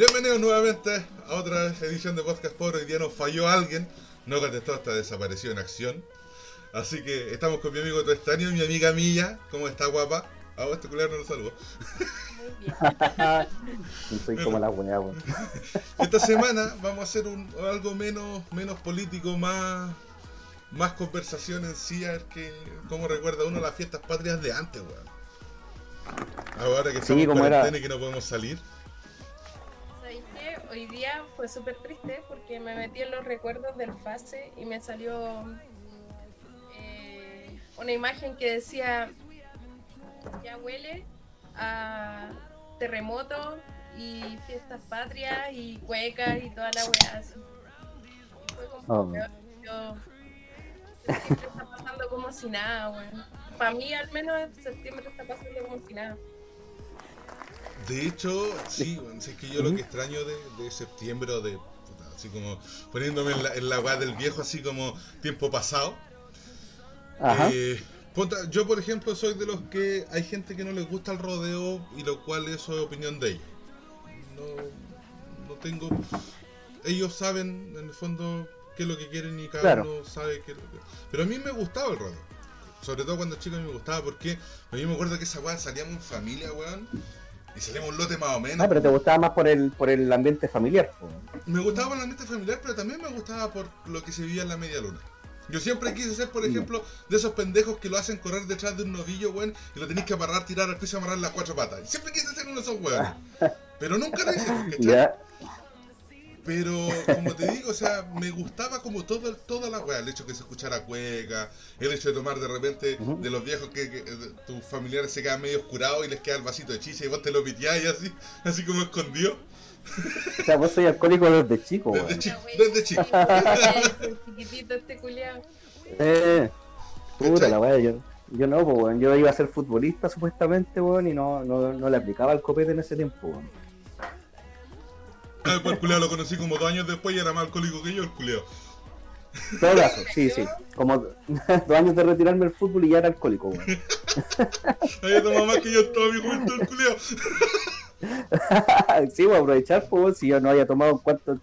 Bienvenidos nuevamente a otra edición de Podcast por Hoy día nos falló alguien, no contestó hasta desapareció en acción. Así que estamos con mi amigo Tuestaño y mi amiga Milla. ¿Cómo está, guapa? A vos, este culero no lo saludo. Soy como la weá, weón. Esta semana vamos a hacer un, algo menos, menos político, más, más conversación en sí, a ver que, cómo recuerda uno las fiestas patrias de antes, weón. Ahora que Sí, estamos en como era. cuarentena y que no podemos salir. Hoy día fue súper triste porque me metí en los recuerdos del FASE y me salió eh, una imagen que decía ya huele a terremoto y fiestas patrias y cuecas y toda la weá. Fue como Oh. yo septiembre está pasando como si nada, weón. Para mí al menos septiembre está pasando como si nada. De hecho, sí, weón, si es que yo lo que extraño de, de septiembre o de. puta, así como poniéndome en la, en la del viejo, así como tiempo pasado. Ajá. Eh, yo, por ejemplo, soy de los que hay gente que no les gusta el rodeo y lo cual eso es opinión de ellos. No, no tengo. Ellos saben, en el fondo, qué es lo que quieren y cada Claro. uno sabe qué es lo que. Pero a mí me gustaba el rodeo. Sobre todo cuando chico a mí me gustaba porque a mí me acuerdo que esa weá salíamos en familia, weón. Y salíamos un lote más o menos. Ah, pero te gustaba más por el, por el ambiente familiar. Me gustaba por el ambiente familiar, pero también me gustaba por lo que se vivía en la media luna. Yo siempre quise ser, por ejemplo, de esos pendejos que lo hacen correr detrás de un novillo, weón, y lo tenéis que amarrar, tirar al piso y amarrar las cuatro patas. Siempre quise ser uno de esos weones. Pero nunca lo hice. Pero, como te digo, o sea, me gustaba como todo, toda la weá, el hecho que se escuchara cueca, el hecho de tomar de repente de los viejos que, que, eh, tus familiares se quedan medio oscurados y les queda el vasito de chicha y vos te lo piteáis así, así como escondido. O sea, vos soy alcohólico desde chico, Desde weón. chico, desde chico. chiquitito, este culiao. Eh, puta la weá, yo, yo no, pues, weón. Yo iba a ser futbolista supuestamente, weón, y no, no, no le aplicaba el copete en ese tiempo, weón. Ah, pues el culeado lo conocí como dos años después y era más alcohólico que yo, el culeado. En todo caso, sí, sí. Como dos años de retirarme del fútbol y ya era alcohólico, weón. Había tomado más que yo toda mi juventud, el culeado. sí, voy a aprovechar, pues, si yo no había tomado cuánto.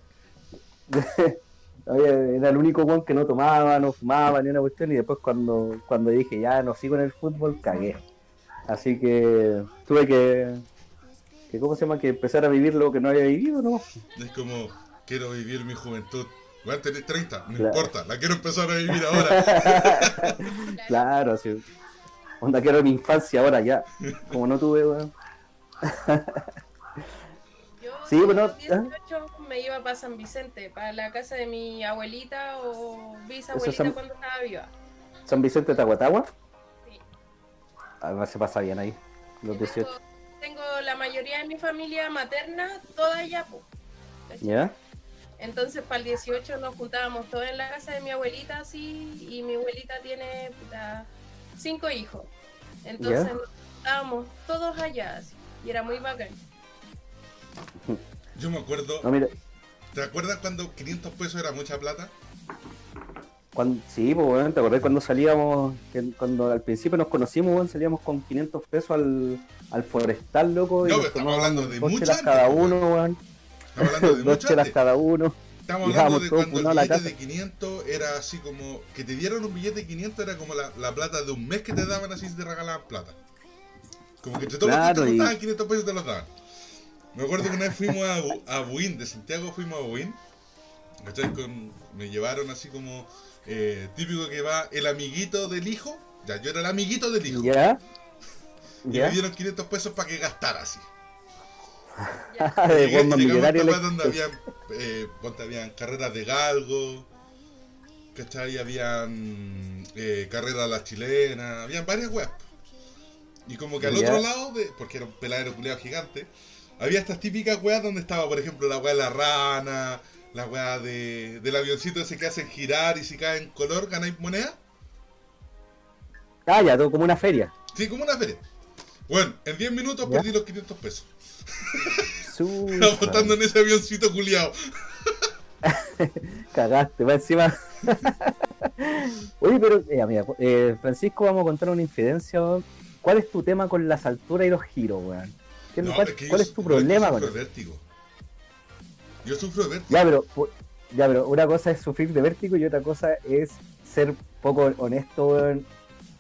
Era el único weón que no tomaba, no fumaba ni una cuestión, y después cuando, cuando dije ya no sigo en el fútbol, cagué. Así que tuve que, que ¿cómo se llama? Que empezar a vivir lo que no había vivido, ¿no? Es como, quiero vivir mi juventud. Voy a tener 30, no Claro. importa, la quiero empezar a vivir ahora. Claro, sí. Onda quiero mi infancia ahora ya. Como no tuve, weón. Yo Sí, bueno, a los 18 me iba para San Vicente, para la casa de mi abuelita o bisabuelita San- cuando estaba viva. San Vicente de Tahuatahua. Sí. Además se pasa bien ahí. Los Y 18. Tengo, la mayoría de mi familia materna, toda allá, po. ¿cachai? ¿Ya? Entonces para el 18 nos juntábamos todos en la casa de mi abuelita, así, y mi abuelita tiene puta, cinco hijos. Entonces ¿Ya? nos juntábamos todos allá, así, y era muy bacán. Yo me acuerdo, No, mira. ¿te acuerdas cuando 500 pesos era mucha plata? Cuando, sí, pues, weón, ¿te acordás cuando salíamos? que cuando al principio nos conocimos, weón, salíamos con 500 pesos al, al forestal, loco. y No, nos pero estamos hablando de mucho chelas cada uno, weón. Estamos hablando de Dos chelas cada uno. Estamos hablando de cuando el billete de 500 era así como que te dieron un billete de 500 era como la, la plata de un mes que te daban así si te regalaban plata. Como que entre todos Claro, los que te y- gustaban 500 pesos te los daban. Me acuerdo que una vez fuimos a, a Buin, de Santiago fuimos a Buin. Con- me llevaron así como eh, típico que va el amiguito del hijo. Ya, yo era el amiguito del hijo. ¿Ya? Y ¿Ya? me dieron 500 pesos para que gastara así. Ya. de le- donde habían, eh, ponte, habían carreras de galgo, ¿cachai? Habían eh, carreras a la chilena, habían varias weas. Y como que al Ya. otro lado, de, porque era un peladero culeado gigante, había estas típicas weas donde estaba, por ejemplo, la wea de la rana, la wea de, del avioncito ese que hacen girar y si cae en color ganáis moneda. Ah, ya, todo como una feria. Sí, como una feria. Bueno, en 10 minutos Ya. perdí los 500 pesos. Apostando en ese avioncito culiado. Cagaste, va encima. Oye, pero, eh, mira, eh, Francisco, vamos a contar una infidencia. ¿Cuál es tu tema con las alturas y los giros, weón? ¿Qué- No, ¿Cuál, es que cuál yo es tu problema con eso? Yo sufro de vértigo. Ya, pero, ya, pero una cosa es sufrir de vértigo y otra cosa es ser poco honesto, weón,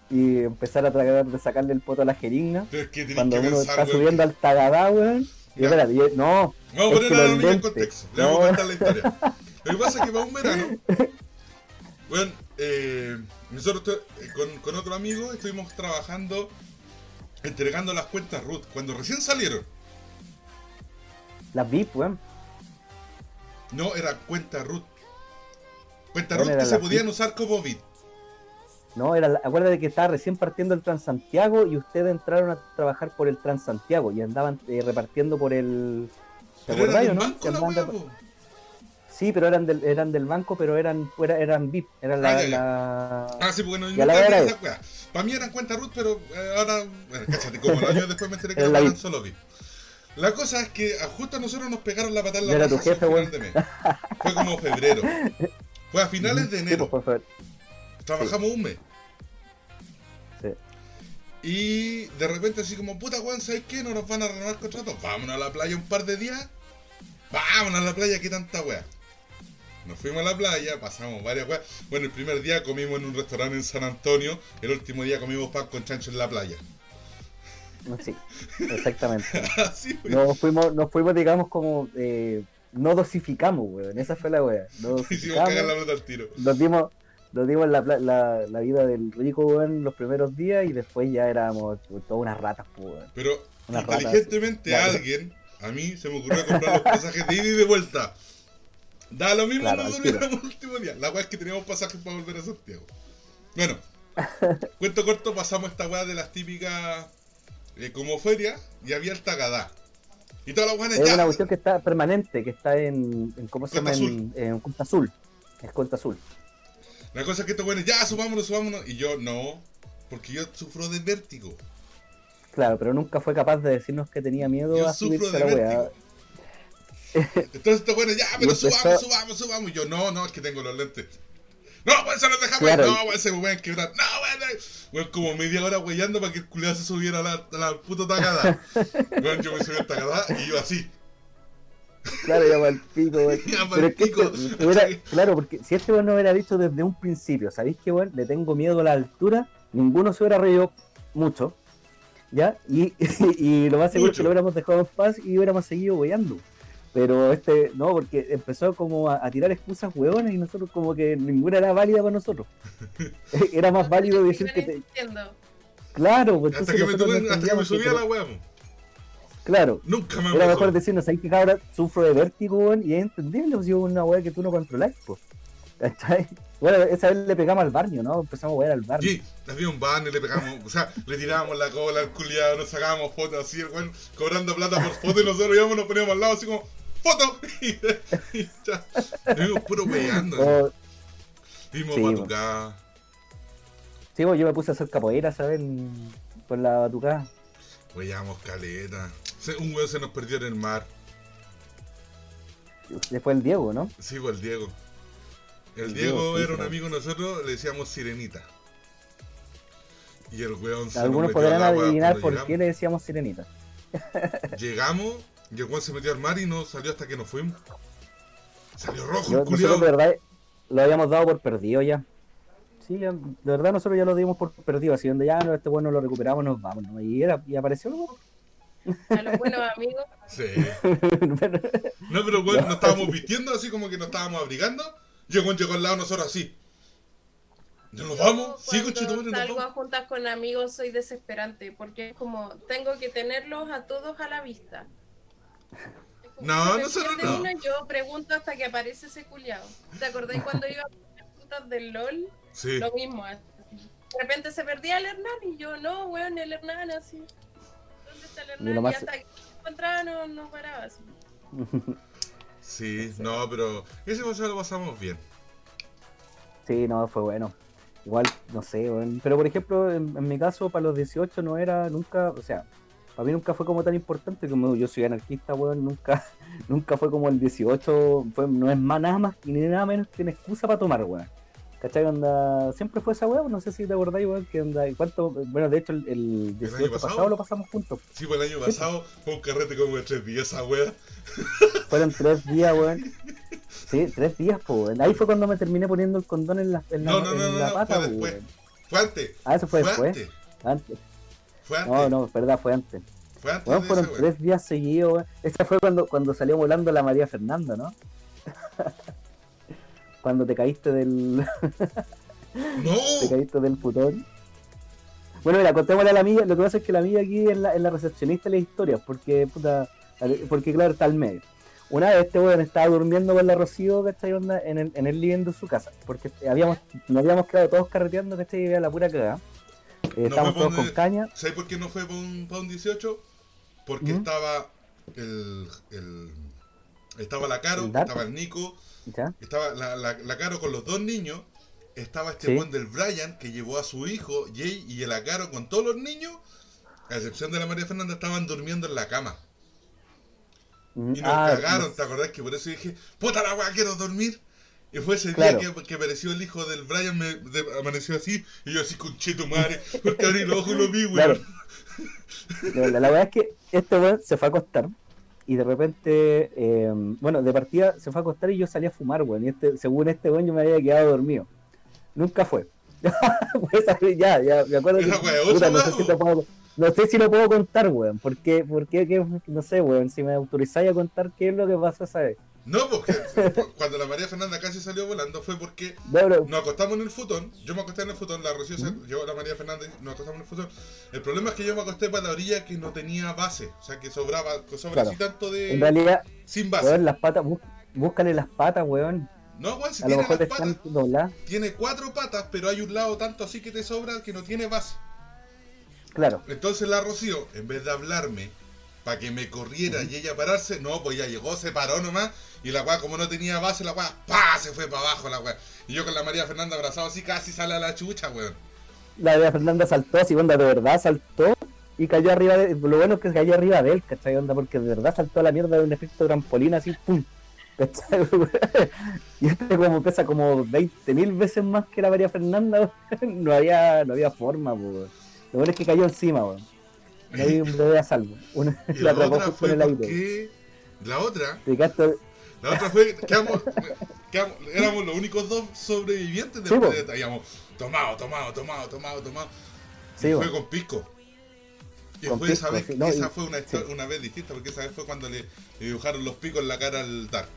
y empezar a tratar de sacarle el poto a la jeringa es que cuando uno pensar, está weón, subiendo que- al tagadá, weón. Y espérate, yo- no, Vamos a poner a la niña en contexto. Le vamos no. a contar la historia. Lo que pasa es que para un verano, bueno, eh, nosotros eh, con, con otro amigo estuvimos trabajando, entregando las cuentas Ruth, cuando recién salieron. las VIP, weón. No, era cuenta Ruth. Cuenta Bueno, Ruth era que se podían usar como bit. No, era la- acuérdate que estaba recién partiendo el Transantiago y ustedes entraron a trabajar por el Transantiago y andaban eh, repartiendo por el. ¿Te Pero acordás no? la wea. Sí, pero eran del, eran del banco, pero eran eran VIP, eran la, Ah, la- Ah, sí, porque no, nunca la era esa. Para mí eran cuenta Ruth, pero eh, ahora, bueno, cáchate, como los años después me enteré que eran solo bit. La cosa es que justo a nosotros nos pegaron la patada en la era tu jefe, de mes. Fue como febrero. Fue a finales de enero. pues, Trabajamos un mes. sí. Y de repente así como, puta weón, ¿sabes qué? No nos van a renovar contrato. Vámonos a la playa un par de días. Vámonos a la playa, qué tanta wea. Nos fuimos a la playa, pasamos varias weas. Bueno, el primer día comimos en un restaurante en San Antonio. El último día comimos pan con chancho en la playa. Sí, exactamente. Nos fuimos, nos fuimos, digamos, como eh, no dosificamos, weón. Esa fue la wea. No Hicimos cagar la dosificamos. al tiro. Nos dimos, nos dimos la, la, la vida del rico, weón, los primeros días y después ya éramos todas unas ratas, pues, weón. Pero inteligentemente alguien, a mí se me ocurrió comprar los pasajes de ida y de vuelta. Da lo mismo Claro, durmiéramos el último día. La weá es que teníamos pasajes para volver a Santiago. Bueno, cuento corto, pasamos esta weá de las típicas eh, como feria y había el tagadá. Y todas las weas Es ya. una cuestión que está permanente, que está en, en ¿cómo se llama? En, en Azul. Es Cuenta Azul. La cosa es que estos weones, ya, subámonos, subámonos. Y yo, no, porque yo sufro de vértigo. Claro, pero nunca fue capaz de decirnos que tenía miedo Yo a sufro subirse de a la vértigo. Entonces estos weones, ya, pero subamos, subamos, subamos. Y yo, no, no, es que tengo los lentes. No, weón, se los dejamos Claro. No, weón, se me pueden quebrar. No, weón, weón, como media hora weyando para que el culiado se subiera a la, a la puta tagada. Weón, yo me subí al tagada y yo así. Claro, ya el pico, weón. Pero es que pico. este- hubiera- claro, porque si este weón no hubiera dicho desde un principio, ¿sabéis qué weón? Le tengo miedo a la altura, ninguno se hubiera reído mucho. ¿Ya? Y, y lo más seguro es que Mucho. lo hubiéramos dejado en paz y hubiéramos seguido weyando. Pero este, no, porque empezó como a, a tirar excusas hueonas y nosotros como que ninguna era válida para nosotros. Era más válido decir que te. Claro, pues Hasta entonces que me, nosotros no tuve, hasta que me subí que- a la weón. Claro, Nunca me era pasó. mejor decirnos, ¿sabes que cabra sufro de vértigo, weón? Y es entendible, pues, si es una weá que tú no controlas, pues. ¿Cachai? Bueno, esa vez le pegamos al barnio, ¿no? Empezamos a wear al barnio. Sí, había un banner, le pegamos, o sea, le tirábamos la cola al culiado, nos sacábamos fotos así, el weón cobrando plata por foto y nosotros íbamos, nos poníamos al lado así como, ¡foto! Y, y ya, estuvimos puro weyando. Oh, Vimos sí, batucada. sí, yo me puse a hacer capoeira, ¿sabes? Con la batucada. Weyamos caleta. Un weón se nos perdió en el mar. Después el Diego, ¿no? Sí, pues el Diego. El El Diego Diego, sí, era un amigo de nosotros, le decíamos Sirenita. Y el weón se Algunos nos metió podrán adivinar por llegamos. qué le decíamos sirenita. Llegamos y el se metió al mar y no salió hasta que nos fuimos. Salió rojo Yo- el nosotros de verdad lo habíamos dado por perdido ya. Sí, de verdad nosotros ya lo dimos por perdido, así donde ya no, este bueno lo recuperamos, nos vamos. ¿no? Y, era, y apareció weón. A los buenos amigos. Sí. No, pero weón, nos estábamos vistiendo así como que nos estábamos abrigando. Y el weón llegó al lado de nosotros así. ¿Ya nos vamos? Sí, Cuando salgo a juntas con amigos soy desesperante porque es como tengo que tenerlos a todos a la vista. No, nosotros pierde no. yo pregunto hasta que aparece ese culiao. ¿Te acordáis cuando iba a las putas del LOL? Sí. Lo mismo. así. De repente se perdía el Hernán y yo, no, weón, el Hernán así. ¿Dónde está el Y Hernán? Y, hasta que lo encontraba no, no paraba así. Sí, no, pero ese paseo lo pasamos bien. Sí, no, fue bueno. Igual, no sé, weón. pero por ejemplo, en, en mi caso, para los 18 no era nunca, o sea, para mí nunca fue como tan importante como yo soy anarquista, weón, nunca, nunca fue como el 18, fue, no es más, nada más ni nada menos que una excusa para tomar, weón. ¿Cachai? Onda, siempre fue esa weá, no sé si te acordáis, weón, que onda, y cuánto, bueno, de hecho el, el 18 pasado? pasado? lo pasamos juntos. Sí, pues el año pasado fue un carrete como de tres días esa wea. Fueron tres días, weón. Sí, tres días, pues, weón. Ahí fue cuando me terminé poniendo el condón en la, en la, No, no, no, en no, la no, pata, fue después. weón. Fue antes. Ah, eso fue, después. antes. Antes. Fue antes. No, no, es verdad, fue antes. Fue antes de fueron esa tres días seguidos, weón. Esa fue cuando, cuando salió volando la María Fernanda, ¿no? cuando te caíste del. No. te caíste del putón. Bueno, mira, contémosle a la amiga. Lo que pasa es que la amiga aquí es la, es la recepcionista de las historias, porque, puta, porque claro, está al medio. Una vez este weón estaba durmiendo con la Rocío, ¿cachai? Onda, en, el, en el living de su casa, porque habíamos, nos habíamos quedado todos carreteando, ¿cachai? Y la pura cagada. Eh, estábamos fue todos con caña. ¿Sabes por qué no fue para un, pa' un 18? Porque ¿Mm? estaba el, el. Estaba la Caro, estaba el Nico, ¿ya? estaba la, la, la Caro con los dos niños, estaba este Sí. buen del Brian que llevó a su hijo, Jay, y el Acaro con todos los niños, a excepción de la María Fernanda, estaban durmiendo en la cama. Mm, Y nos ah, cagaron, ¿te acordás? Que por eso dije, puta la weá, quiero dormir. Y fue ese Claro. día que, que apareció el hijo del Brian, me de- amaneció así, y yo así con cheto madre, porque abrí los ojos y lo vi, weón. Claro. La, la, la verdad es que este weón se fue a acostar y de repente, eh, bueno, de partida se fue a acostar y yo salí a fumar, weón. Y este, según este weón yo me había quedado dormido. Nunca fue. Pues, ya, ya, me acuerdo que, puta, no, sé si te puedo, no sé si lo puedo contar, weón. ¿Por qué? ¿Por qué? ¿Qué? No sé, weón. Si me autorizáis a contar qué es lo que pasó esa vez. No, porque cuando la María Fernanda casi salió volando fue porque No, nos acostamos en el futón. Yo me acosté en el futón, la Rocío se ¿Mm? llevó a la María Fernanda y nos acostamos en el futón. El problema es que yo me acosté para la orilla que no tenía base, o sea que sobraba, sobra Claro. así tanto de. en realidad, sin base. weón, las patas, bú- búscale las patas, weón. No, weón, si A lo tiene mejor las patas, tiene cuatro patas, pero hay un lado tanto así que te sobra que no tiene base. Claro. Entonces la Rocío, en vez de hablarme para que me corriera y ella pararse, no, pues ya llegó, se paró nomás, y la weá, como no tenía base, la weá, ¡pa! se fue para abajo la weá. Y yo con la María Fernanda abrazado así casi sale a la chucha, weón. la de Fernanda saltó así, onda, de verdad saltó y cayó arriba de. Lo bueno es que cayó arriba de él, ¿cachai? Onda, porque de verdad saltó a la mierda de un efecto trampolín así, ¡pum! ¿cachai? y este como pesa como 20 mil veces más que la María Fernanda, no había, no había forma, weón. Lo bueno es que cayó encima, weón. No había un bebé a salvo. Una, Y la otra fue en el aire. porque... La otra, la otra fue, quedamos, quedamos- éramos los únicos dos sobrevivientes Sí, después po. de, habíamos tomado, tomado, tomado, tomado, tomado. Sí, y fue con pisco. Y Con fue esa pisco, vez, sí, no, esa y- fue una, sí. una vez distinta, porque esa vez fue cuando le, le dibujaron los picos en la cara al Dark.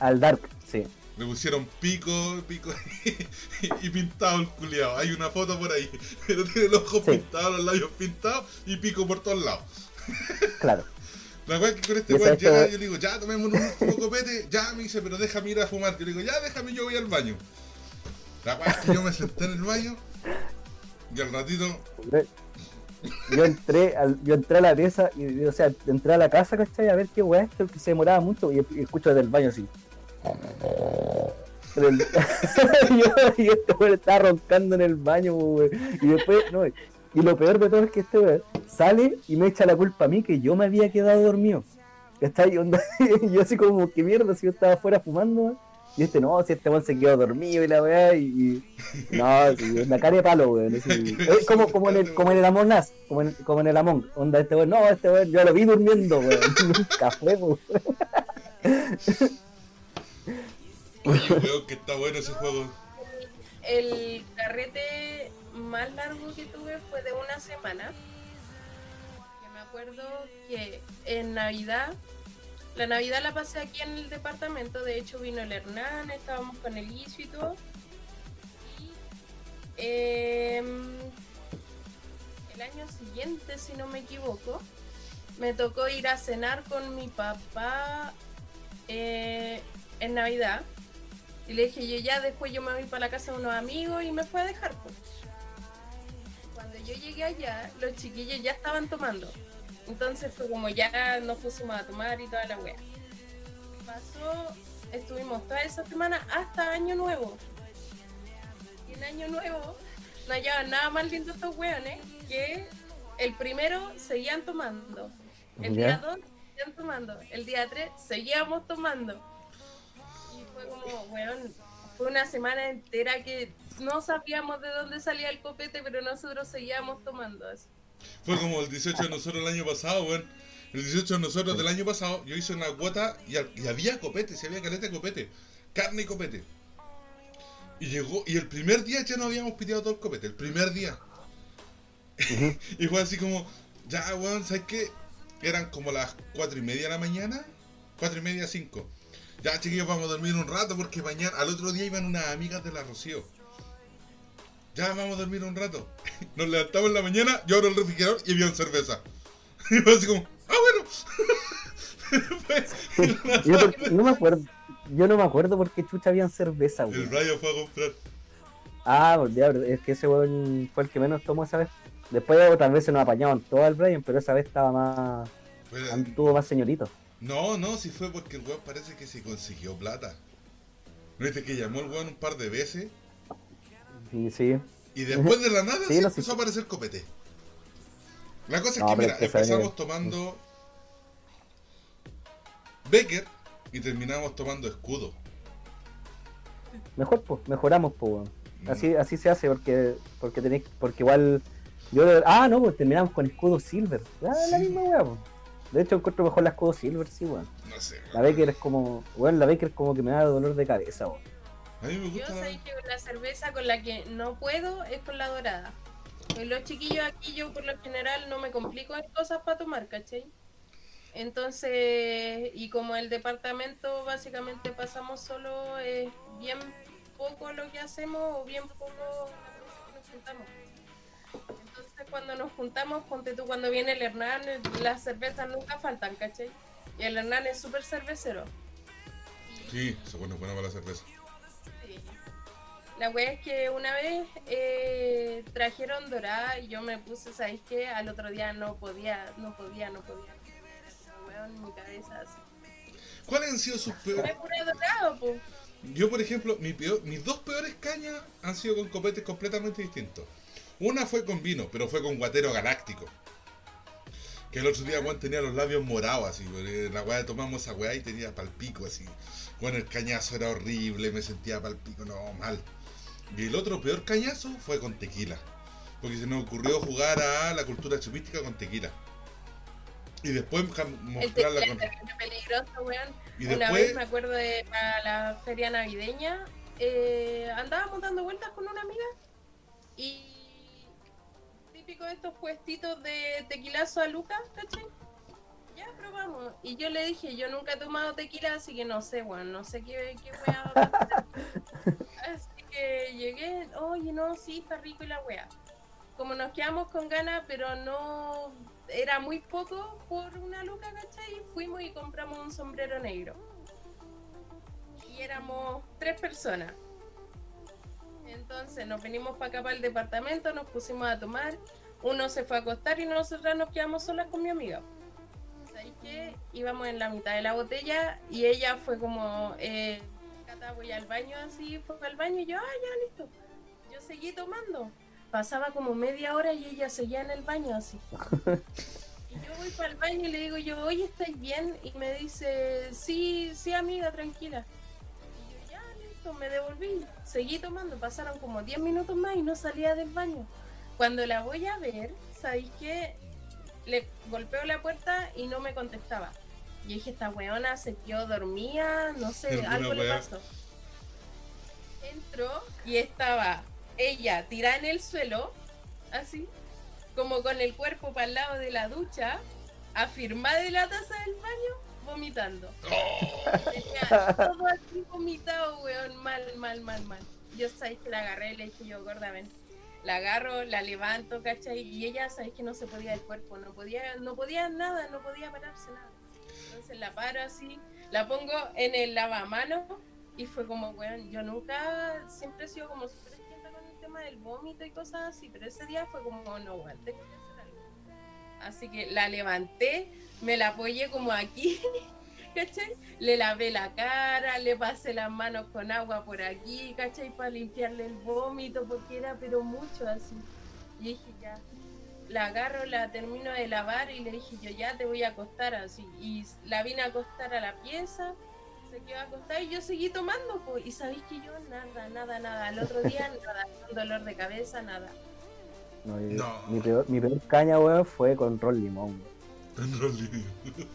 Al Dark, sí. Le pusieron pico, pico y, pintado el culiado. Hay una foto por ahí. Pero tiene los ojos Sí. pintados, los labios pintados y pico por todos lados. Claro. La weá que con este weón llega, yo le digo, ya tomemos un último copete, ya me dice, pero déjame ir a fumar. Yo le digo, ya déjame, yo voy al baño. La weá es que yo me senté en el baño y al ratito, Yo entré, al, yo entré a la pieza, y, o sea, entré a la casa, ¿cachai? A ver qué weá es esto, que se demoraba mucho, y, y escucho desde el baño así. Pero este weón estaba roncando en el baño, weón. Y después, no, y lo peor de todo es que este weón sale y me echa la culpa a mí que yo me había quedado dormido. ¿Cachai? Y onda- yo así como, ¿qué mierda? Si yo estaba afuera fumando. Y este no, si este weón se quedó dormido y la weá, y, No, sí, la cara de palo, weón. como, como, en el, como en el Among Us, como en, como en el Among. Onda, este weón, no, este weón, yo lo vi durmiendo, weón. Nunca fue. Oye, weón, que está bueno ese juego. El carrete más largo que tuve fue de una semana. Que me acuerdo que en Navidad, la Navidad la pasé aquí en el departamento. De hecho, vino el Hernán, estábamos con el Isu y todo. Y em, el año siguiente, si no me equivoco, me tocó ir a cenar con mi papá eh, en Navidad. Y le dije, yo ya después yo me voy para la casa de unos amigos y me fue a dejar. pues. Cuando yo llegué allá, los chiquillos ya estaban tomando. Entonces fue como ya nos pusimos a tomar y toda la wea. Pasó, estuvimos toda esa semana hasta Año Nuevo. Y en Año Nuevo no hallaban nada más lindo estos weones que el primero seguían tomando. El Ya. día 2 seguían tomando. El día 3 seguíamos tomando. Fue como, weón, fue una semana entera que no sabíamos de dónde salía el copete, pero nosotros seguíamos tomando eso. Fue como el 18 de nosotros el año pasado, weón. El 18 de nosotros del año pasado, yo hice una cuota y, y había copete, si había caleta de copete. Carne y copete. Y llegó, y el primer día ya no habíamos piteado todo el copete, el primer día. y fue así como, ya, weón, ¿sabes qué? Eran como las cuatro y media de la mañana, cuatro y media, cinco. Ya, chiquillos, vamos a dormir un rato porque mañana, al otro día iban unas amigas de la Rocío. Ya, vamos a dormir un rato. Nos levantamos en la mañana, yo abro el refrigerador y había cerveza. Y fue así como, ah, bueno. Yo no me acuerdo. Yo no me acuerdo por qué chucha habían cerveza, el weón. rayo fue a comprar. Ah, diablo, es que ese weón fue el que menos tomó esa vez. Después vez se nos apañaban todo el Brian, pero esa vez estaba más. Anduvo más señorito. No, no, si fue porque el weón parece que se consiguió plata. ¿No viste que llamó el weón un par de veces? Y sí. Y después de la nada Sí, sí, no, empezó sí, a aparecer copete. La cosa es que, mira, es que empezamos tomando Becker y terminamos tomando escudo. Mejor, pues, mejoramos, pues, weón. Mm. Así, así se hace porque porque tenéis, porque igual yo ah no pues terminamos con escudo silver ah, la Sí. misma weá pues. De hecho encuentro mejor la escudo silver sí weón No sé. la. Baker es como weón la Baker como que me da dolor de cabeza weón A mí me Yo gusta sé que la cerveza con la que no puedo es con la dorada. Pues los chiquillos aquí yo por lo general no me complico en cosas para tomar, ¿cachai? Entonces, y como el departamento básicamente pasamos solo, es bien poco lo que hacemos o bien poco lo que nos juntamos. Cuando nos juntamos, ponte tú cuando viene el Hernán, las cervezas nunca faltan, ¿cachai? Y el Hernán es súper cervecero. Sí, se pone buena para la cerveza. Sí. La wea es que una vez eh, trajeron dorada y yo me puse, ¿sabéis qué? Al otro día no podía, no podía, no podía. Weón, en mi cabeza así. ¿Cuáles han sido sus peores? dorado. Yo, por ejemplo, mi peor- mis dos peores cañas han sido con copetes completamente distintos. Una fue con vino, pero fue con guatero galáctico. Que el otro día Juan tenía los labios morados así, porque la weá tomamos esa weá y tenía palpico así. Bueno, el cañazo era horrible, me sentía palpico, no, mal. Y el otro peor cañazo fue con tequila. Porque se nos ocurrió jugar a la cultura chupística con tequila. Y después El tequila con... es terrible peligroso, weón. Y Una después... vez me acuerdo de para la feria navideña, eh, andábamos dando vueltas con una amiga y típico de estos puestitos de tequilazo a Lucas, ¿cachai? Ya probamos. Y yo le dije, yo nunca he tomado tequila, así que no sé, weón, no sé qué, qué weá. así que llegué, oye, no, sí, está rico y la weá. Como nos quedamos con ganas, pero no era muy poco por una luca, ¿cachai? Fuimos y compramos un sombrero negro. Y éramos tres personas. Entonces nos venimos para acá para el departamento, nos pusimos a tomar. Uno se fue a acostar y nosotras nos quedamos solas con mi amiga. ¿Sabes qué? Íbamos en la mitad de la botella y ella fue como, eh, Cata, voy al baño así, fue al baño y yo, ah, ya, listo. Yo seguí tomando. Pasaba como media hora y ella seguía en el baño así. Y yo voy para el baño y le digo yo, oye, ¿estáis bien? Y me dice, sí, sí, amiga, tranquila. Y yo, ya, listo, me devolví. Seguí tomando, pasaron como 10 minutos más y no salía del baño. Cuando la voy a ver, ¿sabéis qué? Le golpeo la puerta y no me contestaba. Y dije, esta weona se quedó dormida, no sé, algo le pasó. Entró y estaba ella tirada en el suelo, así, como con el cuerpo para el lado de la ducha, afirmada de la taza del baño, vomitando. Tenía todo así vomitado, weón, mal, mal, mal, mal. Yo sabéis que la agarré y le dije yo, gorda, ven. La agarro, la levanto, ¿cachai? Y ella, sabéis que no se podía del cuerpo, no podía, no podía nada, no podía pararse nada. Entonces la paro así, la pongo en el lavamanos y fue como, weón, yo nunca, siempre he sido como súper con el tema del vómito y cosas así, pero ese día fue como, no, tengo que hacer algo. Así que la levanté, me la apoyé como aquí, ¿cachai? Le lavé la cara, le pasé las manos con agua por aquí, ¿cachai? Para limpiarle el vómito, porque era pero mucho así. Y dije, ya, la agarro, la termino de lavar y le dije, yo ya te voy a acostar así. Y la vine a acostar a la pieza se quedó acostada y yo seguí tomando, pues. Y sabéis que yo nada, nada, nada. Al otro día nada, un dolor de cabeza, nada. No, yo- No. Mi, peor, mi peor caña, weón, fue con Ron Limón, weón. En realidad.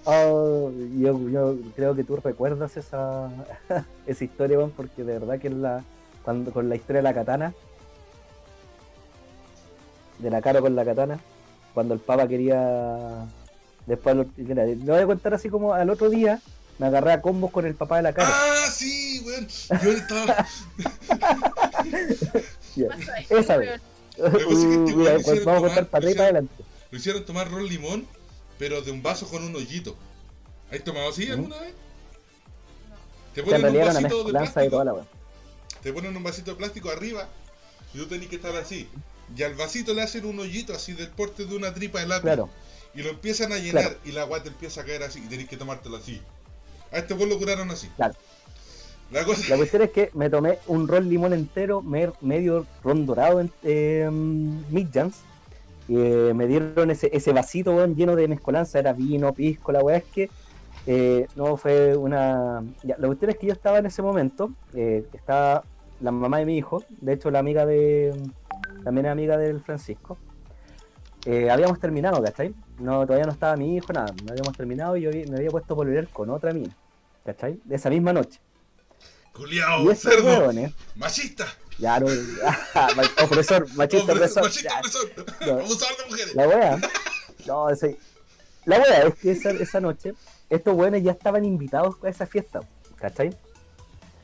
Oh, yo, yo creo que tú recuerdas esa, esa historia, porque de verdad que es la, cuando, con la historia de la katana, de la cara con la katana, cuando el papa quería, después, lo, mira, lo voy a contar así como al otro día, me agarré a combos con el papá de la cara. Ah, sí, weón. Yo estaba. Esa Uh, pues vamos a contar para atrás y le para adelante. Lo hicieron tomar ron limón, pero de un vaso con un hoyito. ¿Has tomado así ¿Mm? alguna vez? Te ponen en un vasito de plástico, la te ponen un vasito de plástico arriba y tú tenés que estar así. Y al vasito le hacen un hoyito así del porte de una tripa de lápiz. Claro, Y lo empiezan a llenar Claro. y la agua te empieza a caer así y tenés que tomártelo así. A este vos lo curaron así. Claro. La cosa La cuestión es que me tomé un ron limón entero, me- medio ron dorado en eh, Midjans. Y eh, me dieron ese, ese vasito weón, lleno de mezcolanza, era vino, pisco, la weá es que eh, no fue una. Ya, la cuestión es que yo estaba en ese momento, eh, estaba la mamá de mi hijo, de hecho la amiga de. también es amiga del Francisco. Eh, habíamos terminado, ¿cachai? No, todavía no estaba mi hijo, nada, no habíamos terminado y yo me había puesto a pololear con otra mina, ¿cachai? De esa misma noche. Culiao, cerdo, machista, ya no, ma- opresor, machista Opre- opresor, machista opresor, no. abusador de mujeres. la wea, no, ese- la wea es que esa, esa noche, estos weones ya estaban invitados a esa fiesta, ¿cachai?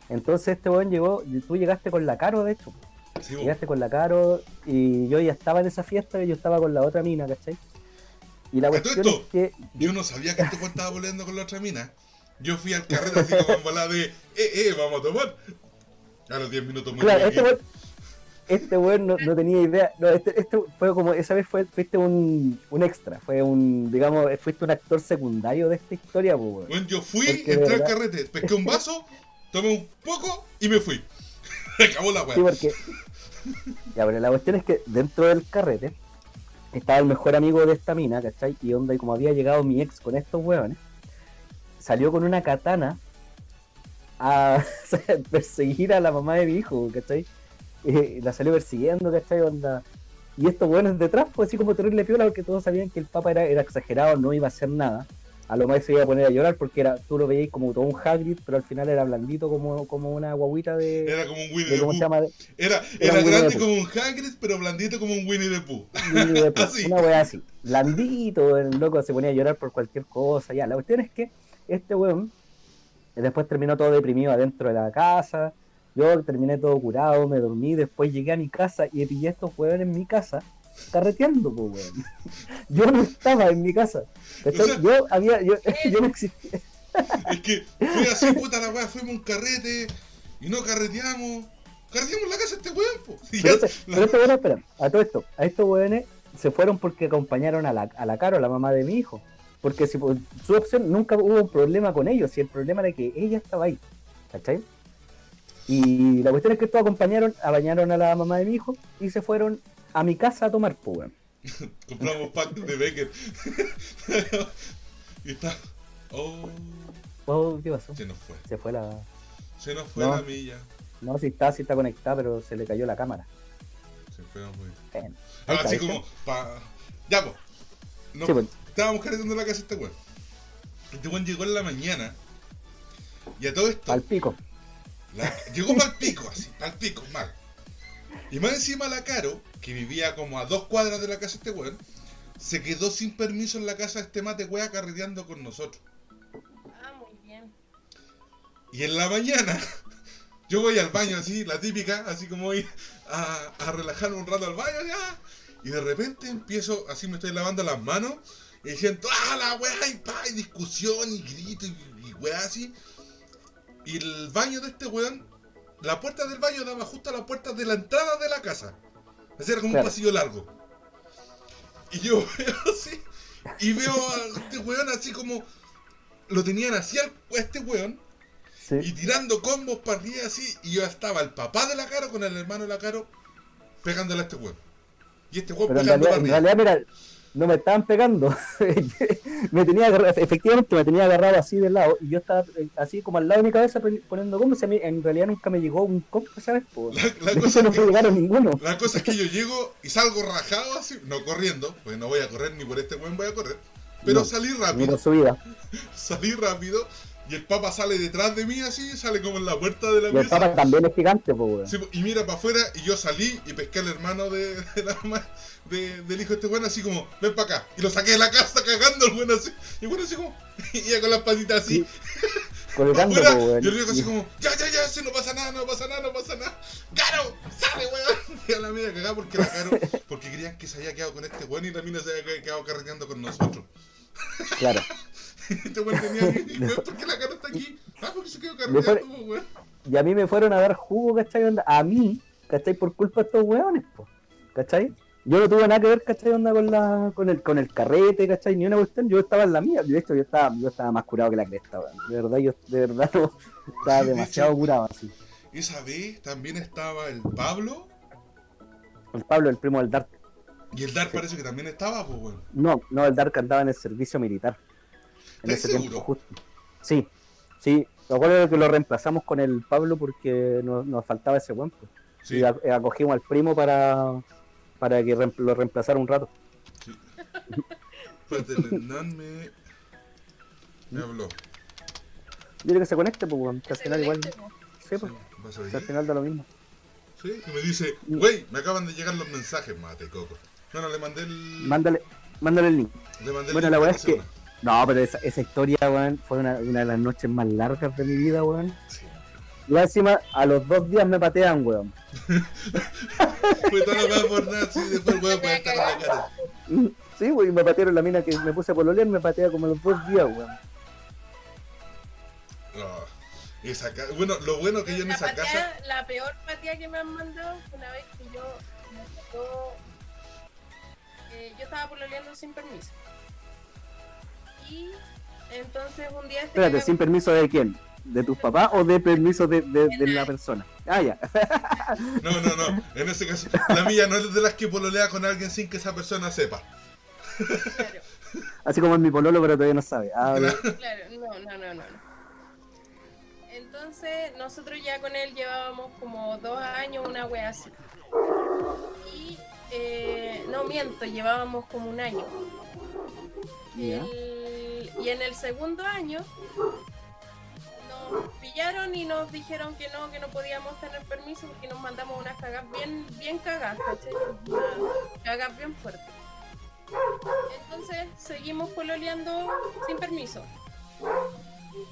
Entonces este weón llegó, tú llegaste con la Caro, de hecho, Sí, llegaste con la Caro y yo ya estaba en esa fiesta y yo estaba con la otra mina, ¿cachai? Y la ¿A todo cuestión es que Yo no sabía que este weón estaba volviendo con la otra mina. Yo fui al carrete así como en volada de, eh, eh, vamos a tomar. A los 10 minutos muy Claro, bien. este weón, este no, no tenía idea. No, este, este fue como, esa vez fue, fuiste un, un extra, fue un, digamos, fuiste un actor secundario de esta historia, pues, weón. Bueno, yo fui, Porque entré al carrete, pesqué un vaso, tomé un poco y me fui. Acabó la weá. Sí, porque. Ya, pero la cuestión es que dentro del carrete estaba el mejor amigo de esta mina, ¿cachai? Y onda, y como había llegado mi ex con estos weones, salió con una katana a perseguir a la mamá de mi hijo, ¿cachai? Y la salió persiguiendo, ¿cachai? Onda. Y estos weones detrás, pues así como terrible piola, porque todos sabían que el papa era, era exagerado, no iba a hacer nada. A lo más se iba a poner a llorar porque era, tú lo veías como todo un Hagrid, pero al final era blandito como, como una guaguita de, Era como un Winnie de the ¿cómo se Pooh. llama? Era, Era era grande como un Hagrid, pero blandito como un Winnie the Pooh. Winnie the Pooh, Así. Una wea así. Blandito, el loco se ponía a llorar por cualquier cosa. Ya, la cuestión es que este weón eh, después terminó todo deprimido adentro de la casa. Yo terminé todo curado, me dormí, después llegué a mi casa y pillé a estos weones en mi casa carreteando, pues weón. Yo no estaba en mi casa. ¿cachai? O sea- yo había, yo, yo no existía. Es que fue así, puta la weá, fuimos a un carrete y no carreteamos. Carreteamos la casa este weón, po. Y Pero, ya- este- pero estos weones, espera, a todo esto, a estos weones se fueron porque acompañaron a la, a la Caro, la mamá de mi hijo. Porque si por su opción nunca hubo un problema con ellos, y el problema era que ella estaba ahí. ¿Cachai? Y la cuestión es que estos acompañaron, bañaron a la mamá de mi hijo y se fueron a mi casa a tomar pues, weón. Compramos pack de Becker. y está. Oh, Oh, ¿qué pasó? se nos fue. Se fue la. Se nos fue No. la milla. No, si está, si está conectada, pero se le cayó la cámara. Se fue muy Ah, está, así ¿viste? como, pa... Ya, pues. No, Sí, pues. Estábamos carretando la casa de este weón. Este weón llegó en la mañana. Y a todo esto, Al pico. la- llegó mal pico, así, mal pico, mal. Y más encima la Caro, que vivía como a dos cuadras de la casa de este weón, se quedó sin permiso en la casa de este mate weá carreteando con nosotros. Ah, muy bien. Y en la mañana, yo voy al baño así, la típica, así como ir a, a relajarme un rato al baño ya. Y de repente empiezo, así me estoy lavando las manos, y diciendo, ¡ah, la weá! Y pa, y discusión, y grito, y, y weá así. Y el baño de este weón, la puerta del baño daba justo a la puerta de la entrada de la casa. Así era como Claro. un pasillo largo. Y yo veo así, y veo a este weón así como, lo tenían así a este weón, Sí. y tirando combos para arriba así, y yo estaba el papá de la Caro con el hermano de la Caro pegándole a este weón. Y este weón Pero en pegando realidad, para en arriba. realidad, mira, no me estaban pegando. me tenía agarrado- efectivamente me tenía agarrado así de lado y yo estaba eh, así como al lado de mi cabeza pon- poniendo combos y a mí en realidad nunca me llegó un combo, ¿sabes? Po? La, la cosa no me llegaron ninguno. la cosa es que yo llego y salgo rajado así, no corriendo, pues no voy a correr ni por este buen voy a correr, pero No, salí rápido, por salí rápido y el papa sale detrás de mí así, sale como en la puerta de la Y el pieza. papa también es gigante, po, weón. Sí, y mira para afuera y yo salí y pesqué al hermano de, de la mamá de- del hijo de este bueno así como, ven para acá. Y lo saqué de la casa cagando el bueno así. Y bueno así como, iba con las patitas así. Colgando, afuera, po, weón. y el viejo así Y- como, ya, ya, ya, si no pasa nada, no pasa nada, no pasa nada. ¡Caro! ¡Sale, weón! Y a la media cagada porque la Caro, porque querían que se había quedado con este weón y la mina se había quedado carreteando con nosotros. Claro. Este weón tenía que, weón, ¿por qué la Caro está aquí? Ah, porque se quedó weón. Y a mí me fueron a dar jugo, ¿cachai? Onda? A mí, ¿cachai? Por culpa de estos weones, po. ¿cachai? Yo no tuve nada que ver, ¿cachai? Onda con, la, con, el, con el carrete, ¿cachai? Ni una cuestión, yo estaba en la mía. De hecho, yo estaba, yo estaba más curado que la cresta, weón. De verdad, yo de verdad no, estaba De demasiado hecho- curado así. Esa vez también estaba el Pablo El Pablo, el primo del Dark. y el Dar parece que también estaba, pues, weón. No, no, el Dark andaba en el servicio militar. En ¿Estás ese tiempo seguro? justo. Sí, sí. Me acuerdo que lo reemplazamos con el Pablo porque nos, nos faltaba ese buen. pues. Sí. Y ac- acogimos al primo para, para que lo reemplazara un rato. El Hernán me... me habló. Dile que se conecte, pues, que al final igual. po. Sí, pues, ¿Vas a que al final da lo mismo. Sí, y me dice, güey, me acaban de llegar los mensajes, mate, coco. Bueno, le mandé el... Mándale, mándale el link. le mandé el Bueno, link la weá es que-. No, pero esa, esa historia, weón, fue una, una de las noches más largas de mi vida, weón. Sí. Y encima, a los dos días me patean, weón. Fue toda la weá por nada, sí, después weón puede estar en la cara. Sí, weón, me patearon la mina que me puse a pololear, me patea como a los dos días, weón. No, esa ca- Bueno, lo bueno que yo en esa patea- casa... la peor patía que me han mandado fue una vez que yo me tocó, eh, yo estaba pololeando sin permiso. Y entonces un día Espérate, ¿sin permiso de quién? ¿De tus papás o de permiso de, de, de la persona? Ah, ya. No, no, no, en ese caso, la mía no es de las que pololea con alguien sin que esa persona sepa. claro, Así como en mi pololo, pero todavía no sabe. Ah, claro, no, no, no, no. no. Entonces nosotros ya con él llevábamos como dos años, una wea así. Y eh, no miento, llevábamos como un año. Y en el segundo año nos pillaron y nos dijeron que no, que no podíamos tener permiso porque nos mandamos unas cagas bien, bien cagadas, ¿cachai? Cagas bien fuertes. Entonces seguimos pololeando sin permiso.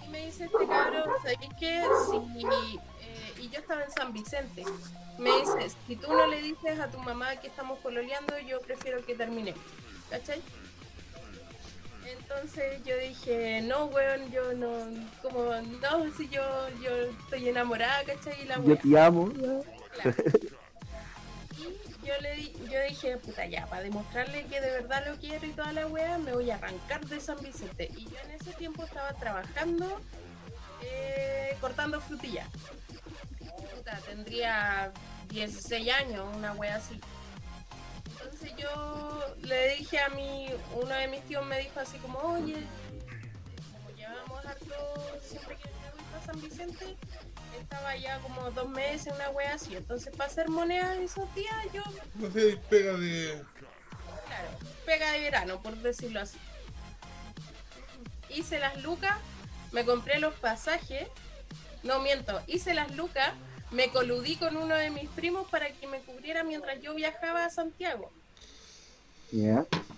Y me dice este cabrón, ¿sabéis qué? Eh, y yo estaba en San Vicente. Me dice, si tú no le dices a tu mamá que estamos pololeando, yo prefiero que termine. ¿Cachai? Entonces yo dije, no, weón, yo no, como, no, si yo, yo estoy enamorada, ¿cachai? Y la Yo wea. te amo. Claro. Y yo le di- yo dije, puta ya, para demostrarle que de verdad lo quiero y toda la wea, me voy a arrancar de San Vicente. Y yo en ese tiempo estaba trabajando eh, cortando frutillas. Puta, tendría 16 años, una wea así. Entonces yo le dije a mi, uno de mis tíos me dijo así como, oye, como llevamos harto siempre que me voy para San Vicente, estaba ya como dos meses, una wea así. Entonces para hacer moneda esos días yo, No sé, pega de... claro, pega de verano, por decirlo así. Hice las lucas, me compré los pasajes, no miento, hice las lucas, me coludí con uno de mis primos para que me cubriera mientras yo viajaba a Santiago.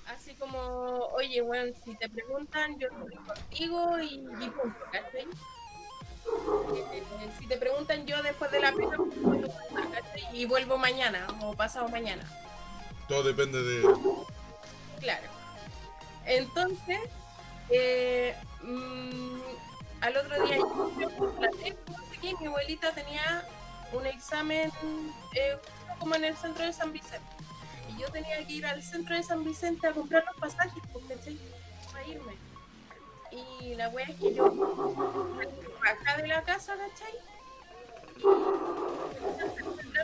Así como, oye, weón, si te preguntan, yo estoy contigo y, y punto, ¿cachai? Eh, si te preguntan, yo después de la pena, ¿cachai? Y vuelvo mañana o pasado mañana. Todo depende de... Claro. Entonces, eh, mm, al otro día, yo sé qué, mi abuelita tenía un examen eh, como en el centro de San Vicente. Y yo tenía que ir al centro de San Vicente a comprar los pasajes, porque para irme. Y la wea es que yo bajé de la casa, ¿cachai?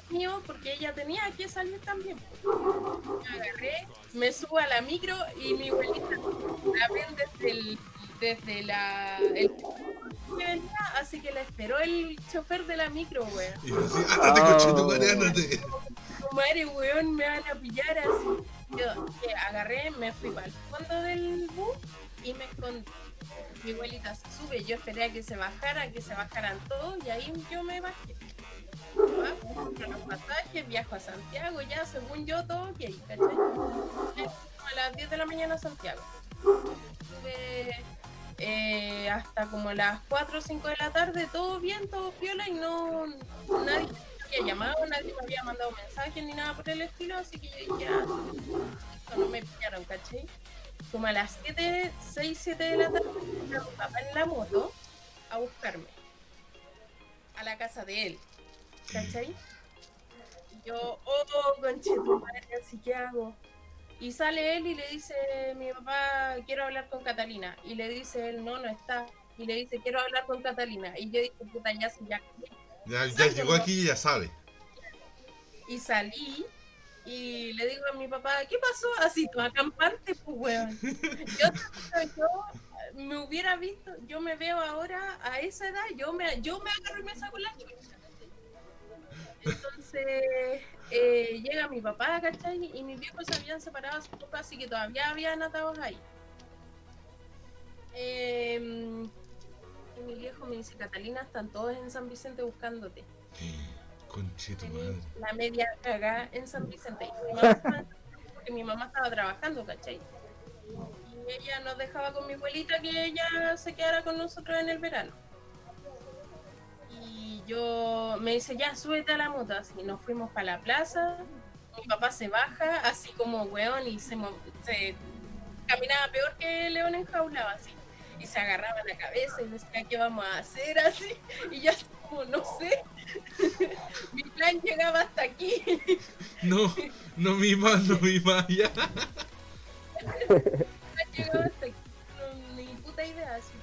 Y mío porque ella tenía que salir también. Me agarré, me subo a la micro y mi abuelita la ven desde el, desde la el así que la esperó el chofer de la micro, weón. Y así, ándate, Ah. conchetumare, ándate. Tu madre, weón, me van a pillar así. Yo que agarré, me fui para el fondo del bus y me escondí. Mi abuelita se sube, yo esperé a que se bajara, que se bajaran todos y ahí yo me bajé. Bajo, compro los pasajes, viajo a Santiago, ya según yo todo ok, ¿cachai? A las 10 de la mañana a Santiago. Estuve eh, hasta como las 4 o 5 de la tarde, todo bien, todo piola y no nadie me había llamado, nadie me había mandado mensajes ni nada por el estilo, así que yo dije, ah, no me pillaron, ¿cachai? Como a las 7, 6, 7 de la tarde, mi papá en la moto a buscarme a la casa de él, ¿cachai? Y yo, oh, conchetumadre, así que hago. Y sale él y le dice, mi papá, quiero hablar con Catalina. Y le dice él, no, no está. Y le dice, quiero hablar con Catalina. Y yo dije, puta, ya, ya. Ya, ya llegó aquí y ya sabe. Y salí y le digo a mi papá, ¿qué pasó? Así, toda campante, pues, weón. Yo, yo me hubiera visto, yo me veo ahora a esa edad, yo me, yo me agarro y me saco la chucha. Entonces eh, llega mi papá, ¿cachai? Y mis viejos se habían separado hace poco, así que todavía habían atados ahí. Eh, y mi viejo me dice, Catalina, están todos en San Vicente buscándote. Conchetumadre. La media cagada en San Vicente. Y mi mamá porque mi mamá estaba trabajando, ¿cachai? Y ella nos dejaba con mi abuelita que ella se quedara con nosotros en el verano. Yo me dice, ya, súbete a la moto. Así nos fuimos para la plaza. Mi papá se baja, así como weón, y se, mo- se caminaba peor que león enjaulado, así. Y se agarraba la cabeza y decía, ¿qué vamos a hacer? Así. Y así como, no sé. Mi plan llegaba hasta aquí. No, no mi más, no mi más, ya. llegaba hasta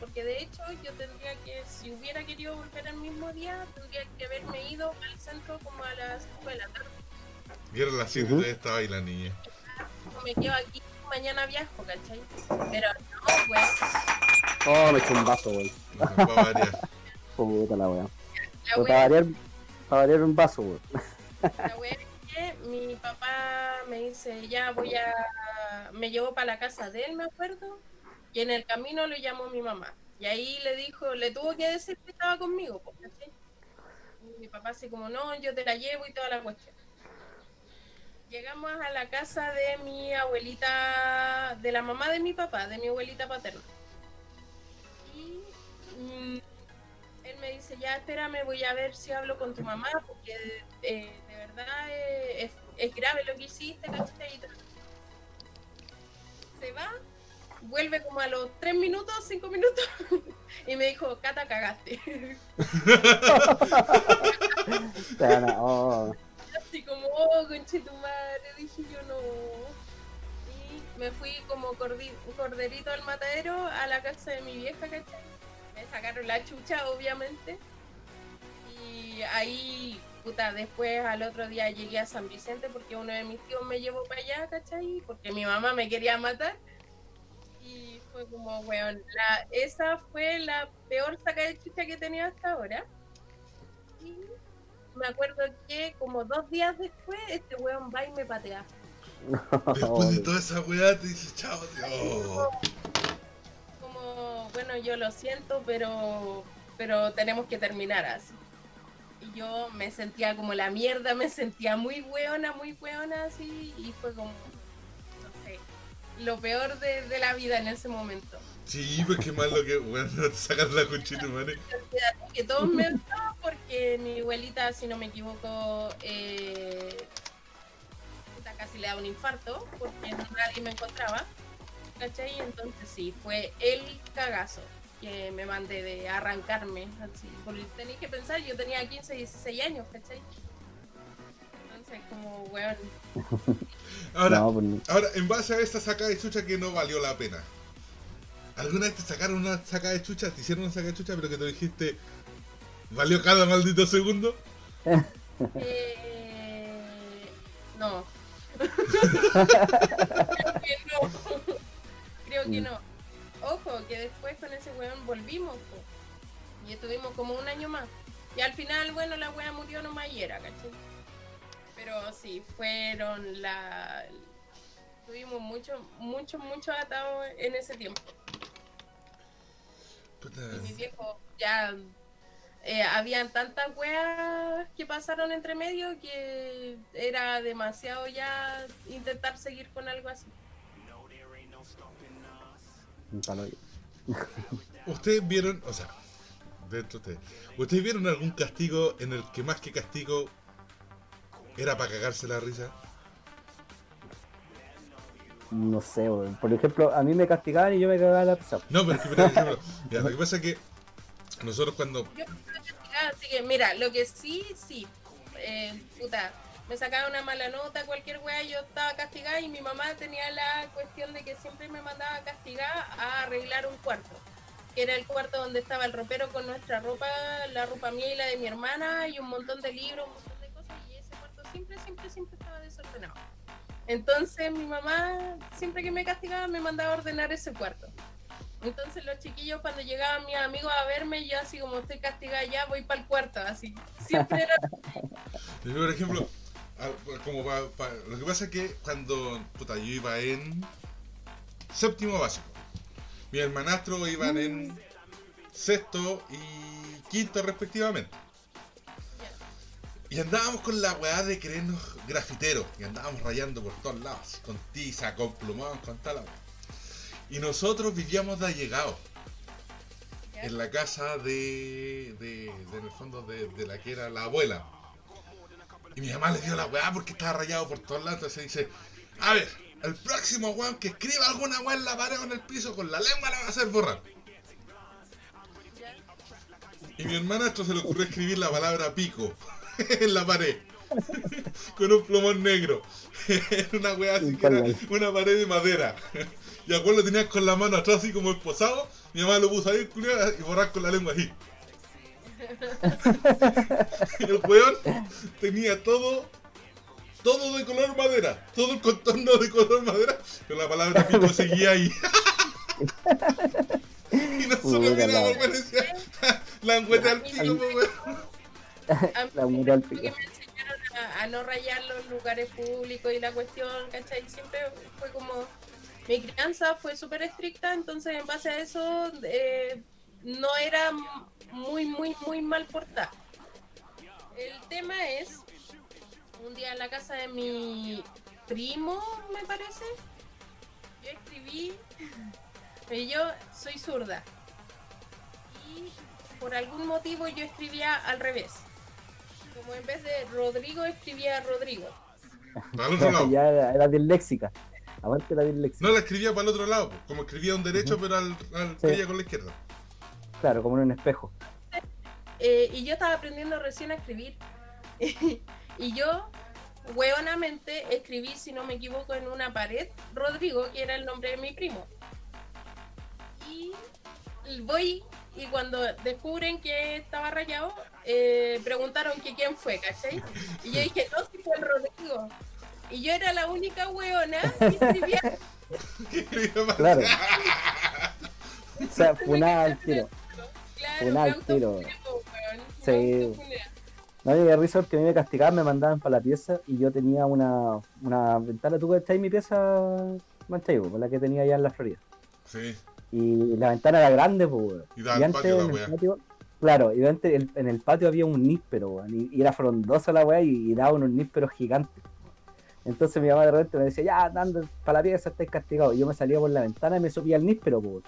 porque de hecho yo tendría que, si hubiera querido volver el mismo día, tendría que haberme ido al centro como a las 5 de la tarde. Y era las 7 Ujú. todavía estaba ahí la niña. Me quedo aquí, mañana viajo, ¿cachai? Pero no, pues, Oh, me eché un vaso, weón. No, para variar. Puta la wea para variar, para variar un vaso, weón. La wea es que mi papá me dice, ya voy a... Me llevó para la casa de él, me acuerdo, y en el camino lo llamó mi mamá. Y ahí le dijo, le tuvo que decir que estaba conmigo, po, ¿cachai? Y mi papá así como, no, yo te la llevo y toda la cuestión. Llegamos a la casa de mi abuelita, de la mamá de mi papá, de mi abuelita paterna. Y mm, él me dice, ya espérame, voy a ver si hablo con tu mamá, porque eh, de verdad eh, es, es grave lo que hiciste, ¿cachai? Se va, vuelve como a los 3 minutos, 5 minutos, y me dijo, Cata, cagaste. Oh. Así como, oh, conche tu madre, dije yo no. Y me fui como corderito al matadero a la casa de mi vieja, ¿cachai? Me sacaron la chucha, obviamente. Y ahí, puta, después al otro día llegué a San Vicente porque uno de mis tíos me llevó para allá, ¿cachai? Porque mi mamá me quería matar. Y fue como, weón, la, esa fue la peor saca de chucha que he tenido hasta ahora. Y me acuerdo que como dos días después, este weón va y me patea. Después de toda esa weá te dices, chao, tío. Como, bueno, yo lo siento, pero, pero tenemos que terminar así. Y yo me sentía como la mierda, me sentía muy weona, muy weona así, y fue como, lo peor de, de la vida en ese momento. Sí, pues qué malo que, bueno, te sacan la conchita, madre. que todos me porque mi abuelita, si no me equivoco, eh, casi le da un infarto porque nadie me encontraba. ¿Cachai? Entonces sí, fue el cagazo que me mandé de arrancarme. Así, porque tenéis que pensar, yo tenía 15, 16 años, ¿cachai? Como, weón, Ahora, No, pues, ahora, en base a esta sacada de chucha que no valió la pena. ¿Alguna vez te sacaron una sacada de chucha? ¿Te hicieron una sacada de chucha pero que te dijiste, valió cada maldito segundo? Eh, No. Creo que no. Creo que no. Ojo, que después con ese weón volvimos. po. Y estuvimos como un año más. Y al final, bueno, la wea murió nomás y era, ¿cachai? Pero sí, fueron la... Tuvimos mucho, mucho, mucho atado en ese tiempo. Puta, Y mi viejo ya... eh, habían tantas weas que pasaron entre medio que era demasiado ya intentar seguir con algo así. ¿Ustedes vieron, o sea, dentro de ustedes, ¿ustedes vieron algún castigo en el que más que castigo era para cagarse la risa? No sé, weón. Por ejemplo, a mí me castigaban y yo me cagaba la risa. No, pero es que, ejemplo, lo que pasa es que nosotros cuando Yo me estaba castigada, así que mira, lo que sí, sí. Eh, puta, me sacaba una mala nota, cualquier wea, yo estaba castigada y mi mamá tenía la cuestión de que siempre me mandaba castigada a arreglar un cuarto. Que era el cuarto donde estaba el ropero con nuestra ropa, la ropa mía y la de mi hermana, y un montón de libros, siempre, siempre, siempre estaba desordenado. Entonces mi mamá, siempre que me castigaba, me mandaba a ordenar ese cuarto. Entonces los chiquillos cuando llegaban mis amigos a verme, yo así como estoy castigada ya, voy para el cuarto, así. Siempre era... Por ejemplo, a- como pa- pa- lo que pasa es que cuando puta, yo iba en séptimo básico, mi hermanastro iban en sexto y quinto respectivamente. Y andábamos con la weá de creernos grafiteros. Y andábamos rayando por todos lados. Con tiza, con plumón, con tal. weá. Y nosotros vivíamos de allegados. En la casa de, de, de, en el fondo, de, de la que era la abuela. Y mi mamá le dio la weá porque estaba rayado por todos lados. Entonces dice, a ver, el próximo weón que escriba alguna weá en la pared o en el piso con la lengua la va a hacer borrar. Y mi hermanastro se le ocurrió escribir la palabra pico en la pared. Con un plumón negro. Una weá así que era una pared de madera. Y a lo tenías con la mano atrás así como esposado. Mi mamá lo puso ahí y borrar con la lengua así. El weón tenía todo, todo de color madera, todo el contorno de color madera, pero la palabra pico seguía ahí. y nosotros Puta miramos, la- engüete al pico, weón. La mural porque pica. me enseñaron a, a no rayar los lugares públicos y la cuestión, ¿cachai? Siempre fue como... Mi crianza fue súper estricta, entonces en base a eso eh, no era muy, muy, muy mal portada. El tema es, un día en la casa de mi primo, me parece, yo escribí, eh, yo soy zurda. Y por algún motivo yo escribía al revés. Como en vez de Rodrigo, escribía Rodrigo. El otro lado. ya era, era disléxica. Aguante la disléxica. No la escribía para el otro lado, como escribía un derecho, pero al, al Sí. con la izquierda. Claro, como en un espejo. Eh, y yo estaba aprendiendo recién a escribir. y yo, hueonamente, escribí, si no me equivoco, en una pared Rodrigo, que era el nombre de mi primo. Y voy, y cuando descubren que estaba rayado, eh, preguntaron que quién fue, ¿cachai? Y yo dije, no, si fue el Rodrigo. Y yo era la única hueona que escribía Claro. O sea, funada al tiro. Claro, Funada al tiro. Sí. No me dio risa porque a mí me castigaban, me mandaban para la pieza y yo tenía una, una ventana. ¿Tú cachai mi pieza, Manchai, po? la que tenía allá en la Florida? Sí. Y la ventana era grande, pues, weón. Y daba al patio en el patio, claro, y antes el- en el patio había un níspero, weón, y, y era frondosa la weá y, y daba unos nísperos gigantes. Entonces mi mamá de repente me decía, ya, anda para la pieza, estáis castigados. Y yo me salía por la ventana y me subía al níspero, pues.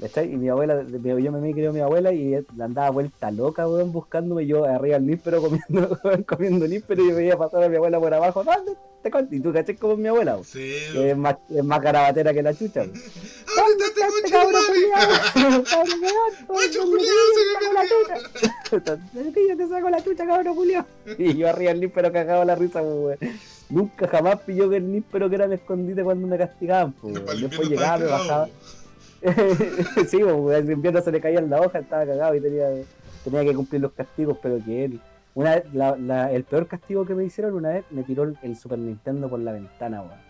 ¿Cachai? Y mi abuela, yo me creo mi abuela y la andaba vuelta loca, weón, buscándome yo arriba al níspero comiendo, weón, comiendo níspero y yo veía pasar a mi abuela por abajo, ¿dónde te conté? Y tú, ¿cachai? Como mi abuela, weón. Sí. Que es más, es más garabatera que la chucha, weón. ¡Ahorita te ¡Este cabrón weón! ¡Macho yo te saco la chucha, cabrón culiao. Y yo arriba el níspero cagado la risa, pues, weón. Nunca jamás pilló que el níspero que era mi escondite cuando me castigaban, pues, weón. el Después llegaba, me bajaba. sí, pues, el invierno se le caían la hoja, estaba cagado y tenía, tenía que cumplir los castigos, pero que él, Una vez, la- la- el peor castigo que me hicieron una vez me tiró el, el Super Nintendo por la ventana, weón.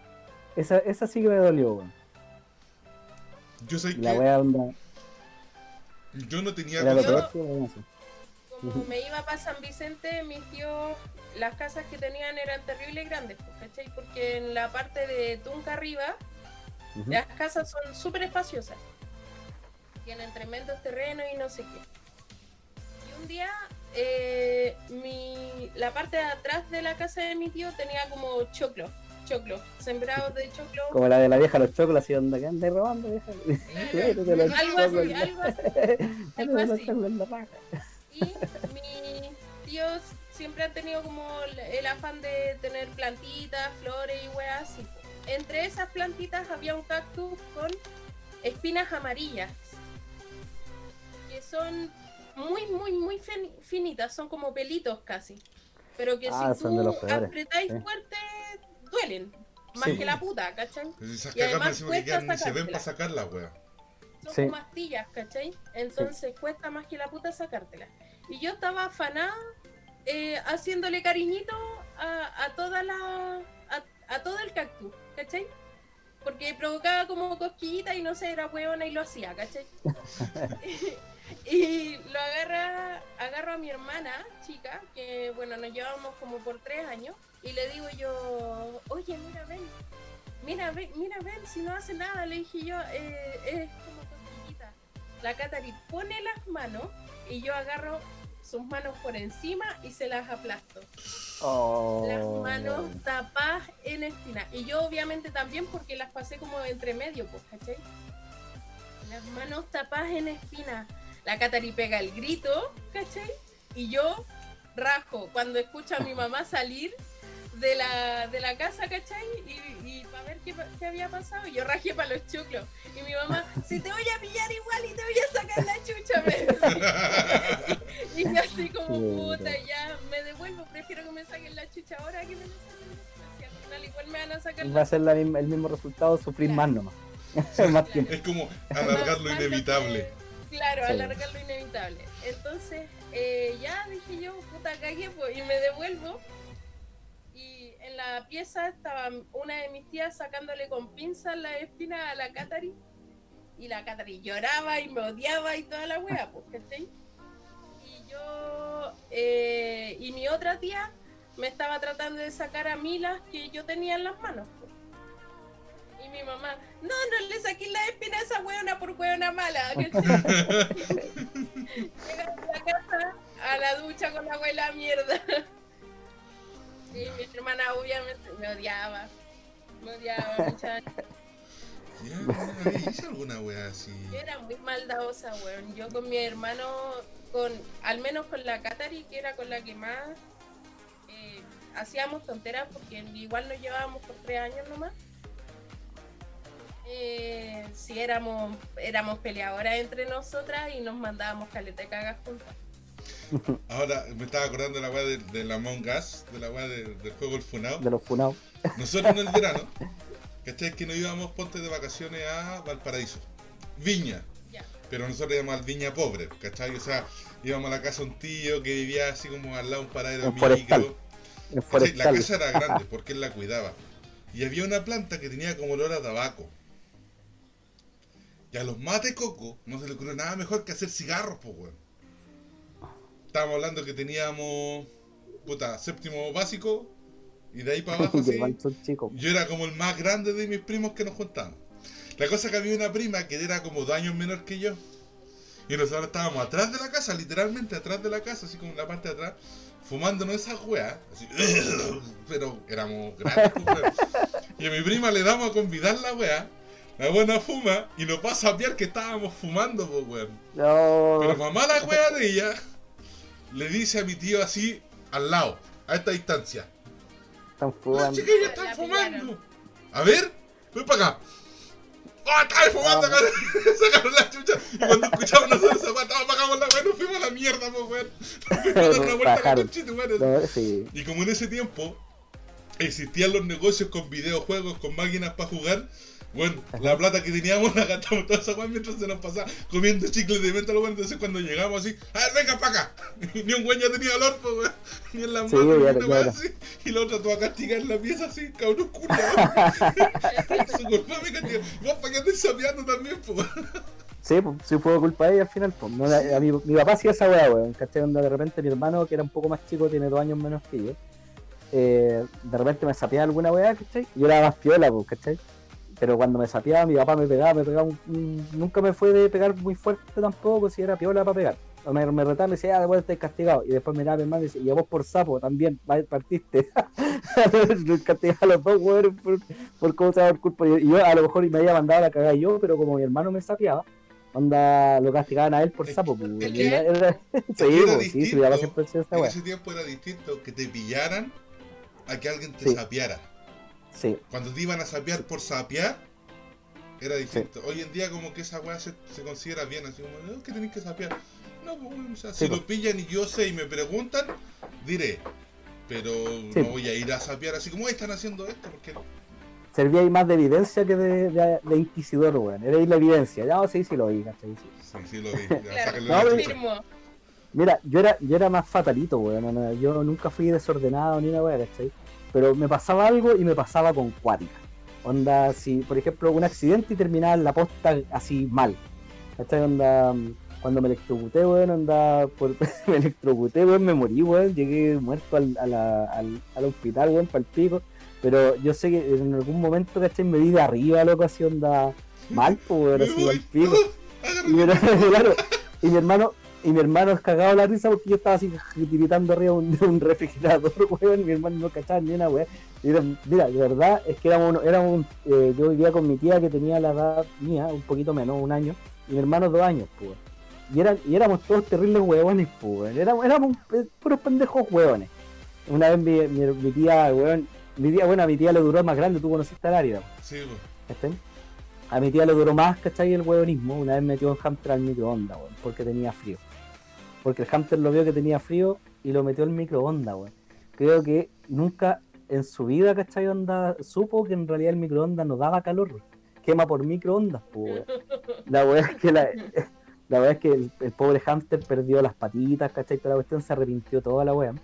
Esa, esa sí que me dolió, weón. Yo sé La que wea onda. yo no tenía Era lo Yo- peor que me hizo. Como me iba para San Vicente, mis tíos, las casas que tenían eran terribles grandes, ¿cachai? Porque en la parte de Tunca arriba, Las casas son súper espaciosas. Tienen tremendos terrenos y no sé qué. Y un día, eh, mi, la parte de atrás de la casa de mi tío tenía como choclo, choclo, sembrados de choclo. Como la de la vieja los chocos, así onda que anda robando, vieja. Algo así, algo así. Los así. Y mis tíos siempre han tenido como el- el afán de tener plantitas, flores y weas así. Entre esas plantitas había un cactus con espinas amarillas. Que son muy, muy, muy fin- finitas, son como pelitos casi. Pero que Ah, si tú apretáis fuerte, duelen. Más Sí. que la puta, ¿cachai? Esas Y cagas además que cuesta se ven para sacar la wea. son Sí. como astillas, ¿cachai? Entonces cuesta más que la puta sacártela. Y yo estaba afanada eh, haciéndole cariñito a, a toda la. A, a todo el cactus, ¿cachai? Porque provocaba como cosquillita y no sé, era hueona y lo hacía, ¿cachai? y lo agarra, agarro a mi hermana, chica, que bueno, nos llevamos como por tres años, y le digo yo, oye, mira, ven, mira, ven, mira, ven, si no hace nada, le dije yo, eh, es como cosquillita. La Catari pone las manos y yo agarro sus manos por encima y se las aplasto. Oh, Las manos tapadas en espina. Y yo obviamente también porque las pasé como entre medio, pues, ¿cachai? Las manos tapadas en espina. La Catari pega el grito, ¿cachai? Y yo rajo cuando escucho a mi mamá salir de la, de la casa, ¿cachai? Y, y para ver qué, pa- qué había pasado, yo rajé para los choclos. Y mi mamá, si te voy a pillar igual y te voy a sacar la chucha, me decía. Y yo así como, puta, ya me devuelvo, prefiero que me saquen la chucha ahora que me la saquen. Si al final igual me van a sacar Va a ser la misma- el mismo resultado, sufrir Claro. más nomás. más tiempo. Es como alargar lo inevitable. que- claro, Sí. alargar lo inevitable. Entonces, eh, ya dije yo, puta cagué, pues, y me devuelvo. En la pieza estaba una de mis tías sacándole con pinzas la espina a la Catari. Y la Catari lloraba y me odiaba y toda la wea, pues. Y yo, eh, y mi otra tía me estaba tratando de sacar a mí las que yo tenía en las manos. pues. Y mi mamá, no, no le saqué la espina a esa hueona por hueona mala. Llegamos a la casa, a la ducha con la abuela mierda. Y mi hermana obviamente me odiaba. Me odiaba, vez hice alguna wea así. Yo era muy maldadosa, weón. Yo con mi hermano, con al menos con la Katari, que era con la que más eh, hacíamos tonteras, porque igual nos llevábamos por tres años nomás. Eh, sí, éramos, éramos peleadoras entre nosotras y nos mandábamos caleta de cagas juntas. Ahora me estaba acordando de la weá de, de la Among Us, de la weá de- del juego El Funao. De los funados. Nosotros en el verano, ¿cachai? Que nos íbamos ponte de vacaciones a Valparaíso, Viña. Pero nosotros íbamos al Viña pobre, ¿cachai? O sea, íbamos a la casa de un tío que vivía así como al lado de un paradero Un forestal. micro. En. La casa era grande porque él la cuidaba. Y había una planta que tenía como olor a tabaco. Y a los mate coco no se le ocurrió nada mejor que hacer cigarros, pues, weón. Estábamos hablando que teníamos, puta, séptimo básico. Y de ahí para abajo, así, yo era como el más grande de mis primos que nos juntábamos. La cosa es que había una prima que era como dos años menor que yo. Y nosotros estábamos atrás de la casa, literalmente atrás de la casa, así como en la parte de atrás, fumándonos esas weas. Así, pero éramos grandes, pues. Y a mi prima le damos a convidar la wea. La buena fuma y nos pasa a piar que estábamos fumando, pues, weón. Pero mamá la wea de ella le dice a mi tío así, al lado, a esta distancia. están Las fumando. chiquillas La están pillaron. fumando. A ver, ven para acá. ¡Oh, están fumando! Ah. cabrón! Sacaron la chucha. Y cuando escuchamos nosotros esa pata, apagamos la weá, nos fuimos a la mierda, pues, weón. Nos fuimos a dar una vuelta a la Bajaron. conchita, weón. No, sí. Y como en ese tiempo, existían los negocios con videojuegos, con máquinas para jugar. Bueno, la plata que teníamos la gastamos toda esa weá mientras se nos pasaba comiendo chicles de menta. Bueno, entonces cuando llegamos así, a ver, venga para acá. ni un güey ya tenía olor, pues, weón. Ni en las Sí, claro, claro. así. Y la otra toda castigada en la pieza así, cabrón culiao. Su culpa me castiga. Vos para qué andas sapeando también, pues. Sí, pues, sí fue culpa de ella al final. Pues. No, la- a mi, mi papá hacía esa weá, weón. ¿Cachai? Onda, de repente mi hermano, que era un poco más chico, tiene dos años menos que yo. eh, de repente me sapeaba alguna weá, ¿cachai? Yo era más piola, pues, ¿cachai? Pero cuando me sapeaba, mi papá me pegaba, me pegaba. un- un- nunca me fue de pegar muy fuerte tampoco, si era piola para pegar. O me, me retaba y me decía, ah, después estás castigado. Y después miraba a mi hermano y decía, y a vos por sapo también partiste. Castigaba a los dos, weón, por, por cómo se el culpa. Y yo a lo mejor me había mandado a la cagada yo, pero como mi hermano me sapeaba, onda lo castigaban a él por sapo. pues, era- era- Sí, era pues, sí, distinto. En ese tiempo era distinto que te pillaran a que alguien te Sí. sapeara. Sí, Cuando te iban a sapear por sapear, era distinto. Hoy en día como que esa weá se, se considera bien, así como, que tenés que sapear. No, pues, weón, o sea, Sí, si pues. lo pillan y yo sé y me preguntan, diré. Pero Sí, no pues. voy a ir a sapear así como, "Ay, están haciendo esto, porque servía ahí más de evidencia que de, de, de inquisidor, weón. Era ahí la evidencia. Ya, sí, sí lo vi, ¿cachai? Sí. sí, sí lo vi. Ya, Claro, No. Mira, yo era, yo era más fatalito, weón. Yo nunca fui desordenado ni una weá, ¿cachai? Pero me pasaba algo y me pasaba con cuática. Onda, si, por ejemplo, un accidente y terminaba en la posta así mal. ¿Cachai? Onda, cuando me electrocuté, weón, onda, por, me electrocuté, weón, me morí, weón. Llegué muerto al, a la- al, al hospital, weón, para el pico. Pero yo sé que en algún momento, ¿cachai? Me vi de arriba, loco, así onda mal, pues, weón, así al pico. claro, y mi hermano, y mi hermano es cagado la risa porque yo estaba así tiritando arriba de un, de un refrigerador, weón, y mi hermano no cachaba ni una weá. Y era- mira, de verdad, es que éramos, éramos eh, yo vivía con mi tía que tenía la edad mía, un poquito menos, un año, y mi hermano dos años, pues. Y, eran, y éramos todos terribles huevones, pues. Éramos, éramos eh, puros pendejos huevones. Una vez mi, mi, mi tía, weón, mi tía, bueno, a mi tía le duró más grande, tú conociste al área. Sí. ¿cachai? A mi tía le duró más, ¿cachai? El huevonismo. Una vez metió un hamster al microondas, weón, porque tenía frío. Porque el hamster lo vio que tenía frío y lo metió al microondas, weón. Creo que nunca en su vida, ¿cachai? Onda, supo que en realidad el microondas no daba calor, weón. Quema por microondas, pues. La weá es que la, la weá es que el, el pobre hamster perdió las patitas, ¿cachai? Toda la cuestión se arrepintió toda la weá.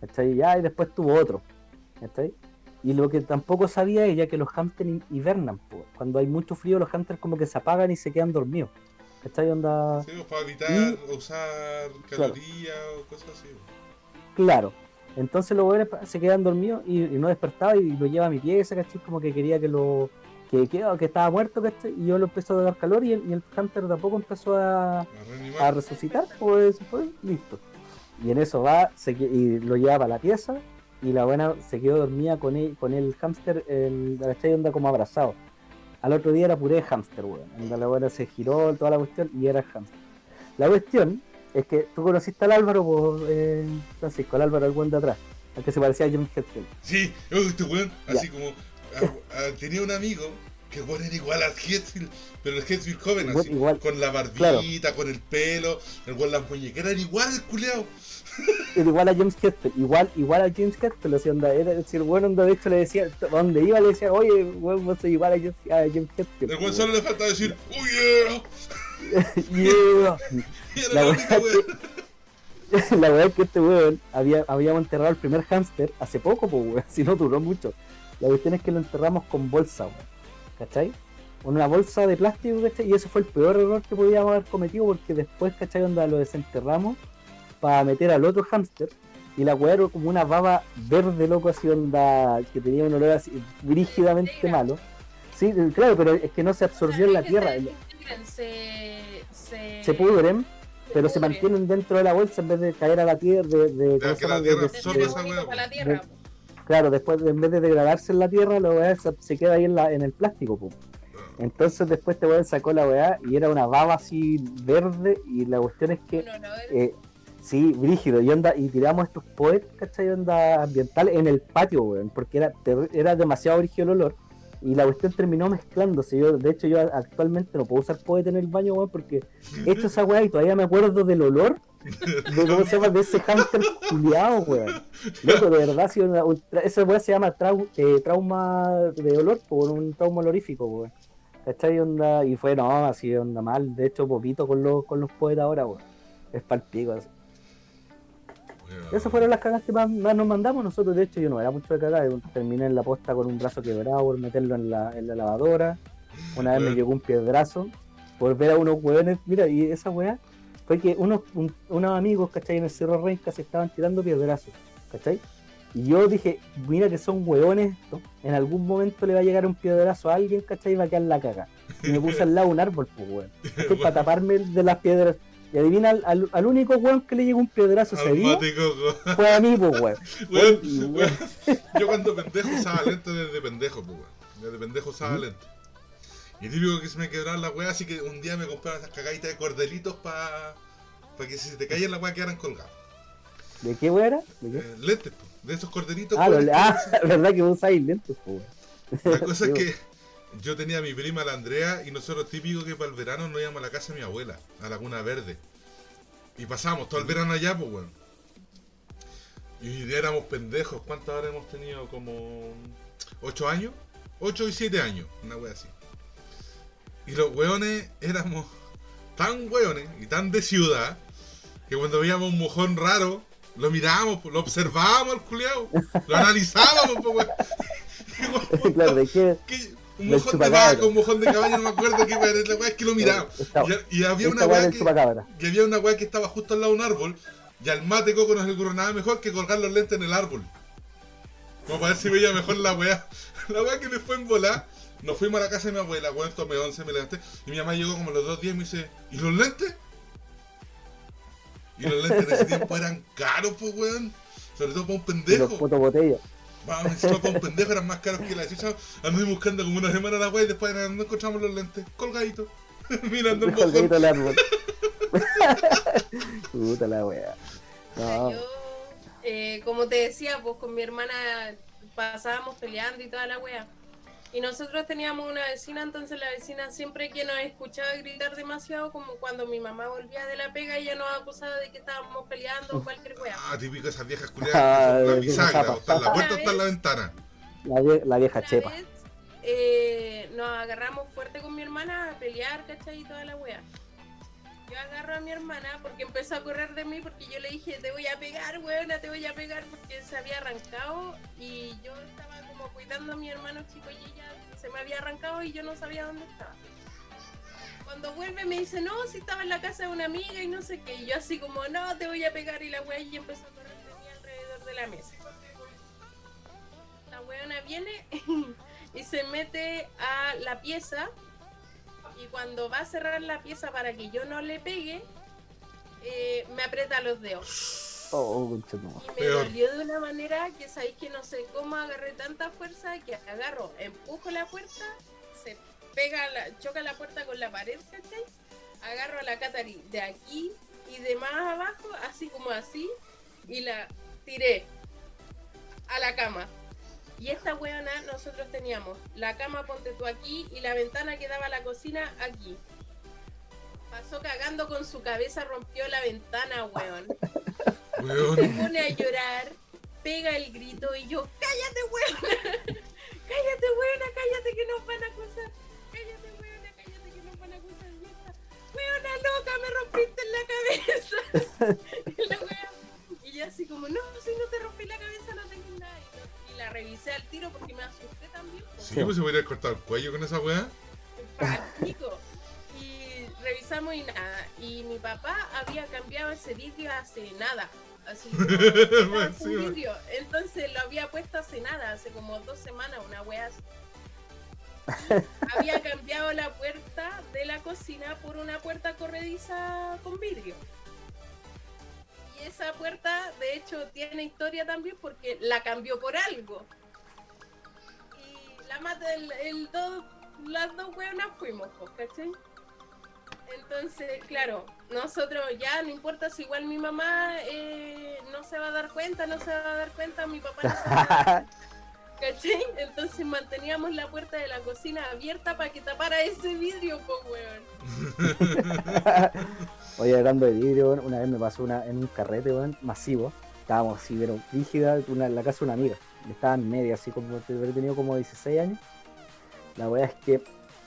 ¿Cachai? Ya, y después tuvo otro. ¿Cachai? Y lo que tampoco sabía ella que los hamsters hi- hibernan. po. Cuando hay mucho frío, los hamsters como que se apagan y se quedan dormidos. ¿Cachai? Onda. Sí, pues, para evitar Y- usar Claro. calorías o cosas así. pues. Claro. Entonces los pa- se quedan dormidos y, y no despertaba y lo lleva a mi pieza, ¿cachai? Como que quería que lo. que, que, que estaba muerto, ¿cachai? Y yo lo empezó a dar calor y el, y el hamster tampoco empezó a, A resucitar, pues fue listo. Y en eso va se y lo lleva para la pieza y la buena se quedó dormida con el, con el hámster, el, ¿cachai? Onda como abrazado. Al otro día era puré hámster, weón. Onda la buena se giró toda la cuestión y era hámster. La cuestión es que tú conociste al Álvaro, por, eh, Francisco, al Álvaro, el buen de atrás, al que se parecía a John Hetfield. Sí, este weón, así como. ah, ah, tenía un amigo que weón era igual a Hetfield, pero el Hetfield joven, así, igual, con la barbita, con el pelo, el weón las muñequeras, era igual el culeado. Era igual a James Hetfield, igual, igual a James Hetfield, así onda, era, si el bueno de hecho le decía, donde iba le decía, oye, weón, vos sos igual a James, a James. El weón solo le faltaba decir, oh yeah, Yeah. La la weá única weón. la verdad es que este weón había, habíamos enterrado el primer hámster hace poco, pues weón, si no duró mucho. La cuestión es que lo enterramos con bolsa, weón. ¿Cachai? Con una bolsa de plástico, ¿cachai? Y ese fue el peor error que podíamos haber cometido porque después, ¿cachai? Onda lo desenterramos para meter al otro hámster. Y la weá era como una baba verde, loco, así onda, que tenía un olor así rígidamente Negra. malo. Sí, claro, pero es que no se absorbió en la tierra. Se, se, Se pudren, pero se mantienen dentro de la bolsa en vez de caer a la tierra, de, de- De-. Claro, después de- en vez de degradarse en la tierra, la weá se, se queda ahí en, la, en el plástico, po. Entonces después este weón sacó la weá y era una baba así verde y la cuestión es que, eh, sí, brígido, y onda, y tiramos estos poets, ¿cachai? Onda ambiental en el patio, weón, porque era, era demasiado brígido el olor. Y la cuestión terminó mezclándose. Yo, de hecho, yo actualmente no puedo usar poet en el baño, weón, porque he hecho esa weá y todavía me acuerdo del olor de cómo se llama, de ese hamster culiado, weón. Loco, de verdad, sí, una, un tra- esa weá se llama eh, trauma de olor, por un trauma olorífico, weón. ¿Cachai? Onda, y fue, no, así onda mal. De hecho, popito con los, con los poetas ahora, weón. Es palpico. así. Esas fueron las cagas que más, más nos mandamos. Nosotros, de hecho, yo no era mucho de cagar. Terminé en la posta con un brazo quebrado por meterlo en la, en la lavadora. Una vez me llegó un piedrazo por ver a unos hueones. Mira, y esa weá fue que unos, un- unos amigos, ¿cachai? En el Cerro Renca se estaban tirando piedrazos, ¿cachai? Y yo dije, mira que son hueones estos. En algún momento le va a llegar un piedrazo a alguien, ¿cachai? Y va a quedar la caga. Y me puse al lado un árbol, pues, weón. ¿cachai? Para taparme de las piedras. Y adivina, al, al- al único weón que le llegó un piedrazo ese día fue a mí, pues, weón. Weón, Y, weón, weón, Yo cuando pendejo usaba lentes desde pendejo, pues, weón. Desde pendejo usaba lentes. Y típico que se me quebraron las weas, así que un día me compraron esas cagaditas de cordelitos para que si se te caían las weas quedaran colgadas. ¿De qué weón era? ¿De qué? Eh, lentes, pues, de esos cordelitos. Ah, lo- ah, verdad que vos usáis lentes, pues, weón. La cosa es que yo tenía a mi prima, la Andrea, y nosotros típico que para el verano nos íbamos a la casa de mi abuela, a Laguna Verde. Y pasamos todo el verano allá, pues, weón. Y éramos pendejos. ¿Cuántas horas hemos tenido? Como... ¿Ocho años? Ocho y siete años, una wea así. Y los weones éramos tan weones y tan de ciudad que cuando veíamos un mojón raro, lo mirábamos, lo observábamos al culiao, lo analizábamos, pues, weón. Claro, ¿de qué? que un mojón de vaca, un mojón de caballo, no me acuerdo qué la weá es que lo miraba. Y, y había una weá que, que había una weá que estaba justo al lado de un árbol, y al mate coco no se ocurrió nada mejor que colgar los lentes en el árbol. Como para ver si veía mejor la weá. La weá que me fue en volar. Nos fuimos a la casa de mi abuela, weón, tomé once, me levanté. Y mi mamá llegó como a los dos días y me dice, ¿y los lentes? Y los lentes en ese tiempo eran caros, pues weón. Sobre todo para un Y pendejo. los putos botellas. Vamos, encima para un pendejo eran más caros que la chucha. Andé buscando como una semana la weá y después no encontramos los lentes. Colgaditos. Mirando el Colgadito mojón. al árbol. Puta la. No, Yo, eh, como te decía, pues con mi hermana pasábamos peleando y toda la wea. Y nosotros teníamos una vecina, entonces la vecina siempre que nos escuchaba gritar demasiado, como cuando mi mamá volvía de la pega, ella nos acusaba de que estábamos peleando o cualquier wea. Ah, típico esas viejas Ah, culiadas. La bisagra. o Está en la puerta o está en la ventana. la, vie- la vieja Una chepa. vez, eh, nos agarramos fuerte con mi hermana a pelear, ¿cachai? Y toda la wea. Yo agarro a mi hermana porque empezó a correr de mí porque yo le dije, te voy a pegar, weona, te voy a pegar porque se había arrancado y yo estaba cuidando a mi hermano chico y ella se me había arrancado y yo no sabía dónde estaba. Cuando vuelve me dice, no, si estaba en la casa de una amiga y no sé qué. Y yo así como, no, te voy a pegar y la wea y empezó a correr de mí alrededor de la mesa. La weona viene y se mete a la pieza y cuando va a cerrar la pieza para que yo no le pegue, eh, me aprieta los dedos. Oh, me dolió de una manera que sabéis que no sé cómo agarré tanta fuerza que agarro, empujo la puerta, se pega, la, choca la puerta con la pared, ¿cachai? Agarro a la Catari de aquí y de más abajo, así como así, y la tiré a la cama. Y esta weona, nosotros teníamos la cama, ponte tú aquí, y la ventana que daba a la cocina aquí. Pasó cagando con su cabeza, rompió la ventana, weón se Weón. pone a llorar, pega el grito y yo, cállate weona, cállate weona, cállate que nos van a acusar, cállate weona, cállate que nos van a acusar, y esta, weona loca, me rompiste en la cabeza. y, la wea- y yo así como, no, si no te rompí la cabeza no tengo nada. Y, la revisé al tiro porque me asusté también. pues. Sí, pues se podría cortar el cuello con esa weá. Palpico. Y revisamos y nada. Y mi papá había cambiado ese vidrio hace nada. Así como, encima. vidrio. Entonces lo había puesto hace nada, hace como dos semanas, una wea así. Había cambiado la puerta de la cocina por una puerta corrediza con vidrio. Y esa puerta, de hecho, tiene historia también porque la cambió por algo. Y la mata el, las dos hueonas fuimos, pues, ¿cachai? Entonces, claro, nosotros ya no importa si igual mi mamá eh, no se va a dar cuenta, no se va a dar cuenta, mi papá no se va a dar ¿Cachai? Entonces manteníamos la puerta de la cocina abierta para que tapara ese vidrio, po, weón. Oye, hablando de vidrio, weón, una vez me pasó una, en un carrete, weón, masivo. Estábamos así, pero rígida, una, en la casa de una amiga. Estaba en media, así como habría tenido como 16 años. La weá es que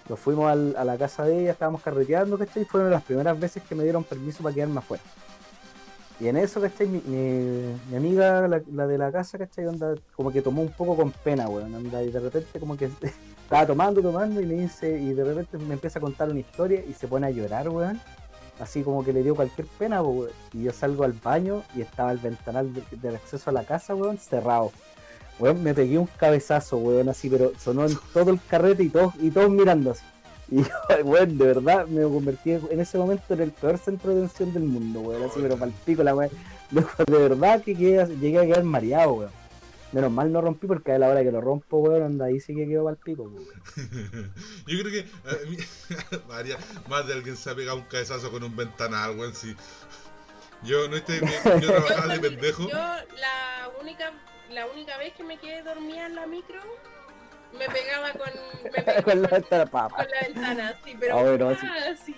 nos fuimos al- a la casa de ella, estábamos carreteando, ¿cachai? Fueron las primeras veces que me dieron permiso para quedarme afuera. Y en eso, ¿cachai? Mi, mi- mi amiga, la, de la casa, ¿cachai? Onda, como que tomó un poco con pena, weón. onda, y de repente como que estaba tomando, tomando y me dice, y de repente me empieza a contar una historia y se pone a llorar, weón. Así como que le dio cualquier pena, weón. Y yo salgo al baño y estaba el ventanal de- del acceso a la casa, weón, cerrado. Weón, me pegué un cabezazo, weón, así, pero sonó en todo el carrete y todos, y todos mirando así. Y yo, weón, de verdad, me convertí en ese momento en el peor centro de atención del mundo, weón, así, pero palpico la weón. De verdad que quedé- llegué a quedar mareado, weón. Menos mal no rompí porque a la hora que lo rompo, weón, anda ahí sí que quedó palpico, weón. Yo creo que mí- María, más de alguien se ha pegado un cabezazo con un ventanal, weón. Si... Yo no estoy. Yo trabajaba de pendejo. Yo la única, la única vez que me quedé dormida en la micro, me pegaba con, me pegué Con la con- ventana, con la ventana, así, pero Ah, ah, sí. así.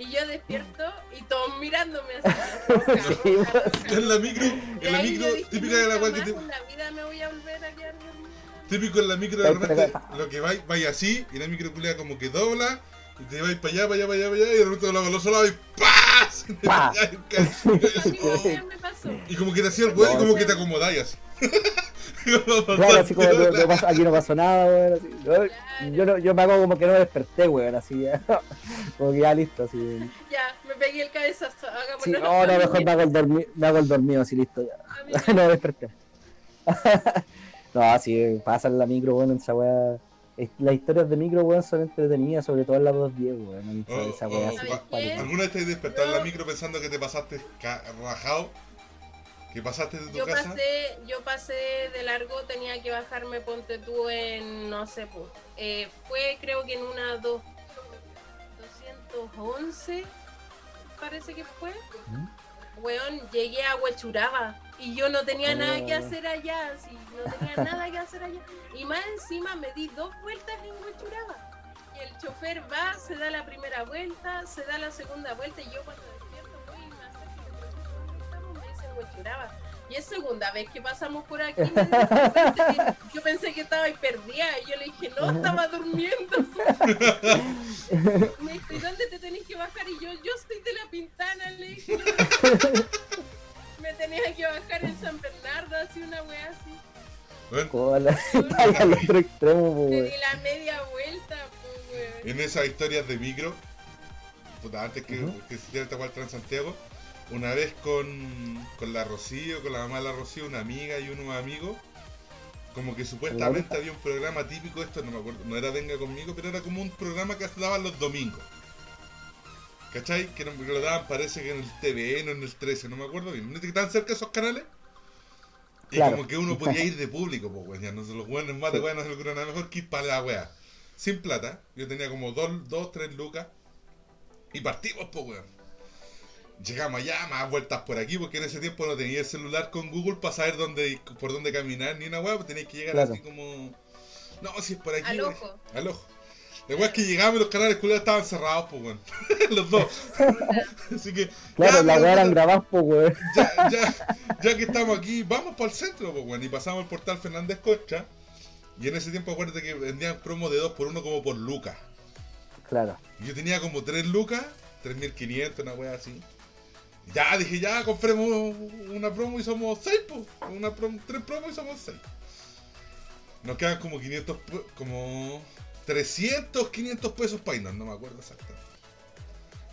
Y yo despierto y todos mirándome así. Sí, roja. En la micro, Y en la micro, típica de la "Nunca weá que te. en la vida me voy a volver a quedar dormida. Típico en la micro de repente, lo que vais, vais así, y la micro culea como que dobla, y te vais para allá, para allá, para allá, para allá, y de repente lo los lados y ¡paz! Y te como que te hacía el weón y como sí. que te acomodáis así. Claro, así como no- no pasó- aquí no pasó nada, weón. Así. Yo, Claro. yo, no- yo me hago como que no me desperté, weón, así ya. Como que ya listo, así. Ya, me pegué el cabezazo. Sí, no, no, mejor me hago el, dormi- me hago el dormido, así listo ya. A mí no me desperté. no, así pasa en la micro, weón, esa weá. Las historias de micro, weón, son entretenidas, sobre todo en la 210, weón. Esa, Oh, esa weá oh. ¿Alguna vez te despertado en la micro pensando que te pasaste rajado? ¿Que pasaste de tu Yo casa? pasé, yo pasé de largo, tenía que bajarme, ponte tú en, no sé, pues, eh, fue creo que en una dos, 211, parece que fue. ¿Mm? Weón, llegué a Huechuraba y yo no tenía nada que Oh. hacer allá, sí, no tenía nada que hacer allá. Y más encima me di dos vueltas en Huechuraba. Y el chofer va, se da la primera vuelta, se da la segunda vuelta y yo cuando Y es segunda vez que pasamos por aquí. "Yo pensé que- Yo pensé que estaba ahí perdida y yo le dije, no, estaba durmiendo. Me dijo, ¿y dónde te tenés que bajar? Y yo, yo estoy de la pintana, le dije. Me tenía que bajar en San Bernardo, así una wea así. Bueno, Como la- Vaya al otro extremo, po, Me weón. di la media vuelta, en esas historias de micro, puta, antes que se hiciera esta cual Transantiago, una vez con, con la Rocío, con la mamá de la Rocío, una amiga y unos amigos, como que supuestamente había un programa típico, esto no me acuerdo, no era Venga conmigo, pero era como un programa que daban los domingos. ¿Cachai? Que, lo daban, parece que en el TVN o en el 13, no me acuerdo bien. ¿No están cerca esos canales? Y Claro. como que uno podía ir de público, pues, weón. Ya no sé, los buenos más de weón, no se ocurre nada mejor que ir para la wea. Sin plata. Yo tenía como dos, dos tres lucas. Y partimos, pues, weón. Llegamos allá, más vueltas por aquí, porque en ese tiempo no tenía el celular con Google para saber dónde, por dónde caminar ni una weá, pues tenías que llegar Claro. así como. No, si es por aquí. Al ojo. Al ojo. La weá es que llegamos y los canales culiados estaban cerrados, pues, weón. los dos. así que. Claro, ya, la weá eran grabadas, po, weón. ya, ya, ya que estamos aquí, vamos para el centro, pues, weón. Y pasamos el portal Fernández Cocha. Y en ese tiempo, acuérdate que vendían promo de 2 por 1 como por lucas. Claro. Y Yo tenía como 3 lucas, 3.500, una wea así. Ya dije, ya compremos una promo y somos 6, pues. Una promo, 3 promos y somos 6. Nos quedan como 500, pe- como 300, 500 pesos para irnos, no me acuerdo exactamente.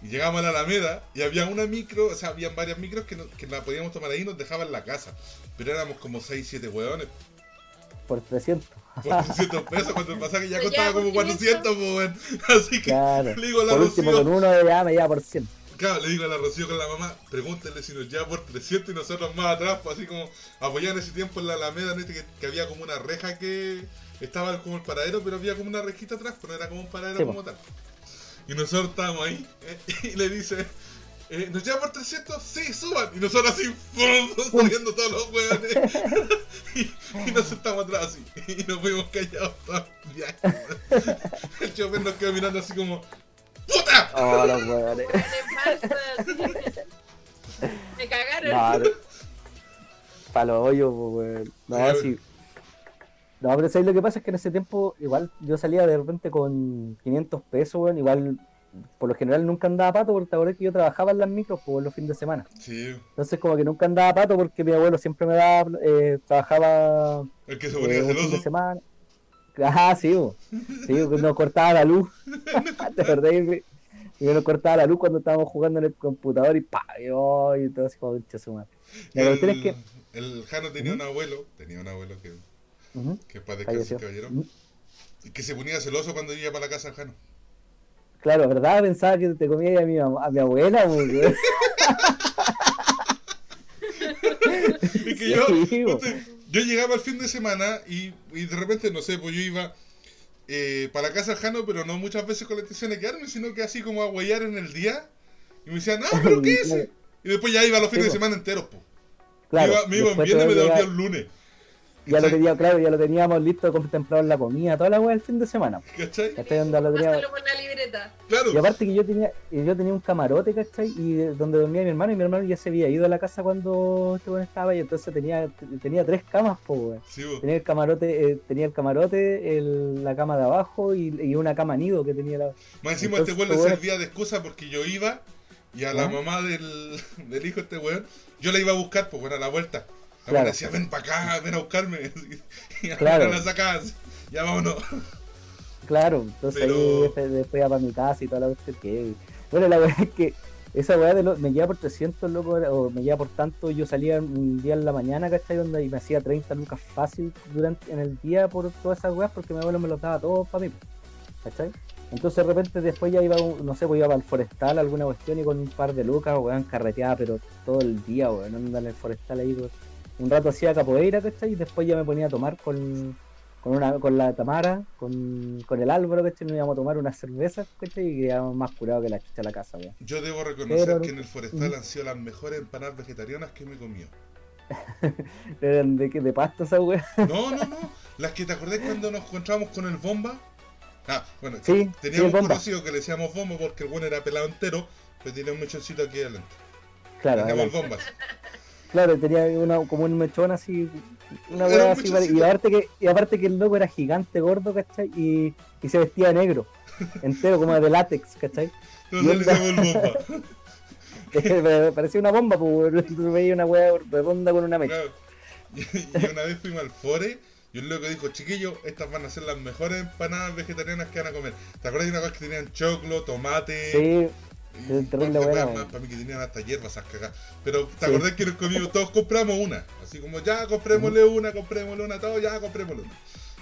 Y llegamos a la Alameda y había una micro, o sea, habían varias micros que, no- que la podíamos tomar ahí y nos dejaban en la casa. Pero éramos como 6, 7 hueones. Por 300. Por 300 pesos cuando el pasaje ya costaba como por 400, pues, weón. Así que Claro. le digo la Por último, con uno ya me lleva por 100. Claro, le digo a la Rocío con la mamá, pregúntale si nos lleva por 300 y nosotros más atrás, pues así como apoyaban ese tiempo en la Alameda, ¿no? que, que había como una reja que estaba como el paradero, pero había como una rejita atrás, pues no era como un paradero Sí, como tal. Y nosotros estábamos ahí, eh, y le dice, eh, ¿nos lleva por 300? Sí, suban. Y nosotros así, ¡fum! saliendo todos los hueones. y, Y nos sentamos atrás así. Y nos fuimos callados todo el viaje. El chofer nos quedó mirando así como. ¡Puta! Oh, los weones. Me cagaron. No, no. Pa' los hoyos, weón. No, Ya, sí. No, pero ¿sabes lo que pasa? Es que en ese tiempo, igual yo salía de repente con 500 pesos, weón. Igual, por lo general nunca andaba pato, porque te acordás que yo trabajaba en las micros, pues, los fines de semana. Sí, Entonces, como que nunca andaba pato porque mi abuelo siempre me daba, eh, trabajaba el que se eh, ponía un fin de semana. Ajá, sí, bo. sí, nos cortaba la luz. ¿Te acordás? Y nos cortaba la luz cuando estábamos jugando en el computador y pa, y, oh, y todo así como pinche su madre. La el, cuestión es que. el Jano tenía un abuelo, tenía un abuelo que, Ujú, que para descansar caballero, y que se ponía celoso cuando iba para la casa del Jano. Claro, ¿verdad? Pensaba que te comía a mi, a mi abuela, weón. Y que yo. Yo llegaba al fin de semana y, y de repente, no sé, pues yo iba eh, para casa del Jano, pero no muchas veces con la intención de quedarme, sino que así como a huellar en el día. Y me decían, ah, pero ¿qué es? Y después ya iba los fines Sí, de bo. semana enteros, pues. Claro, me iba, me iba en después viernes y me devolvía el lunes. Ya lo tenía, claro, ya lo teníamos listo, contemplado en la comida, toda la weá el fin de semana. ¿Cachai? ¿Cachai? Donde lo la libreta. Claro. Y aparte que yo tenía, y yo tenía un camarote, ¿cachai? Y donde dormía mi hermano, y mi hermano ya se había ido a la casa cuando este weón estaba ahí, entonces tenía, tenía tres camas, pues weón. Sí. Tenía el camarote, eh, tenía el camarote, el- la cama de abajo y, y una cama nido que tenía la. Más encima Entonces, este weón le servía de excusa porque yo iba y a la ¿Ah? mamá del, del hijo de este weón, yo la iba a buscar, pues bueno, a la vuelta. La Claro. decía, ven para acá, ven a buscarme. Y a Claro. la sacaba así, ya vámonos. Claro, entonces Pero- ahí después, después iba para mi casa y toda la cuestión que. Bueno, la verdad es que esa weá de lo- me lleva por 300, loco, o me lleva por tanto. Yo salía un día en la mañana, ¿cachai? Donde y me hacía 30 lucas fácil durante en el día por todas esas weas, porque mi abuelo me los daba todos para mí, ¿cachai? Entonces de repente después ya iba, no sé, pues iba para el forestal, alguna cuestión, y con un par de lucas, weón, carreteaba, pero todo el día, weón, andaba en el forestal ahí, weón. Un rato hacía capoeira, ¿cachai? Y después ya me ponía a tomar con, con, una, con la Tamara, con, con el Álvaro, ¿cachai? Nos íbamos a tomar unas cervezas, ¿cachai? Y quedábamos más curados que la chucha a la casa, weón. Yo debo reconocer Pero- que en el forestal han sido las mejores empanadas vegetarianas que me he comido. Eran de, de pasto esa weón. No, no, no. Las que te acordás cuando nos encontramos con el bomba. Ah, bueno, Sí, teníamos un conocido que le decíamos bomba porque el bueno era pelado entero, pero tenía un mechoncito aquí adelante. Claro, Teníamos el bombas. Claro, tenía una, como un mechón así, una un así, y aparte que, y aparte que el loco era gigante, gordo, ¿cachai? Y, y se vestía de negro, entero, como de látex, ¿cachai? Entonces le decíamos el bomba. Parecía una bomba, pues, veía una weá redonda con una mecha. Claro. Y, y una vez fuimos al Fore y un loco dijo, chiquillos, estas van a ser las mejores empanadas vegetarianas que van a comer. ¿Te acuerdas de una cosa que tenían choclo, tomate? Sí, y es terrible buena, weas weón. más para mí que tenían hasta hierbas esas cagadas. Pero ¿te Sí. acordás que nos comimos? Todos compramos una. Así como ya comprémosle una, comprémosle una, todos ya comprémosle una.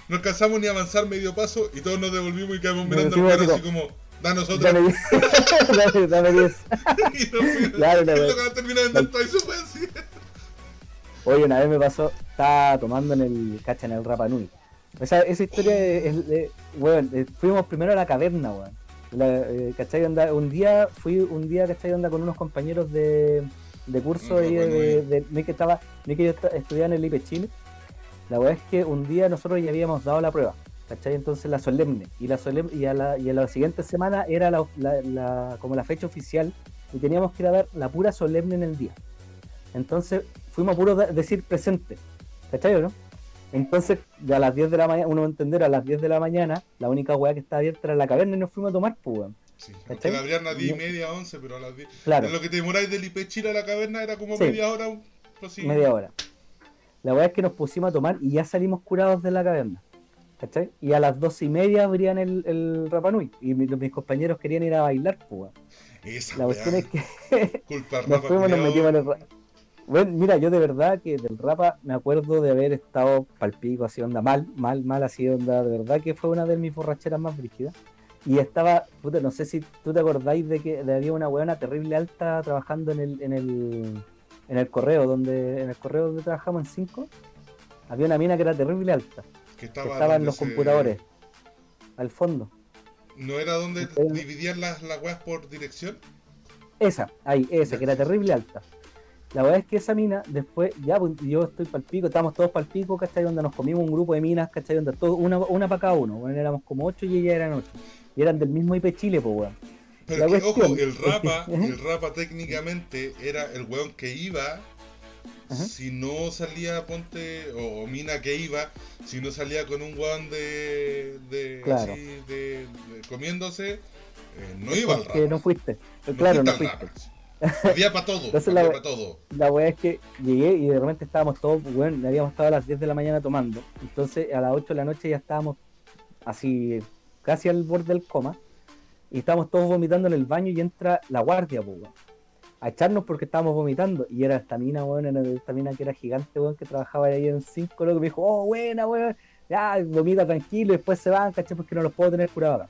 No alcanzamos ni a avanzar medio paso y todos nos devolvimos y quedamos mirando al decimos perro así como, da nosotros. dame 10. dame, dame 10. y nos. Claro, fue así. Oye, una vez me pasó, estaba tomando en el, cacha, en el Rapa Nui. Esa, esa historia es, es- es- weón, eh, fuimos primero a la caverna, weón. La, eh, ¿cachai? Onda, un día, fui un día, ¿cachai? Onda con unos compañeros de, de curso ahí Rapa de, de, que estaba, ni que yo estudiaba en el IPE Chile. La weá es que un día nosotros ya habíamos dado la prueba, ¿cachai? Entonces la solemne. Y la solemne, y a la, y a la siguiente semana era la, la- la- como la fecha oficial y teníamos que ir a dar la pura solemne en el día. Entonces fuimos a puro decir presente, ¿cachai o no? Entonces, a las 10 de la mañana, uno va a entender, a las 10 de la mañana, la única weá que estaba abierta era la caverna y nos fuimos a tomar, pues. Sí, aunque la abrían a 10 y media, 11, pero a las 10. Claro. Lo que te demoráis del IP Chile a la caverna era como Sí. media hora. Sí. media hora. La weá es que nos pusimos a tomar y ya salimos curados de la caverna. ¿Cachai? Y a las dos y media abrían el, el Rapanui. Y mi- mis compañeros querían ir a bailar, pues. Esa La cuestión es que Culpa nos fuimos, nos metimos en el Bueno, mira, yo de verdad que del Rapa me acuerdo de haber estado palpico, así onda mal, mal, mal, así onda, de verdad que fue una de mis borracheras más brígidas. Y estaba, puta, no sé si tú te acordáis de que había una weona terrible alta trabajando en el, en el, en el correo, donde, en el correo donde trabajamos en 5, había una mina que era terrible alta, Que que estaba, estaba en los se- computadores, al fondo. ¿No era donde dividían las, las weas por dirección? Esa, ahí, esa, que era terrible alta. La verdad es que esa mina, después, ya, pues, yo estoy pal pico, estábamos todos pal pico, ¿cachai? Donde nos comimos un grupo de minas, ¿cachai? Donde todo, una, una para cada uno, bueno, éramos como ocho y ella eran ocho. Y eran del mismo IP Chile, pues, weón. Pero La que, ojo, el es que- rapa, el rapa técnicamente era el weón que iba, Ajá. si no salía, ponte, o, mina que iba, si no salía con un weón de, de, Claro. así, de, de- comiéndose, eh, no iba al rapa. no fuiste. No claro, no fuiste rapa. Había para todo, Entonces había la- para todo. La weá es que llegué y de repente estábamos todos, bueno, habíamos estado a las 10 de la mañana tomando. Entonces a las 8 de la noche ya estábamos así, casi al borde del coma. Y estábamos todos vomitando en el baño y entra la guardia, pues, weón. A echarnos porque estábamos vomitando. Y era esta mina, weón, era esta mina que era gigante, weón, que trabajaba ahí en 5, loco, me dijo, oh, buena, weón. Ya, vomita tranquilo y después se van, caché, porque no los puedo tener curados.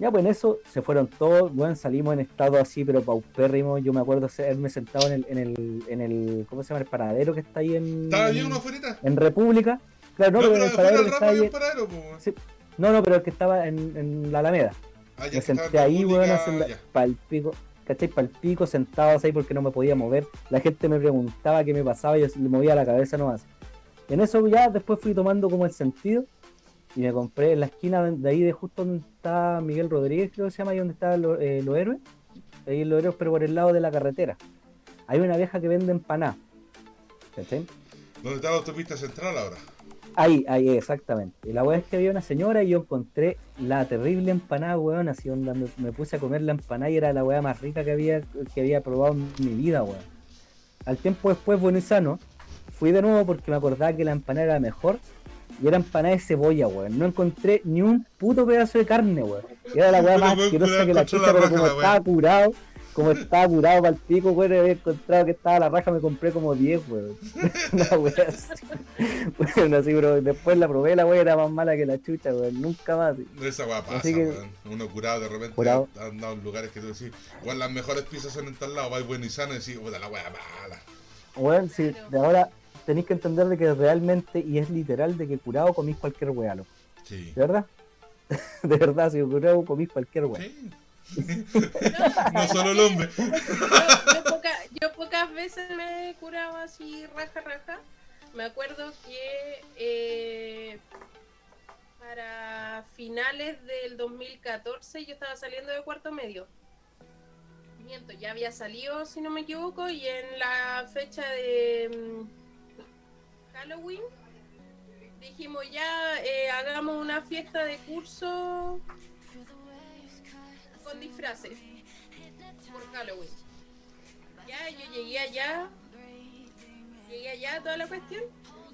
Ya, pues en eso se fueron todos, bueno, salimos en estado así, pero paupérrimo. Yo me acuerdo haberme sentado en el, en el, en el, ¿cómo se llama? El paradero que está ahí en, ¿Estaba bien una afuerita? en República. Claro, no, No, pero en el afuera paradero que está ahí. paradero. Sí. No, no, pero el que estaba en, en la Alameda. Ah, ya Me senté ahí, weón, República, haciendo ya. pal pico, ¿cachai? Pal pico, sentados ahí porque no me podía mover. La gente me preguntaba qué me pasaba y yo le movía la cabeza nomás. En eso ya después fui tomando como el sentido y me compré en la esquina de ahí de justo donde está Miguel Rodríguez, creo que se llama, ahí donde está lo- eh, los héroes. Ahí los héroes, pero por el lado de la carretera. Hay una vieja que vende empanadas. ¿Cachai? ¿Dónde está la autopista central ahora? Ahí, ahí, exactamente. Y la weá es que había una señora y yo encontré la terrible empanada, weón, así onda, me, me puse a comer la empanada y era la weá más rica que había, que había probado en mi vida, weón. Al tiempo después, bueno y sano, fui de nuevo porque me acordaba que la empanada era mejor y era empanada de cebolla, weón. No encontré ni un puto pedazo de carne, weón. Y era la weá Pero, más weón, asquerosa que la chucha, pero como estaba curado, como estaba curado para el pico, weón, había encontrado que estaba la raja, me compré como 10, weón. Una weá así. Bueno, así, bro. Después la probé, la weá era más mala que la chucha, weón. Nunca más. Esa weá pasa, que- weón. Uno curado de repente Curado. ha andado en lugares que tú decís, weón, las mejores pizzas son en tal lado, vais bueno y sano y decís, puta, la weá mala. Weón, si de ahora tenéis que entender de que realmente, y es literal, de que curado comís cualquier weá, loco. Sí. ¿De verdad? De verdad, si curado comís cualquier weá. Sí. no solo el hombre. Yo, yo poca- yo pocas veces me he curado así raja raja. Me acuerdo que eh, para finales del 2014 yo estaba saliendo de cuarto medio. Miento, ya había salido, si no me equivoco, y en la fecha de mm, Halloween dijimos ya eh, hagamos una fiesta de curso con disfraces por Halloween. Ya, yo llegué allá, llegué allá, toda la cuestión,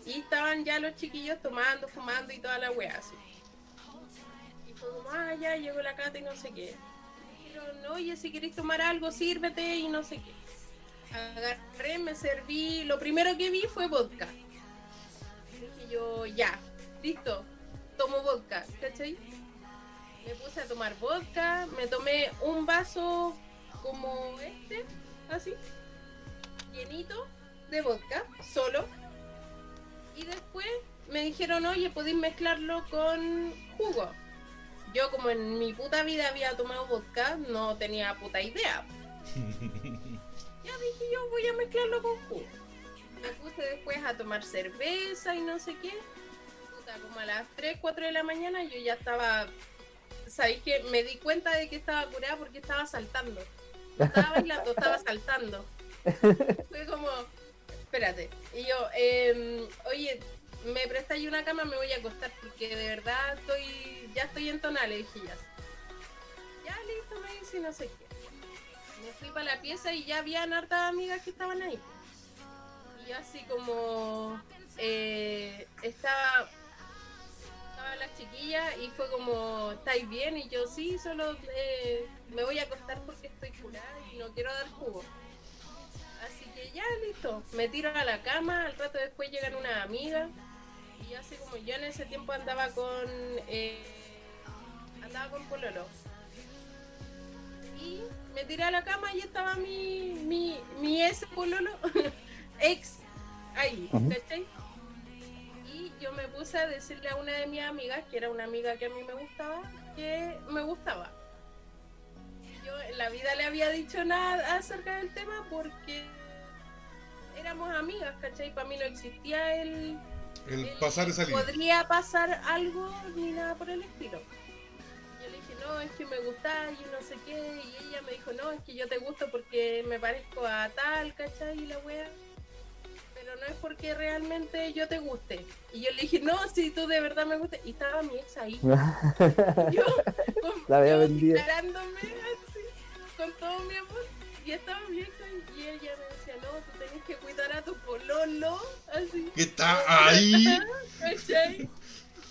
y estaban ya los chiquillos tomando, fumando y toda la wea así. Y fue como, ah, ya llegó la cata y no sé qué. Dijeron, oye, si queréis tomar algo, sírvete y no sé qué. Agarré, me serví, lo primero que vi fue vodka. Yo, ya, listo, tomo vodka, ¿cachai? Me puse a tomar vodka, me tomé un vaso como este, así, llenito de vodka, solo. Y después me dijeron, oye, podéis mezclarlo con jugo. Yo como en mi puta vida había tomado vodka, no tenía puta idea. Ya dije yo, voy a mezclarlo con jugo. Me puse después a tomar cerveza y no sé qué. Como a las 3, 4 de la mañana yo ya estaba ¿sabéis que Me di cuenta de que estaba curada porque estaba saltando. Estaba bailando, estaba saltando. Fue como, espérate. Y yo, em, oye, me prestáis una cama, me voy a acostar porque de verdad estoy, ya estoy en tonal, le dije ya. Ya listo, me dice no sé qué. Me fui para la pieza y ya habían hartas amigas que estaban ahí. Yo así como eh, estaba estaban las chiquillas y fue como, ¿estáis bien? Y yo, sí, solo eh, me voy a acostar porque estoy curada y no quiero dar jugo. Así que ya, listo. Me tiro a la cama, al rato después llegan unas amigas. Y así como yo en ese tiempo andaba con... eh, andaba con Pololo. Y me tiré a la cama y estaba mi, mi, mi ex Pololo, ex, ahí, Ujú. ¿cachai? Y yo me puse a decirle a una de mis amigas, que era una amiga que a mí me gustaba, que me gustaba. Yo en la vida le había dicho nada acerca del tema porque éramos amigas, ¿cachai? Para mí no existía el, El el pasar esa línea. podría pasar algo ni nada por el estilo. Yo le dije, no, es que me gusta y no sé qué, y ella me dijo, no, es que yo te gusto porque me parezco a tal, ¿cachai? Y la wea. Pero no es porque realmente yo te guste. Y yo le dije, no, si tú de verdad me gustas. Y estaba mi ex ahí. Yo, con, La había yo vendido. declarándome así, con todo mi amor. Y estaba mi ex ahí. Y ella me decía, no, tú tenés que cuidar a tu pololo. Así. Que está ahí. ¿Cachai?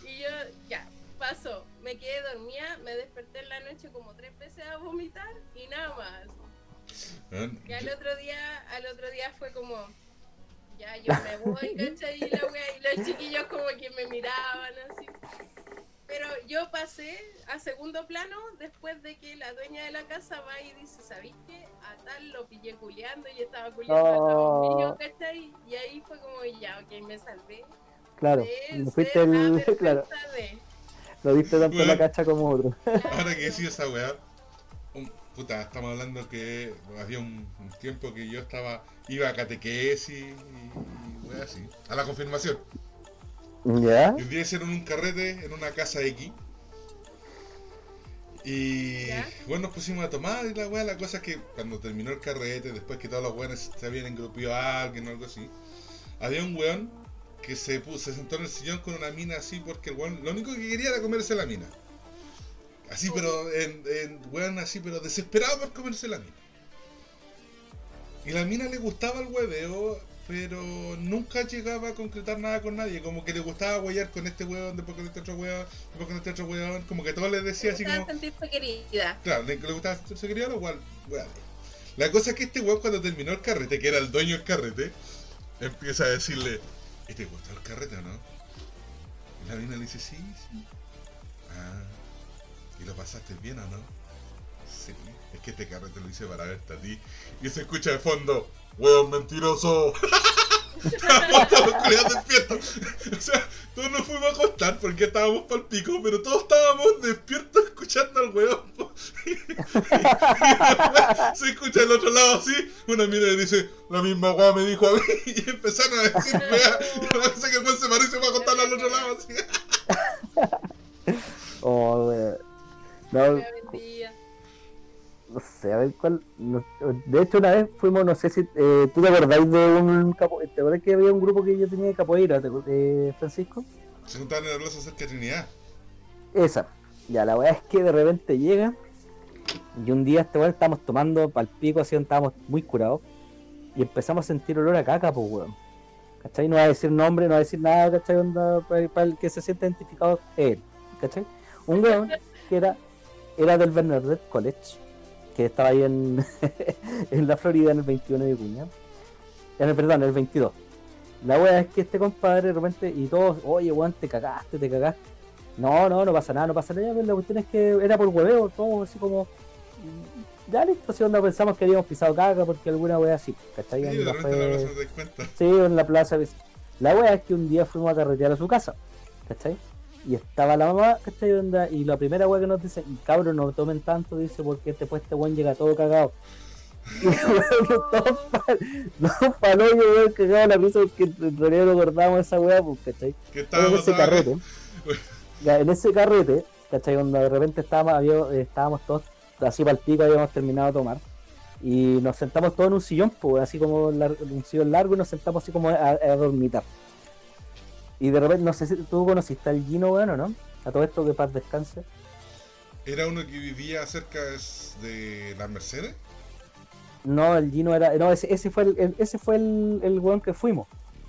Y yo, ya, pasó. Me quedé dormida, me desperté en la noche como tres veces a vomitar y nada más. Y al otro día, al otro día fue como, ya yo me voy, ¿cachai? Y, la wea, y los chiquillos como que me miraban así. Pero yo pasé a segundo plano después de que la dueña de la casa va y dice, ¿sabéis qué? A tal lo pillé culeando y estaba culeando a Oh. todos míos, ¿cachai? Y ahí fue como, ya, ok, me salvé. Claro, de fuiste el. Claro, de- lo diste tanto en la Bueno. cacha como otro. Ahora que decía esa weá, puta, estamos hablando que había un, un tiempo que yo estaba, iba a catequesis y, y weá así, a la confirmación. ¿Ya? Y un día hicieron un carrete en una casa X. Y ¿Ya? bueno, nos pusimos a tomar y la weá, la cosa es que cuando terminó el carrete, después que todos los weones se habían engrupido a alguien o algo así, había un weón que se puso, se sentó en el sillón con una mina así porque el weón lo único que quería era comerse la mina. Así, pero en, en weón así, pero desesperado por comerse la mina. Y la mina le gustaba el hueveo, pero nunca llegaba a concretar nada con nadie. Como que le gustaba huellar con este hueón, después con este otro hueón, después con este otro hueón. Como que todo le decía así como. sentirse querida. Claro, le, le gustaba se quería lo cual, weón. La cosa es que este weón cuando terminó el carrete, que era el dueño del carrete, empieza a decirle, ¿y te gustó el carrete o no? Y la mina le dice, sí, sí. Ah, ¿y lo pasaste bien o no? Sí, es que este carrete lo hice para verte a ti. Y se escucha de fondo, weón mentiroso. O sea, todos nos fuimos a acostar porque estábamos pa'l pico, pero todos estábamos despiertos escuchando al weón. Y se escucha del otro lado así, una mina le dice, la misma weá me dijo a mí, y empezaron a decir weá, y sé, a ver cuál. no- de hecho, una vez fuimos, no sé si. Eh, ¿Tú te acordáis de un capo, ¿Te acuerdas que había un grupo que yo tenía de capoeira, te eh, Francisco? Se juntaron en la plaza cerca de Trinidad. Esa. Ya, la weá es que de repente llega. Y un día este weón estábamos tomando pal pico, así estábamos muy curados. Y empezamos a sentir olor a caca, pues weón. ¿Cachai? No va a decir nombre, no va a decir nada, ¿cachai? Onda, para, el que se sienta identificado es él. ¿Cachai? Un weón que era, era del Bernadette College, que estaba ahí en, en la Florida en el 21 de junio. En el, perdón, en el 22. La wea es que este compadre de repente, y todos, oye weón, te cagaste, te cagaste. No, no, no pasa nada, no pasa nada, pero la cuestión es que era por hueveo, todo así como. Ya listo, si onda pensamos que habíamos pisado caca porque alguna wea así, ¿cachai? Repente en la. Sí, en la plaza. La wea es que un día fuimos a carretear a su casa, ¿cachai? Y estaba la mamá, ¿cachai? Onda, Y la primera wea que nos dice, cabrón, no tomen tanto, dice, porque después este weón llega todo cagado. Y weón, todos no, palo yo, weón, cagado la risa porque en realidad no acordábamos esa wea, pues, ¿cachai? Que en ese carrete, ya, en ese carrete, ¿cachai? Donde de repente estábamos, había- eh, estábamos todos así para el pico, habíamos terminado de tomar. Y nos sentamos todos en un sillón, pues, así como un sillón largo, y nos sentamos así como a, a dormitar. Y de repente, no sé si tú conociste al Gino, weón, ¿o no? A todo esto que paz descanse. Era uno que vivía cerca de las Mercedes. No, el Gino era. No, ese, ese fue el, ese fue el, el weón que fuimos.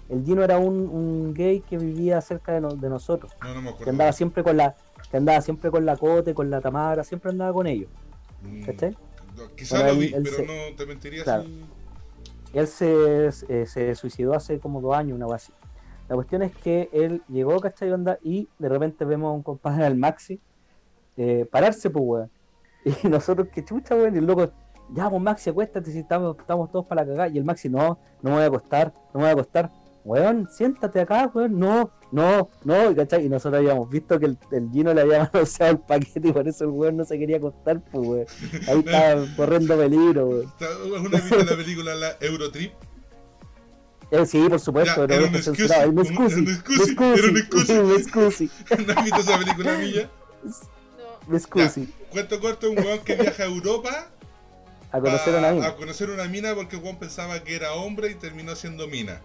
El Gino era un, un gay que vivía cerca de, no- de nosotros. No, no me Que acuerdo. andaba siempre con la. Que andaba siempre con la Cote, con la Tamara, siempre andaba con ellos. Mm, ¿Cachai? no, Quizá Bueno, lo vi, pero se- no te mentiría Claro. si. Él se, eh, se suicidó hace como dos años, una cosa así. La cuestión es que él llegó, ¿cachai? Onda, y de repente vemos a un compadre al Maxi eh, pararse, pues, weón. Y nosotros, que chucha, weón, y el loco, ya, pues Maxi, acuéstate si estamos, estamos todos para la cagada. Y el Maxi, no, no me voy a acostar, no me voy a acostar. Weón, siéntate acá, weón, no, no, no, ¿cachai? Y nosotros habíamos visto que el, el Gino le había manoseado el paquete y por eso el weón no se quería acostar, pues, weón. Ahí estaba corriendo peligro, weón. ¿Alguna vez viste la película la Eurotrip? Eh, sí, por supuesto, era no un censurado. El un- Mescusi. era un. Mescusi. ¿No visto esa película milla? No. Mescusi. Cuento corto, un weón que viaja a Europa A conocer a una a mina. conocer una mina porque weón pensaba que era hombre y terminó siendo mina.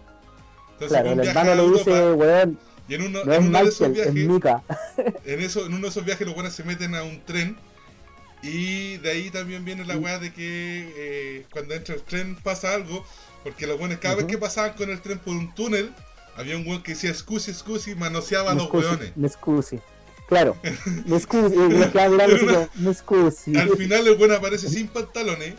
Entonces Claro, el hermano a le dice, weón, y en uno, no en es uno de esos Michael, es viajes, Mika. en, eso, en uno de esos viajes los buenos se meten a un tren y de ahí también viene la weá de que eh, cuando entra el tren pasa algo, porque los buenos cada vez que pasaban con el tren por un túnel, había un weón que decía scusi, scusi, manoseaba a los weones. Mescusi. Claro. Y así como, Mescusi. Al final el buen aparece sin pantalones,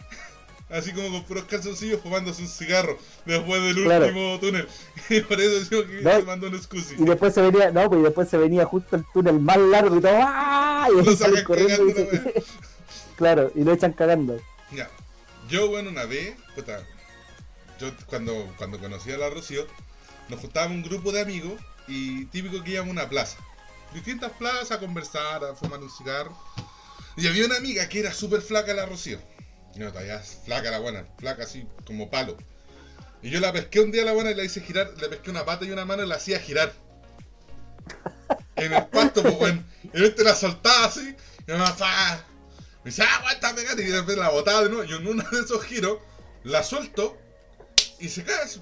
así como con puros calzoncillos fumándose un cigarro después del Claro. último túnel. Y por eso digo que No. se mandó un scusi. Y después se venía, no, pues después se venía justo el túnel más largo y todo, ¡ah! Y Lo sacan corriendo y cagando, se- Claro, y lo echan cagando. Ya. Yo, bueno, una vez, puta, yo cuando, cuando conocí a la Rocío, nos juntábamos un grupo de amigos y típico que íbamos a una plaza. Distintas plazas a conversar, a fumar un cigarro. Y había una amiga que era súper flaca la Rocío. No, todavía flaca la buena, flaca así como palo. Y yo la pesqué un día la buena y la hice girar, le pesqué una pata y una mano y la hacía girar. En el pasto, pues bueno. Y este la soltaba así, y me pa, me dice, ah, aguántame, gata", y después la botaba de nuevo. Y en uno de esos giros, la suelto y se cae. así.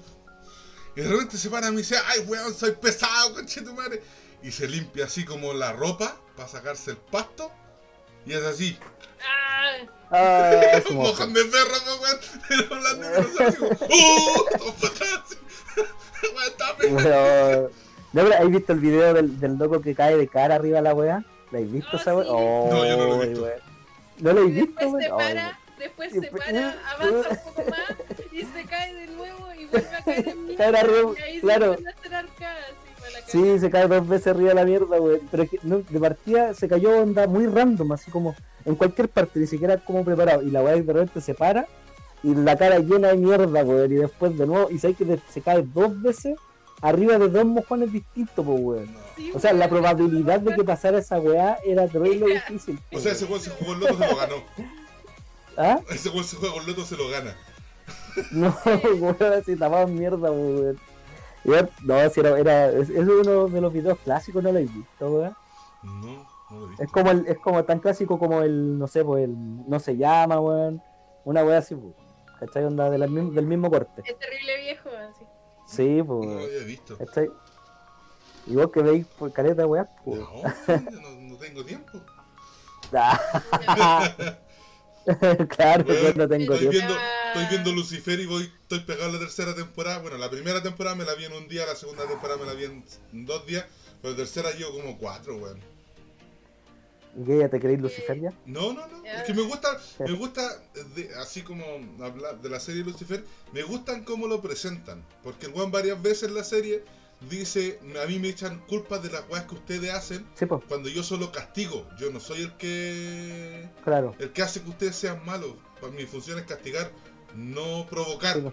Y de repente se para y me dice, ay, weón, soy pesado, conche tu madre. Y se limpia así como la ropa para sacarse el pasto. Y es así. Ah, mojo. Mojan de perro, pues, weón. Pero hablando de nosotros, así como, ¡uh! ¿No pero ¿Has visto el video del, del loco que cae de cara arriba a la weá? ¿La habéis visto Ah, esa weá? sí. Oh, No, yo no lo he visto. weón. ¿No lo habéis visto, weón? Después se para, avanza un poco más y se cae de nuevo y vuelve a caer en mí. Caer arriba, y ahí claro. se vuelve a hacer arcada, así, para la Sí, se cae dos veces arriba de la mierda, weón. Pero es que no, de partida se cayó onda muy random, así como en cualquier parte, ni siquiera como preparado. Y la weá de repente se para y la cara llena de mierda, weón. Y después de nuevo, y sabes que se cae dos veces arriba de dos mojones distintos, pues, weón. Sí, O sea, la weón. probabilidad de que pasara esa weá era terrible difícil. O sea, ese weón se jugó el loto, se lo ganó. ¿Ah? Ese weón se juega loto, se lo gana. No, weón, así tapado en mierda, weón. No, si era, era, es, es uno de los videos clásicos, no lo he visto, weón. No, no lo he visto. Es como el, es como tan clásico como el, no sé, pues el no se llama, weón. Una weá así, pues. ¿Cachai? Onda de la del mismo corte. Es terrible viejo, así. Sí, No lo pues. había visto. ¿Cachai? Y vos que veis por caleta, weá, pues. No, no, no tengo tiempo. claro, yo no tengo estoy tiempo. viendo, estoy viendo Lucifer y voy, estoy pegado a la tercera temporada. Bueno, la primera temporada me la vi en un día, la segunda temporada me la vi en dos días, pero la tercera llevo como cuatro, weón. ¿Y qué, ya te queréis Lucifer ya? No, no, no. Es que me gusta, me gusta, de- así como hablar de la serie Lucifer, me gustan cómo lo presentan. Porque el weón varias veces en la serie dice, a mí me echan culpas de las weas que ustedes hacen Sí, cuando yo solo castigo. Yo no soy el que claro. el que hace que ustedes sean malos. Pues mi función es castigar, no provocar. Sí.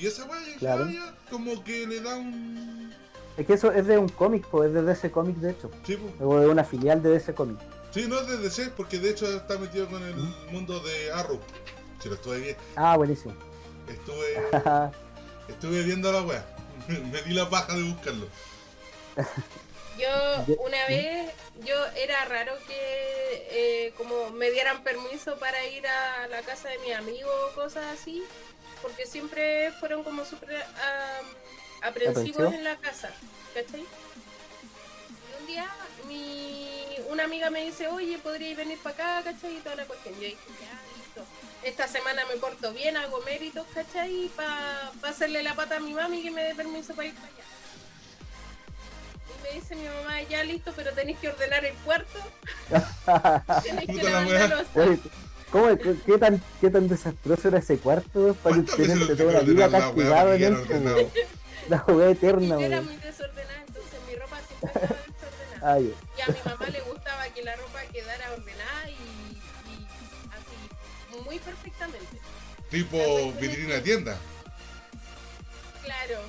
Y esa weá ya- Claro. como que le da un... Es que eso es de un cómic, pues, es de DC Comic, de hecho. Sí, pues. O de una filial de DC Comic. Sí, no es de DC, porque de hecho está metido con el ¿Mm? mundo de Arrow. Si lo estuve bien. Ah, buenísimo. Estuve, estuve viendo la weá. Me di la paja de buscarlo. Yo una vez, yo era raro que eh, como me dieran permiso para ir a la casa de mi amigo o cosas así, porque siempre fueron como súper aprensivos ¿Aprensivos? en la casa, ¿cachai? Y un día mi, una amiga me dice, oye, ¿podríais venir para acá, cachai? Y toda la cuestión. Yo dije, ya, listo. Esta semana me porto bien, hago méritos, cachai? Para hacerle la pata a mi mami que me dé permiso para ir para allá. Y me dice mi mamá, ya listo, pero tenéis que ordenar el cuarto. Tenéis que Puta la lavar wea. la loza. Oye, ¿cómo, qué, qué tan, ¿Qué tan desastroso era ese cuarto para que ¿Cuántas veces tenerte lo toda la vida castigado en él? La Y eterna, yo era muy desordenada, entonces mi ropa siempre estaba desordenada. Ay, Y a mi mamá le gustaba que la ropa quedara ordenada Tipo vitrina de tienda. Claro.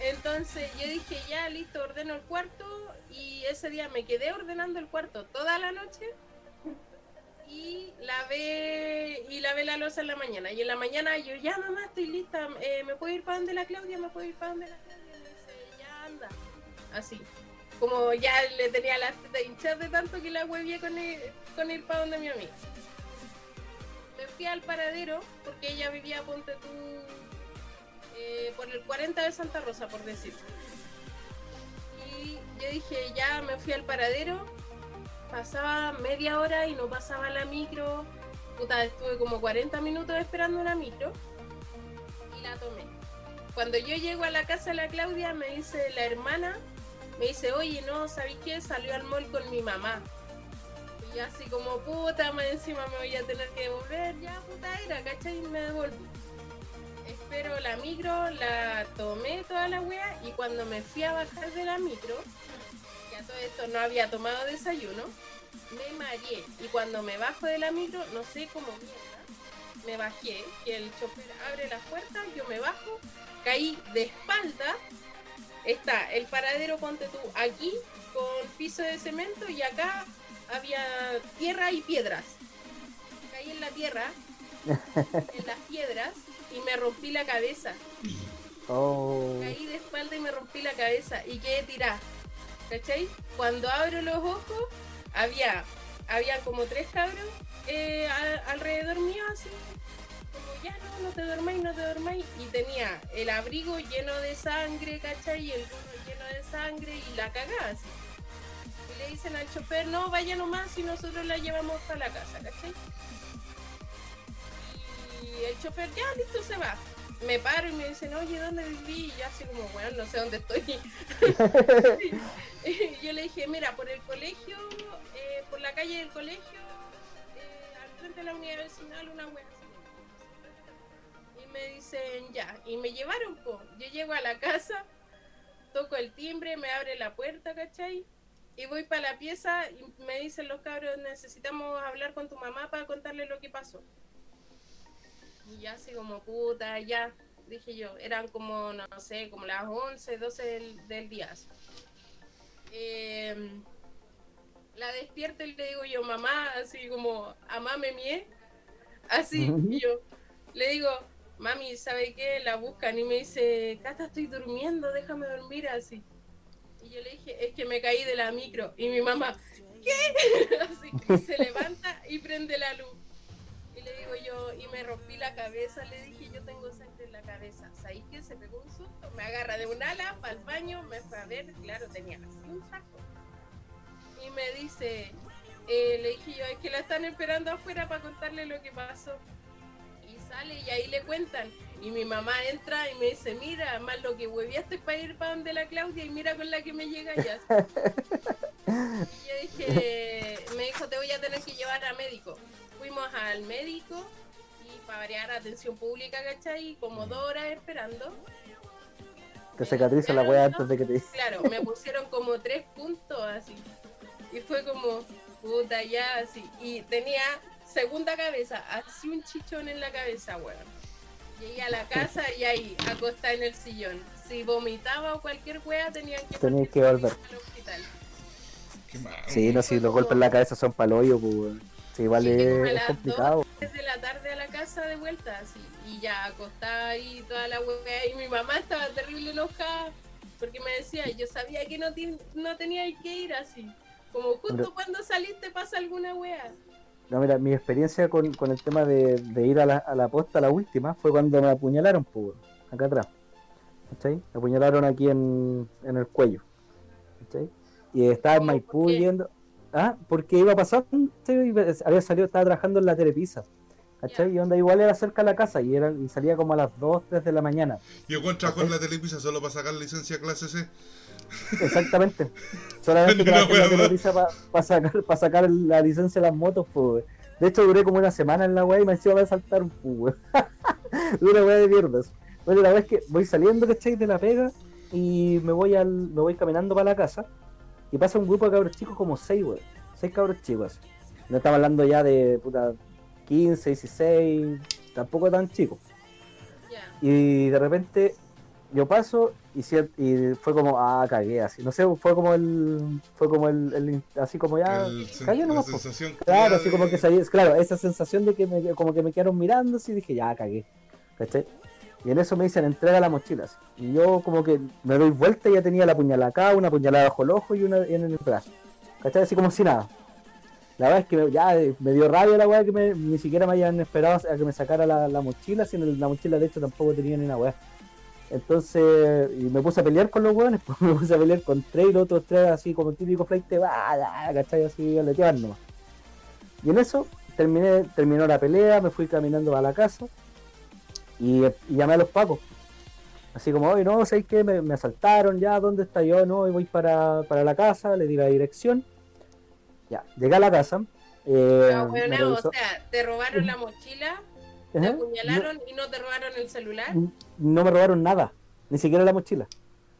Entonces yo dije, ya listo, ordeno el cuarto y ese día me quedé ordenando el cuarto toda la noche y lavé y lavé la losa en la mañana. Y en la mañana yo, ya mamá, estoy lista, eh, ¿me puedo ir para donde la Claudia? ¿Me puedo ir para donde la Claudia? Y me dice, ya anda. Así. Como ya le tenía las tetas hinchadas de tanto que la huevié con ir, con ir para donde mi amiga. Me fui al paradero porque ella vivía, ponte tú, eh, por el 40 de Santa Rosa, por decir. Y yo dije, ya me fui al paradero, pasaba media hora y no pasaba la micro. Puta, estuve como 40 minutos esperando la micro y la tomé. Cuando yo llego a la casa de la Claudia, me dice la hermana, me dice, oye, no, ¿sabéis qué? Salió al mall con mi mamá. Y así como, puta, más encima me voy a tener que devolver, ya puta era, ¿cachai? Y me devolví. Espero la micro, la tomé toda la wea y cuando me fui a bajar de la micro, ya todo esto no había tomado desayuno, me mareé. Y cuando me bajo de la micro, no sé cómo mierda, me bajé, que el chofer abre las puertas, yo me bajo, caí de espalda, está el paradero, ponte tú, aquí con piso de cemento y acá había tierra y piedras. Caí en la tierra, en las piedras y me rompí la cabeza. Oh. Caí de espalda y me rompí la cabeza y quedé tirada. ¿Cachai? Cuando abro los ojos, había, había como tres cabros eh, a- alrededor mío, así, como ya no, no te dormáis, no te dormáis. Y tenía el abrigo lleno de sangre, ¿cachai? Y el gorro lleno de sangre y la cagada, así. Le dicen al chofer, no, vaya nomás y nosotros la llevamos para la casa, ¿cachai? Y el chofer, ya, listo, se va. Me paro y me dicen, oye, ¿dónde viví? Y yo así como, bueno, no sé dónde estoy. Yo le dije, mira, por el colegio, eh, por la calle del colegio, eh, al frente de la vecinal, una wea. Y me dicen, ya, y me llevaron. Yo llego a la casa, toco el timbre, me abre la puerta, ¿cachai? Y voy para la pieza y me dicen los cabros, necesitamos hablar con tu mamá para contarle lo que pasó. Y ya así como, puta, ya, dije yo, eran como, no sé, como las 11, 12 del, del día. Eh, la despierto y le digo yo, mamá, así como, mamá me mié, así, y yo le digo, mami, ¿sabe qué? La buscan y me dice, Cata, estoy durmiendo, déjame dormir así. Y yo le dije, es que me caí de la micro. Y mi mamá, ¿qué? Así, y se levanta y prende la luz. Y le digo yo, y me rompí la cabeza, le dije, yo tengo sangre en la cabeza. ¿Sabéis que se pegó un susto? Me agarra de un ala para el baño, me fue a ver, claro, tenía así un saco. Y me dice, eh, le dije yo, es que la están esperando afuera para contarle lo que pasó. Y sale y ahí le cuentan. Y mi mamá entra y me dice, mira, más lo que hueviaste para ir para donde la Claudia y mira con la que me llega ya. Y yo dije, me dijo, te voy a tener que llevar a médico. Fuimos al médico y para variar atención pública, ¿cachai? Como dos horas esperando. Te cicatriza la weá antes de que te Claro, me pusieron como tres puntos así. Y fue como, puta, ya así. Y tenía segunda cabeza, así un chichón en la cabeza, weón. Llegué a la casa y ahí, acostada en el sillón. Si vomitaba o cualquier wea, tenían que Tenías que volver. al hospital. Qué mal. Sí, no, si los golpes en la cabeza son pa'l hoyo, pues weón. Sí, a es, complicado. Desde la tarde a la casa de vuelta, así. Y ya acostada ahí toda la wea. Y mi mamá estaba terrible enojada porque me decía, yo sabía que no, ti- no tenía que ir así. Como justo Pero- cuando saliste pasa alguna wea. No, mira, mi experiencia con, con el tema de, de ir a la, a la posta, la última, fue cuando me apuñalaron, pues, acá atrás. ¿Cachai? Me apuñalaron aquí en, en el cuello. ¿Cachai? Y estaba en. Maipú yendo. Ah, porque iba pasando, había salido, estaba trabajando en la Telepisa. ¿Cachai? Y onda igual era cerca de la casa y, era, y salía como a las 2, 3 de la mañana. Yo con trabajó en la Telepisa solo para sacar licencia clase C. Exactamente. Solamente más. Telepisa para sacar, pa sacar la licencia de las motos, pues. De hecho, duré como una semana en la weá y me encima me saltaron, pues, una weá de mierdas. Bueno, la verdad es que voy saliendo, ¿cachai? De la pega y me voy al, me voy caminando para la casa y pasa un grupo de cabros chicos como seis, weón. Seis cabros chicos. No estamos hablando ya de puta 15, 16, tampoco tan chicos. Y de repente yo paso y, y fue como, ah, cagué así. No sé, fue como el. Fue como el. el- así como ya. El cagué nomás, sensación Claro, así como que salí, claro, esa sensación de que me, como que me quedaron mirando, así dije, ya cagué. ¿Cachai? Y en eso me dicen, entrega la mochila. así. Y yo como que me doy vuelta y ya tenía la puñalada acá, una puñalada bajo el ojo y una en el brazo. ¿Cachai? Así como si nada. La verdad es que me, ya eh, me dio rabia la weá que me- ni siquiera me hayan esperado a que me sacara la, la mochila, si en la mochila de hecho tampoco tenía ni una weá. Entonces, y me puse a pelear con los weones, pues me puse a pelear con tres y los otros tres así como típico flight, va, ya, ¿cachai? Así aleteaban nomás. Y en eso terminé, terminó la pelea, me fui caminando a la casa y, y llamé a los pacos. Así como, oye, no, ¿sabes qué? Me, me asaltaron ya, ¿dónde está yo? No, y voy para, para la casa, le di la dirección. Ya, llegué a la casa. eh, Ah, weona, o sea, te robaron la mochila, te Ajá, apuñalaron y no te robaron el celular. no, no me robaron nada, ni siquiera la mochila.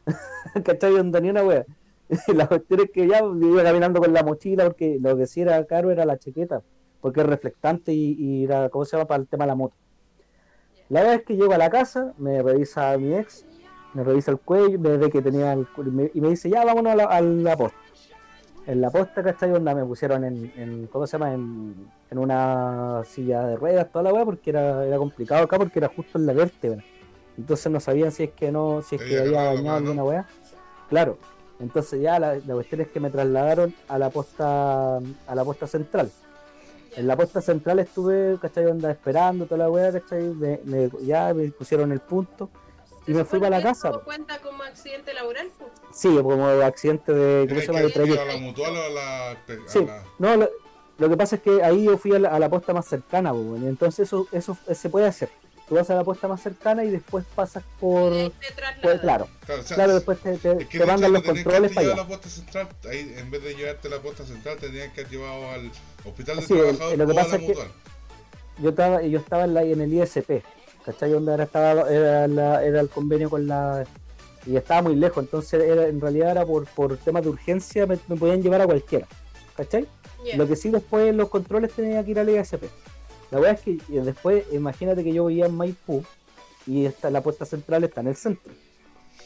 ¿Cachai? Onda ni una wea. la cuestión es que ya iba caminando con la mochila porque lo que sí era caro era la chaqueta, porque es reflectante y, y era, ¿cómo se llama? Para el tema de la moto. La verdad es que llego a la casa, me revisa a mi ex, me revisa el cuello, me ve que tenía el cu- y me, y me dice, ya vámonos a la, a la posta. En la posta, ¿cachai? Onda me pusieron en, en ¿cómo se llama? En, en una silla de ruedas, toda la weá, porque era, era complicado acá, porque era justo en la vértebra. Entonces no sabían si es que no, si es que Había dañado alguna weá. Claro. Entonces ya la, la cuestión es que me trasladaron a la posta, a la posta central. En la posta central estuve, ¿cachai? Onda esperando toda la weá, ¿cachai? Me, me- ya me pusieron el punto y me fui para la casa. ¿No cuenta como accidente laboral? po? Sí, como accidente de, ¿cómo ¿Tienes se llama? que De trayecto. a la mutual o a la, a Sí, la- no, lo, lo que pasa es que ahí yo fui a la, a la posta más cercana, y entonces eso, eso se puede hacer. Tú vas a la posta más cercana y después pasas por... Y ahí te trasladan. claro, Claro, o sea, claro, después te, te- Es que te mandan los que controles para allá. a la posta central, ahí en vez de llevarte a la posta central, tenían que haber llevado al hospital de Sí, trabajadores lo que o a pasa la es que- mutual. Yo estaba, yo estaba en, la, en el ISP, ¿cachai? Donde era, estaba, era, la- era el convenio con la... Y estaba muy lejos, entonces era, en realidad era por, por temas de urgencia, me, me podían llevar a cualquiera, ¿cachai? Lo que sí después los controles tenía que ir al ISP. La verdad es que después, imagínate que yo vivía en Maipú y esta, la puesta central está en el centro.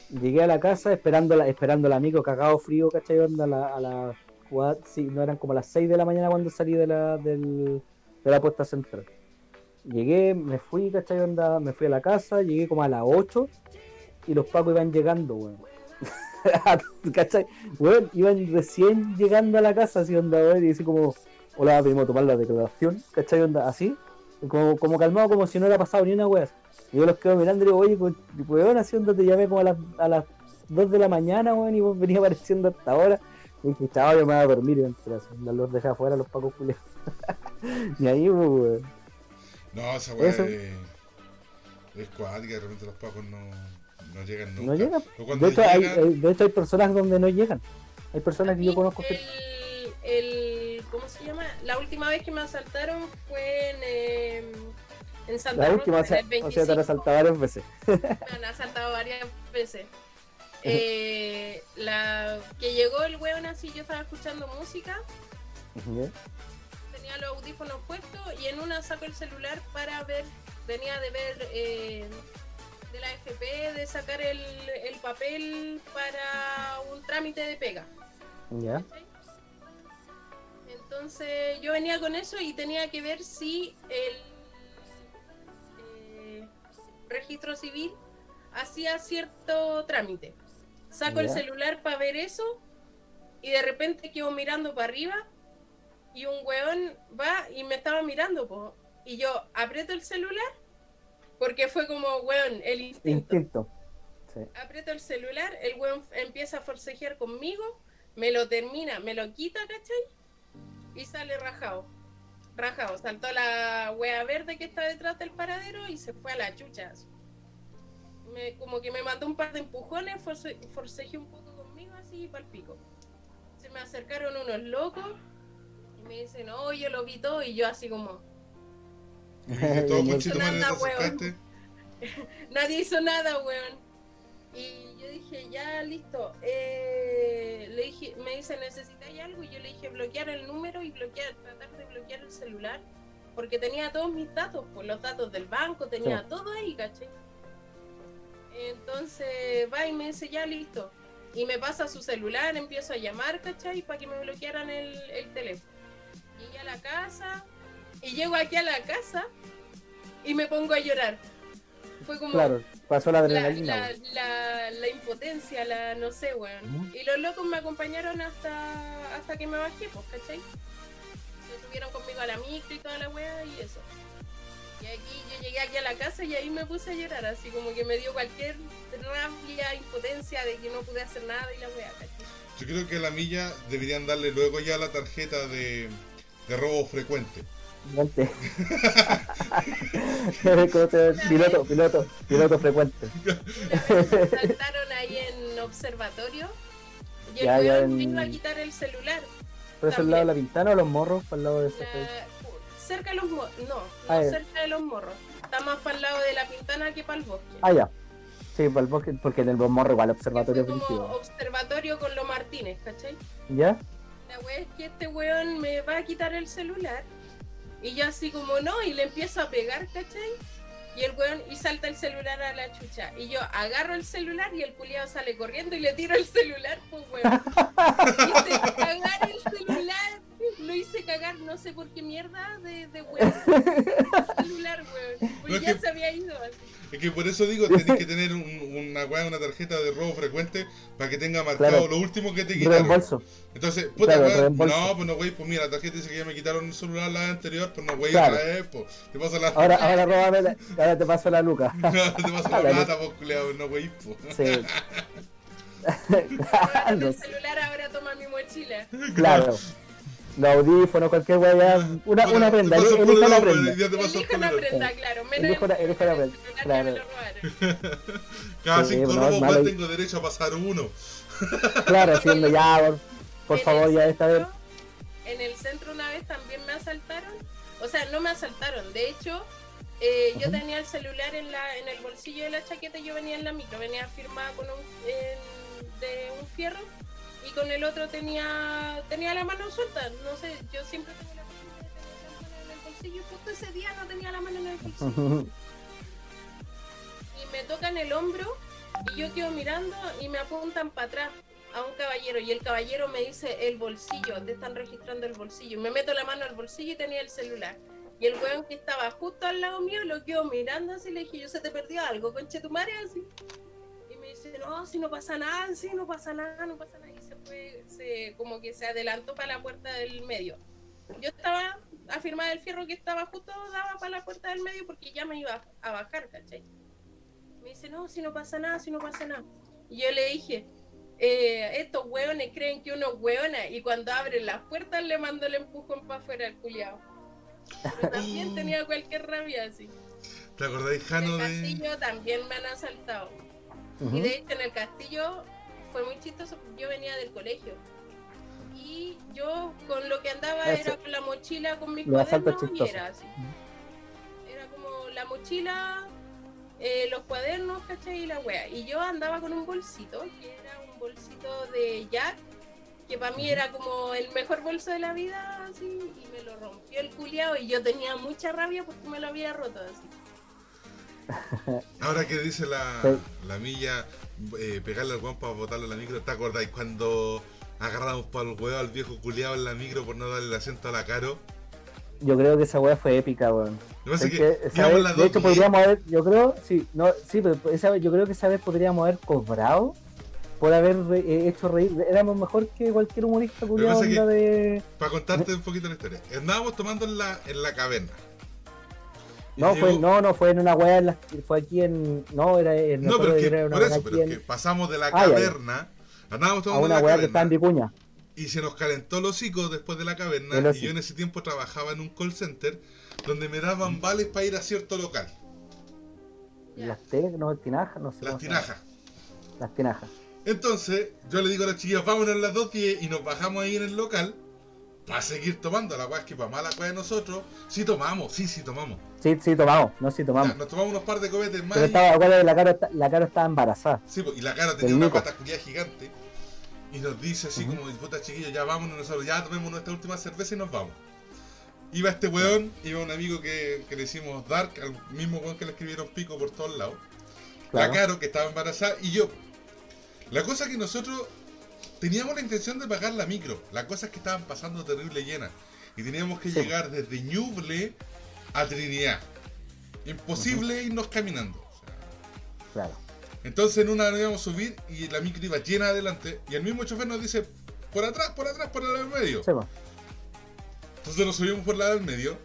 Llegué a la casa esperando la, esperando al amigo cagado frío, ¿cachai? Onda a la- a sí, no eran como las 6 de la mañana cuando salí de la, del, de la puesta central. Llegué, me fui, ¿cachai? Me fui a la casa, llegué como a las 8 y los pacos iban llegando, weón. ¿Cachai? Weón, iban recién llegando a la casa, así onda, weón, y así como, hola, venimos a tomar la declaración, ¿cachai? Onda, así, como, calmado, como si no hubiera pasado ni una weá. Y yo los quedo mirando y digo, oye, pues, weón, así onda, te llamé como a las, a las 2 de la mañana, weón, y vos venías apareciendo hasta ahora. Y dije, chaval, yo me voy a dormir, y así, los dejé afuera los pacos culiados. y ahí, pues, weón. No, esa weá Eso. es, es cuática, de repente los pacos no, no llegan nunca. No llegan. De hecho, hay, llegan, hay- de hecho, hay personas donde no llegan. Hay personas que yo conozco que... El, el- ¿Cómo se llama? La última vez que me asaltaron fue en, eh, en Santa La Rosa, última, o en sea, el o sea, te han 25. asaltado varias veces. Me han asaltado varias veces. Eh, la que llegó el weón así, yo estaba escuchando música, ¿Ya? Tenía los audífonos puestos y en una saco el celular para ver, venía de ver eh, de la FP de sacar el, el papel para un trámite de pega. ¿Ya? Entonces yo venía con eso y tenía que ver si el eh, registro civil hacía cierto trámite. Saco el celular para ver eso y de repente quedo mirando para arriba y un weón va y me estaba mirando po. y yo aprieto el celular porque fue como weón el instinto Instinto. Sí. aprieto el celular, el weón empieza a forcejear conmigo, me lo termina, me lo quita, ¿cachai? Y sale rajado. Rajado, saltó la wea verde que está detrás del paradero y se fue a la chucha. Me, como que me mandó un par de empujones, force, forcejeó un poco conmigo así para el pico. Se me acercaron unos locos y me dicen, oh, yo lo vi todo y yo así como, todo Nada, weón. Nadie hizo nada, weón. Y yo dije, ya, listo. Eh, le dije, me dice, ¿necesitáis algo? Y yo le dije, bloquear el número y bloquear, tratar de bloquear el celular. Porque tenía todos mis datos, pues los datos del banco, tenía Sí. todo ahí, ¿cachai? Entonces va y me dice, ya listo. Y me pasa su celular, empiezo a llamar, ¿cachai? Para que me bloquearan el, el teléfono. Llegué a la casa, y llego aquí a la casa, y me pongo a llorar. Fue como Claro, pasó la la, adrenalina. la, weón. la- la impotencia, la no sé, weón. Ujú. Y los locos me acompañaron hasta, hasta que me bajé, pues, ¿cachai? Se subieron conmigo a la micro y toda la wea y eso. Y aquí yo llegué aquí a la casa y ahí me puse a llorar, así como que me dio cualquier rabia, impotencia de que no pude hacer nada y la wea, ¿cachai? Yo creo que a la milla deberían darle luego ya la tarjeta de, de robo frecuente. Piloto, piloto, piloto frecuente. Saltaron ahí en observatorio y el Ya, ya weón en- me iba a quitar el celular. ¿Por eso al lado de la ventana o los morros? ¿Para el lado de ese? La- cerca de los morros, no, no Ah, ya. cerca de los morros. Está más para el lado de la pintana que para el bosque. Ah, ya. Sí, para el bosque, porque en el morro igual observatorio fue como observatorio con los Martínez, ¿cachai? ¿Ya? La wea es que este weón me va a quitar el celular. Y yo así como no, y le empiezo a pegar, ¿cachai? Y el weón, y salta el celular a la chucha. Y yo agarro el celular y el culiado sale corriendo y le tiro el celular, pues weón. Hice cagar el celular. Lo hice cagar, no sé por qué mierda de, de weón. El celular, weón. Pues ya que- se había ido así. Es que por eso digo, tenés que tener un- una weá, una tarjeta de robo frecuente para que tenga marcado Claro. lo último que te quitaron. Reembolso. Entonces, puta, Claro, weá, no, pues no, güey, pues mira, la tarjeta dice que ya me quitaron el celular la vez anterior, pues no, güey, Claro. otra vez, pues. Te paso la, Ahora, ahora róbame la- ahora te paso la luca. te paso la La plata, pues, culiao, no, güey, pues. Sí. No el celular, ahora toma mi mochila. claro. Los audífonos, cualquier weá, una, una prenda, el elija la prenda. Ya te paso el Elijo una polerón. prenda, claro. Menos Elijo la- el elijo la prenda, claro. Cada Sí, cinco robos más tengo derecho a pasar uno. Claro, haciendo ya, por, favor, ya esta vez. En el centro una vez también me asaltaron. O sea, no me asaltaron. De hecho, eh, yo tenía el celular en la en el bolsillo de la chaqueta y yo venía en la micro. Venía firmada con un, en- de un fierro y con el otro tenía tenía la mano suelta. No sé, yo siempre tengo la costumbre de tener la mano en el bolsillo justo ese día no tenía la mano en el bolsillo. y me tocan el hombro y yo quedo mirando y me apuntan para atrás a un caballero y el caballero me dice el bolsillo, te están registrando el bolsillo. Me meto la mano al bolsillo y tenía el celular. Y el weón que estaba justo al lado mío lo quedo mirando así, le dije, yo se te perdió algo, conche tu madre, así. Y me dice, no, si no pasa nada, si no pasa nada, no pasa nada. Fue, se, como que se adelantó para la puerta del medio. Yo estaba afirmada el fierro que estaba justo, daba para la puerta del medio porque ya me iba a bajar, ¿cachai? Me dice, no, si no pasa nada, si no pasa nada. Y yo le dije, eh, estos hueones creen que uno es hueona y cuando abren las puertas le mando el empujón para afuera al culiao. Pero también tenía cualquier rabia así. ¿Te acordáis, En Jano, el de...? castillo también me han asaltado. Ujú. Y de hecho en el castillo fue muy chistoso yo venía del colegio. Y yo con lo que andaba Eso. era con la mochila con mis Los cuadernos y era así. Era como la mochila, eh, los cuadernos, ¿cachai? Y la wea. Y yo andaba con un bolsito, que era un bolsito de Jack, que para mí era como el mejor bolso de la vida, así, y me lo rompió el culiao y yo tenía mucha rabia porque me lo había roto así. Ahora que dice la, Sí. la milla, eh, pegarle al weón para botarlo en la micro, ¿te acordáis cuando agarramos para el huevo al viejo culiado en la micro por no darle el asiento a la caro? Yo creo que esa weá fue épica, weón. Es que vez- de hecho, podríamos haber, yo creo, sí, no, sí, pero esa yo creo que esa vez podríamos haber cobrado por haber re- eh, hecho reír. Éramos mejor que cualquier humorista culiado de. Para contarte un poquito la historia. Andábamos tomando en la, en la caverna. No, fue, no, no fue en una weá, en la- fue aquí en. No, era en. No, me pero que que, era una por weá eso, pero en- que pasamos de la Ah, caverna, andábamos a tomando en una weá que está en Vicuña. y se nos calentó el hocico después de la caverna El y hocico. yo en ese tiempo trabajaba en un call center donde me daban vales para ir a cierto local. Las no, tinajas, no sé. las tinajas. Las tinajas. Entonces, yo le digo a los chiquillos, vámonos a las 2.10 y nos bajamos ahí en el local para seguir tomando. La weá es que para mala weá de nosotros, sí tomamos, sí, sí tomamos. Sí, sí, tomamos, no, sí, Ya, tomamos. nos tomamos unos par de cohetes más Pero estaba, la cara, la cara estaba embarazada. Sí, po, y la cara tenía una pata gigante. Y nos dice así como, puta chiquillos, ya vámonos nosotros, ya tomemos nuestra última cerveza y nos vamos. Iba este weón, iba un amigo que, que le hicimos Dark, al mismo weón que le escribieron pico por todos lados. Claro. la Caro que estaba embarazada y yo. La cosa que nosotros teníamos la intención de pagar la micro. La cosa es que estaban pasando terrible llena. Y teníamos que Sí. llegar desde Ñuble a Trinidad. Imposible irnos caminando. O sea, Claro. entonces en una nos íbamos a subir y la micro iba llena adelante. Y el mismo chofer nos dice, por atrás, por atrás, por el lado del medio. Sí. Entonces nos subimos por el lado del medio.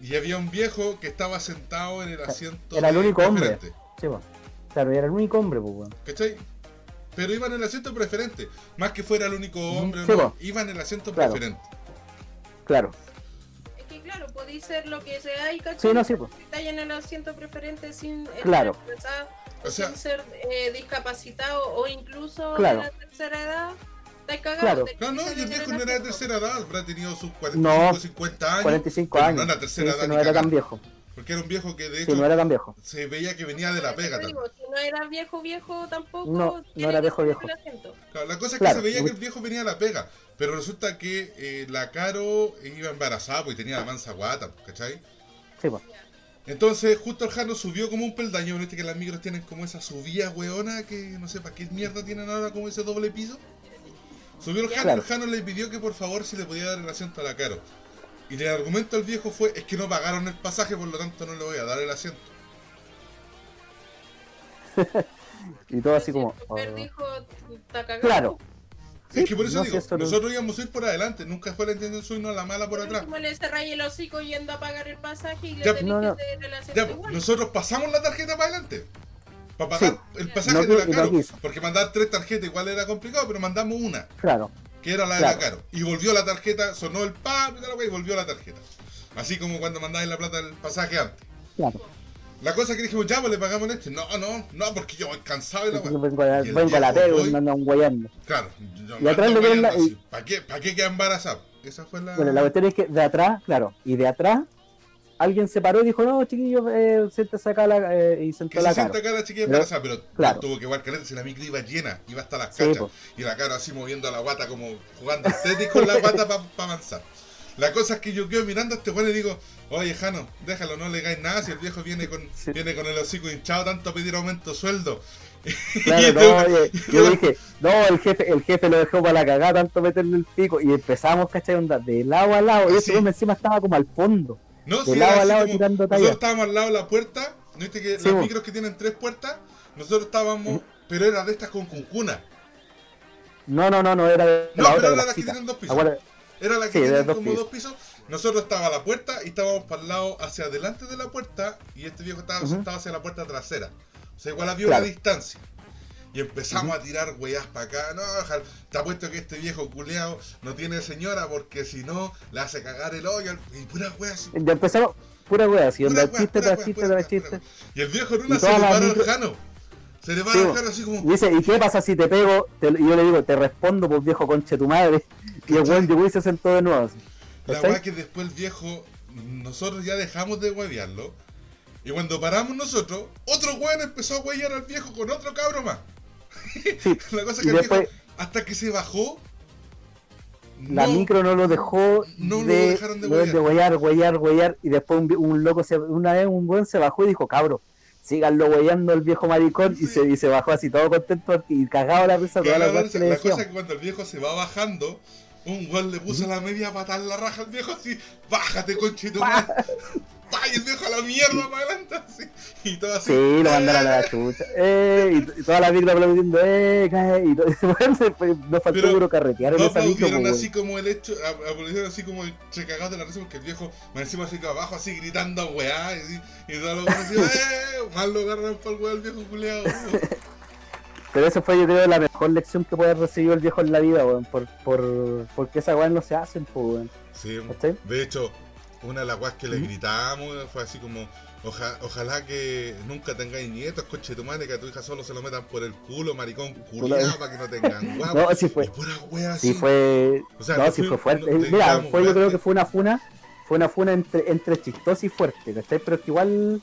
Y había un viejo que estaba sentado en el asiento Era el único hombre. preferente. Sí, po. Claro, era el único hombre, pues. ¿Cachai? Pero iba en el asiento preferente. Más que fuera el único hombre, Sí, no, iba en el asiento Claro. preferente. Claro. Claro, podéis ser lo que sea y ¿cachai? Sí, no, sí, pues. Está en el asiento preferente sin Claro. O sea, sin ser eh, discapacitado o incluso Claro. de la tercera edad. Estáis cagados. Claro. no, no, salir y el viejo no era de tercera edad, habrá tenido sus 45, No, 50 años. 45 pero años. No era Sí, tercera ese edad no era tan viejo. Porque era un viejo que de Sí, hecho no era tan viejo. se veía que venía de la pega también. no era viejo viejo tampoco. No, no era viejo, viejo. Claro, la cosa es Claro, que se veía que el viejo venía de la pega. Pero resulta que eh, la Caro iba embarazada pues, y tenía la mansa guata, ¿cachai? Sí, pues. Entonces, justo el Jano subió como un peldaño. Viste que las micros tienen como esa subida weona que no sé para qué mierda tienen ahora como ese doble piso. Subió el Jano Claro. y el Jano le pidió que por favor si le podía dar el asiento a la Caro. Y el argumento del viejo fue: es que no pagaron el pasaje, por lo tanto no le voy a dar el asiento. Y todo así como. Oh. dijo. Claro. es que por eso no, digo, no- nosotros íbamos a ir por adelante, nunca fue la intención subirnos a la mala por atrás. Como le cerráis el hocico yendo a pagar el pasaje y le Ya, no, que Ya, igual. nosotros pasamos la tarjeta para adelante. Para pagar el pasaje No de la Caro. Porque mandar tres tarjetas igual era complicado, pero mandamos una, Claro. Que era la de Claro. la Caro. Y volvió la tarjeta, sonó el pam y volvió la tarjeta. Así como cuando mandáis la plata del pasaje antes. Claro. La cosa que dijimos, ya, pues le pagamos este. No, no, no, porque yo voy cansado de la weá. vengo a, vengo a la y me andan guayando. Claro, yo Y atrás le la-. ¿Para qué, ¿Para qué queda embarazado? Esa fue la. Bueno, la cuestión es que de atrás, claro, y de atrás, alguien se paró y dijo, no, chiquillos, eh, siéntese acá la, eh, y sentó Que la se cara. acá la chiquilla Pero- embarazada, pero claro. tuvo que igual caleta si la micro iba llena, iba hasta las cachas. y la cara así moviendo la guata como jugando tenis con la guata para avanzar. La cosa es que yo quedo mirando a este weón y digo, oye Jano, déjalo, no le hagáis nada si el viejo viene con, Sí. viene con el hocico hinchado tanto a pedir aumento de sueldo. Claro, no, este- oye, yo dije, no, el jefe, el jefe lo dejó para la cagada, tanto meterle el pico, y empezamos, ¿cachai? Onda, de lado a lado, y Ah, ese sí. encima estaba como al fondo. No, de sí, lado era a así lado como- tirando nosotros estábamos al lado de la puerta, ¿no viste que Sí, las micros que tienen tres puertas? Nosotros estábamos, pero era de estas con cuncuna. No, no, no, no, era de No, la pero otra, era las las que tienen dos pisos. Era la que Sí, tienen dos como pisos. dos pisos. Nosotros estaba a la puerta y estábamos para el lado hacia adelante de la puerta y este viejo estaba sentado hacia la puerta trasera. O sea, igual había Claro. una distancia. Y empezamos a tirar weas para acá. No, ojalá- te apuesto que este viejo culeado no tiene señora porque si no le hace cagar el hoyo. Y pura wea así. Ya empezamos, pura wea, Pura onda, chiste tras chiste tras chiste. Y el viejo en una se le para el micro- jano. Se le para Sí, el bo. jano así como. Y dice, ¿y qué pasa si te pego? Te- y yo le digo, te respondo, pues viejo conche tu madre. Y el weón y se sentó de nuevo. así. La weá que después el viejo, nosotros ya dejamos de huevearlo. Y cuando paramos nosotros, otro weón empezó a huevear al viejo con otro cabro más. Sí, La cosa y que después- viejo, hasta que se bajó, La no- micro no lo dejó no lo de, dejaron de huevear. de huear, huear, y después un, loco, se, una vez un buen se bajó y dijo, cabro, síganlo hueando el viejo maricón, y, se, y se bajó así todo contento y cagado la risa toda la la, la cosa es que cuando el viejo se va bajando, un weón le puso la media patada en la raja al viejo así, bájate conchito. El viejo a la mierda para adelante así. Y todo así. Sí, lo mandaron a la chucha. Eh, y, y toda la micro aplaudiendo, eh, cae, y todo, bueno, se fue- nos faltó puro carretear en No esa micro, pues, así como el hecho, aplaudieron así como se cagados de la risa porque el viejo me encima así que abajo así gritando weá y, así, y todos los weones así, ¡eh! Mal lo agarran para el weá el viejo culeado. Pero esa fue yo creo la mejor lección que puede haber recibido el viejo en la vida, weón, por, por, porque esas weas no se hacen, pues, weón. Sí, ¿Cachai? de hecho, una de las weas que le Ujú. gritábamos fue así como, "Oja- ojalá que nunca tengáis nietos, coche tu madre, que a tu hija solo se lo metan por el culo, maricón culiado, para que no tengan guapo. No, sí fue, wea así. sí fue, O sea, no, sí fue fuerte. no- Mira, fue, yo creo que fue una funa, fue una funa entre, entre chistosa y fuerte, ¿cachai? Pero es que igual,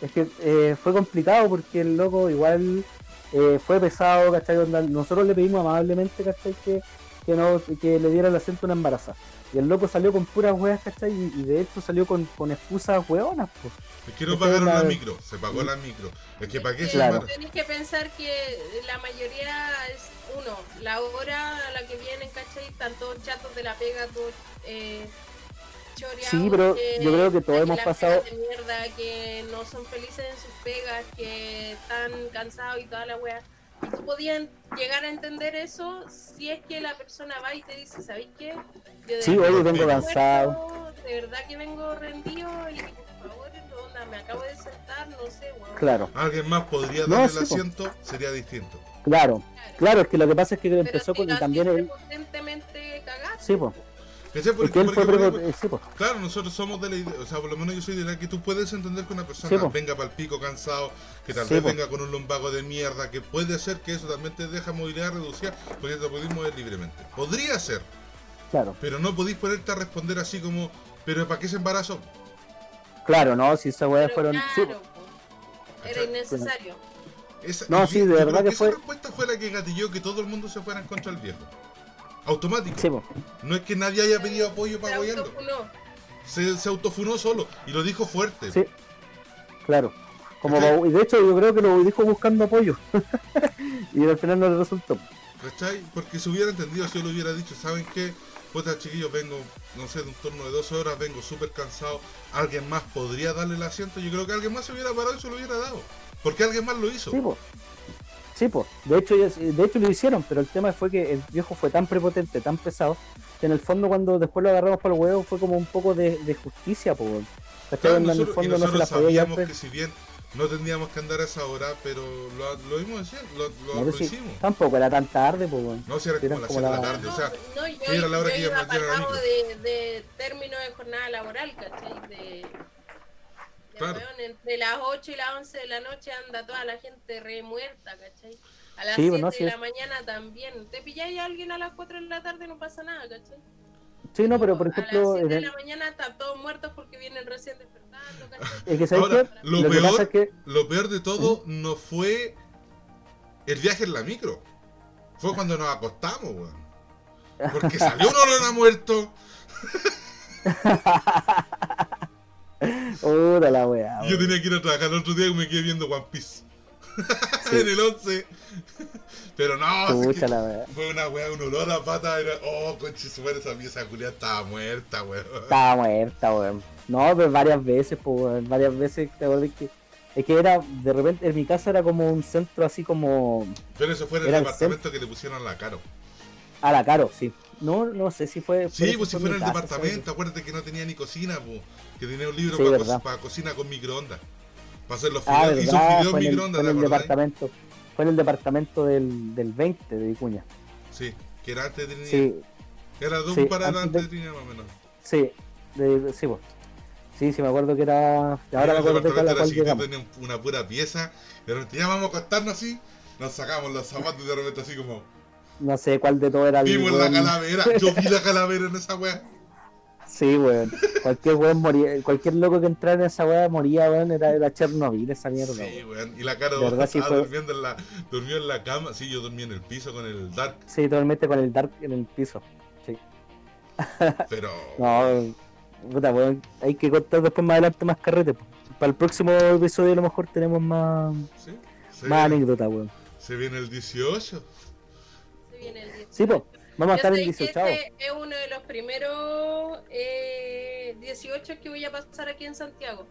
es que eh, fue complicado porque el loco igual eh, fue pesado, ¿cachai? Nosotros le pedimos amablemente, ¿cachai? Que, que no que le diera el acento a una embarazada. Y el loco salió con puras weas, ¿cachai? Y, y de hecho salió con, con excusas weonas, pues. Es que no pagaron la- la micro, se pagó la micro. Es que para qué se Claro. Tenéis que pensar que la mayoría es uno, la hora a la que vienen, ¿cachai? Están todos chatos de la pega, todos eh, choreados. Sí, pero yo creo que todos de hemos pasado- De mierda, que no son felices en sus pegas, que están cansados y toda la wea. Y tú podías llegar a entender eso si es que la persona va y te dice, ¿sabéis qué? Yo Sí, estoy vengo cansado. De verdad que vengo rendido y por favor, onda, me acabo de sentar, no sé, weón. Claro, Alguien más podría No, darle sí, el po. asiento, sería distinto. claro. Claro, es que lo que pasa es que Pero empezó con también él. prepotentemente cagaste, Sí, pues. Eh, sí, pues. Claro, nosotros somos de la idea, o sea, por lo menos yo soy de la que tú puedes entender que una persona Sí, venga para el pico cansado, que tal Sí, vez po. venga con un lumbago de mierda, que puede ser que eso también te deja movilidad reducida, porque te podéis mover libremente. Podría ser, Claro, pero no podéis ponerte a responder así como, pero ¿para qué se embarazó? claro, no, si esas weas fueron. Claro, era innecesario. Esa- No, sí, de verdad que esa fue- respuesta fue la que gatilló que todo el mundo se fuera en contra del viejo. Automático. sí. No es que nadie haya pedido apoyo para autofunó. Se, se autofunó solo y lo dijo fuerte. Sí, claro. Como y de hecho yo creo que lo dijo buscando apoyo. y al final no le resultó. ¿Cachai? Porque si hubiera entendido, si yo le hubiera dicho, ¿saben qué? Puta chiquillos, vengo, no sé, de un turno de 12 horas, vengo súper cansado. ¿Alguien más podría darle el asiento? Yo creo que alguien más se hubiera parado y se lo hubiera dado. Porque alguien más lo hizo. Sí. Sí, pues. De hecho, ya- de hecho lo hicieron, pero el tema fue que el viejo fue tan prepotente, tan pesado, que en el fondo cuando después lo agarramos para el huevo fue como un poco de, de justicia, pues. En el y fondo no se la sabíamos que si bien no tendríamos que andar a esa hora, pero lo, lo vimos decir, lo, lo, No, lo sí, hicimos. tampoco era tan tarde, pues. bueno. No, si era como las como 7 de la la- tarde, o sea, no, yo, era la hora yo que iba a de, de término de jornada laboral, ¿cachai? De Claro. weón, entre las 8 y las 11 de la noche anda toda la gente re muerta, ¿cachai? A las Sí, 7 pues, no, de la es- mañana también. Te pilláis a alguien a las 4 de la tarde no pasa nada, ¿cachai? Sí, no, pero por a ejemplo, las 7 en de la mañana están todos muertos porque vienen recién despertando, ¿cachai? es que ¿sabes Ahora, lo Lo que peor- pasa es que lo peor de todo no fue el viaje en la micro. Fue cuando nos acostamos, weón. Porque salió un olor a muerto. Puta la weá. Yo tenía que ir a trabajar el otro día y me quedé viendo One Piece. Sí. en el 11. Pero no, es que la fue una weá, un olor a pata. Era, oh, conche, su esa pieza estaba muerta, weón. Estaba muerta, weón. No, pero varias veces, pues, weón. Varias veces, te acuerdas que. Es que era, de repente, en mi casa era como un centro así como. Pero eso fue en el departamento que le pusieron a la caro. A la caro, sí. No, no sé si fue. Sí, pues si fue fuera el casa, departamento, acuérdate que no tenía ni cocina, pues. Que tenía un libro Sí, para, verdad. cocina con microondas. Para hacer los Ah, fideos. Hizo fideos fue en el, microondas, fue en ¿te el departamento. Fue en el departamento del, del 20 de Vicuña. Sí, que era antes de Trinidad. Sí, Era dos sí, paradas antes antes de- de Trinidad, más o menos. sí, de, de- sí, pues. Sí, sí, me acuerdo que era. Ahora me acuerdo de a era tenía un- una pura pieza. De repente ya vamos a acostarnos así. Nos sacamos los zapatos y de repente así como. No sé cuál de todo era el. Vimos la weón. calavera. Yo vi la calavera en esa wea. Sí, weón. Cualquier weón moría, cualquier loco que entrara en esa weá moría, weón. Era, era Chernobyl esa mierda, Sí, weón. Y la cara De verdad, sí fue- durmiendo en la, durmió en la cama. Sí, yo dormí en el piso con el Dark. Sí, totalmente con el Dark en el piso. Sí. Pero. No, puta, weón. Hay que contar después más adelante más carrete. po. Para el próximo episodio a lo mejor tenemos más, Sí, más anécdotas, weón. se viene el 18. Viene el 18. Sí, pues. Vamos a estar en sé que 18. este es uno de los primeros eh, 18 que voy a pasar aquí en Santiago.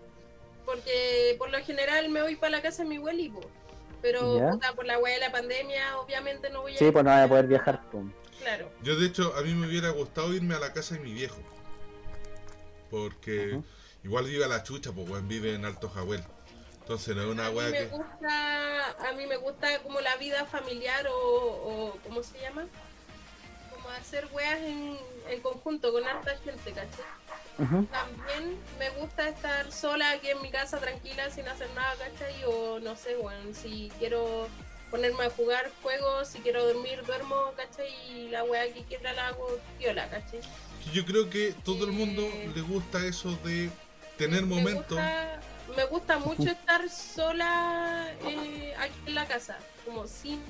Porque por lo general me voy para la casa de mi abueli, po. pero puta, por la weá de la pandemia obviamente no voy a Sí, pues no voy a poder viajar. po. Claro. Yo, de hecho, a mí me hubiera gustado irme a la casa de mi viejo. Porque igual vive a la chucha, pues, weón, vive en Alto Jahuel. Entonces no es una weá me que. gusta, a mí me gusta como la vida familiar o, o ¿cómo se llama? Como hacer weas en, en conjunto con harta gente, ¿cachai? Ujú. También me gusta estar sola aquí en mi casa tranquila sin hacer nada, ¿cachai? O no sé, bueno, si quiero ponerme a jugar juegos, si quiero dormir, duermo, ¿cachai? Y la wea que quiera la hago viola, ¿cachai? Yo creo que todo el mundo Eh, le gusta eso de tener Me momentos. gusta, me gusta mucho estar sola eh, aquí en la casa, como sin...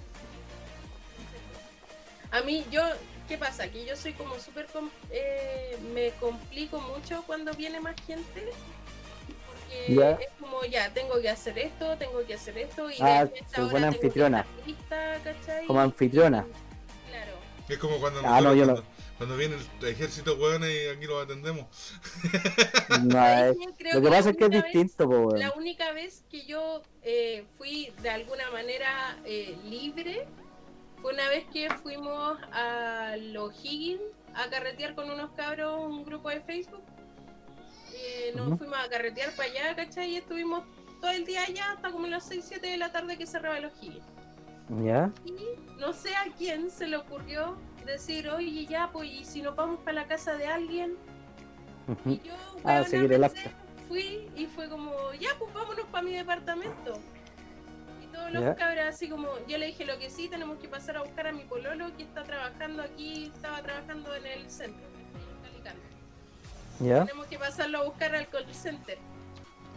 A mí, yo ¿qué pasa? Que yo soy como súper... com- eh, me complico mucho cuando viene más gente. Porque Ya. es como, ya, tengo que hacer esto, tengo que hacer esto. Y Ah, de esta soy hora buena tengo que anfitriona. Como anfitriona. Claro. Es como cuando, Ah, no, yo no. cuando, cuando viene el ejército hueones y aquí los atendemos. No, lo que pasa es que es vez- distinto, po, weón. La única vez que yo eh, fui de alguna manera eh, libre fue una vez que fuimos a los Higgins a carretear con unos cabros, un grupo de Facebook. Eh, nos fuimos a carretear para allá, ¿cachai? Y estuvimos todo el día allá hasta como las 6, 7 de la tarde que cerraba los Higgins. ¿Ya? Y no sé a quién se le ocurrió decir, oye, ya, pues, ¿y si nos vamos para la casa de alguien? Y yo, seguir el after. fui y fue como, ya, pues vámonos para mi departamento. Y todos los Ya. cabros así como, yo le dije lo que sí, tenemos que pasar a buscar a mi pololo que está trabajando aquí, estaba trabajando en el centro, en. Tenemos que pasarlo a buscar al call center.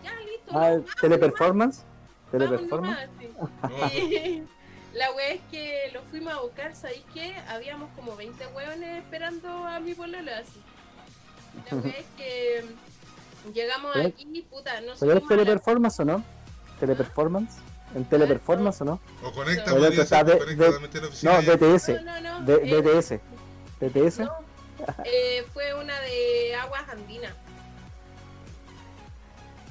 Ya, listo. Ah, no, teleperformance. vamos Teleperformance. La wea es que lo fuimos a buscar, ¿sabéis qué? Habíamos como 20 hueones esperando a mi pololo así. La wea es que llegamos ¿Eh? aquí, puta, no ¿Pero es a la- teleperformance o no? ¿Teleperformance? ¿En teleperformance o no? O conecta, No. Está de- de- oficina No. DTS. No, no, no. D- eh, DTS. DTS. no, eh, fue una de aguas andinas.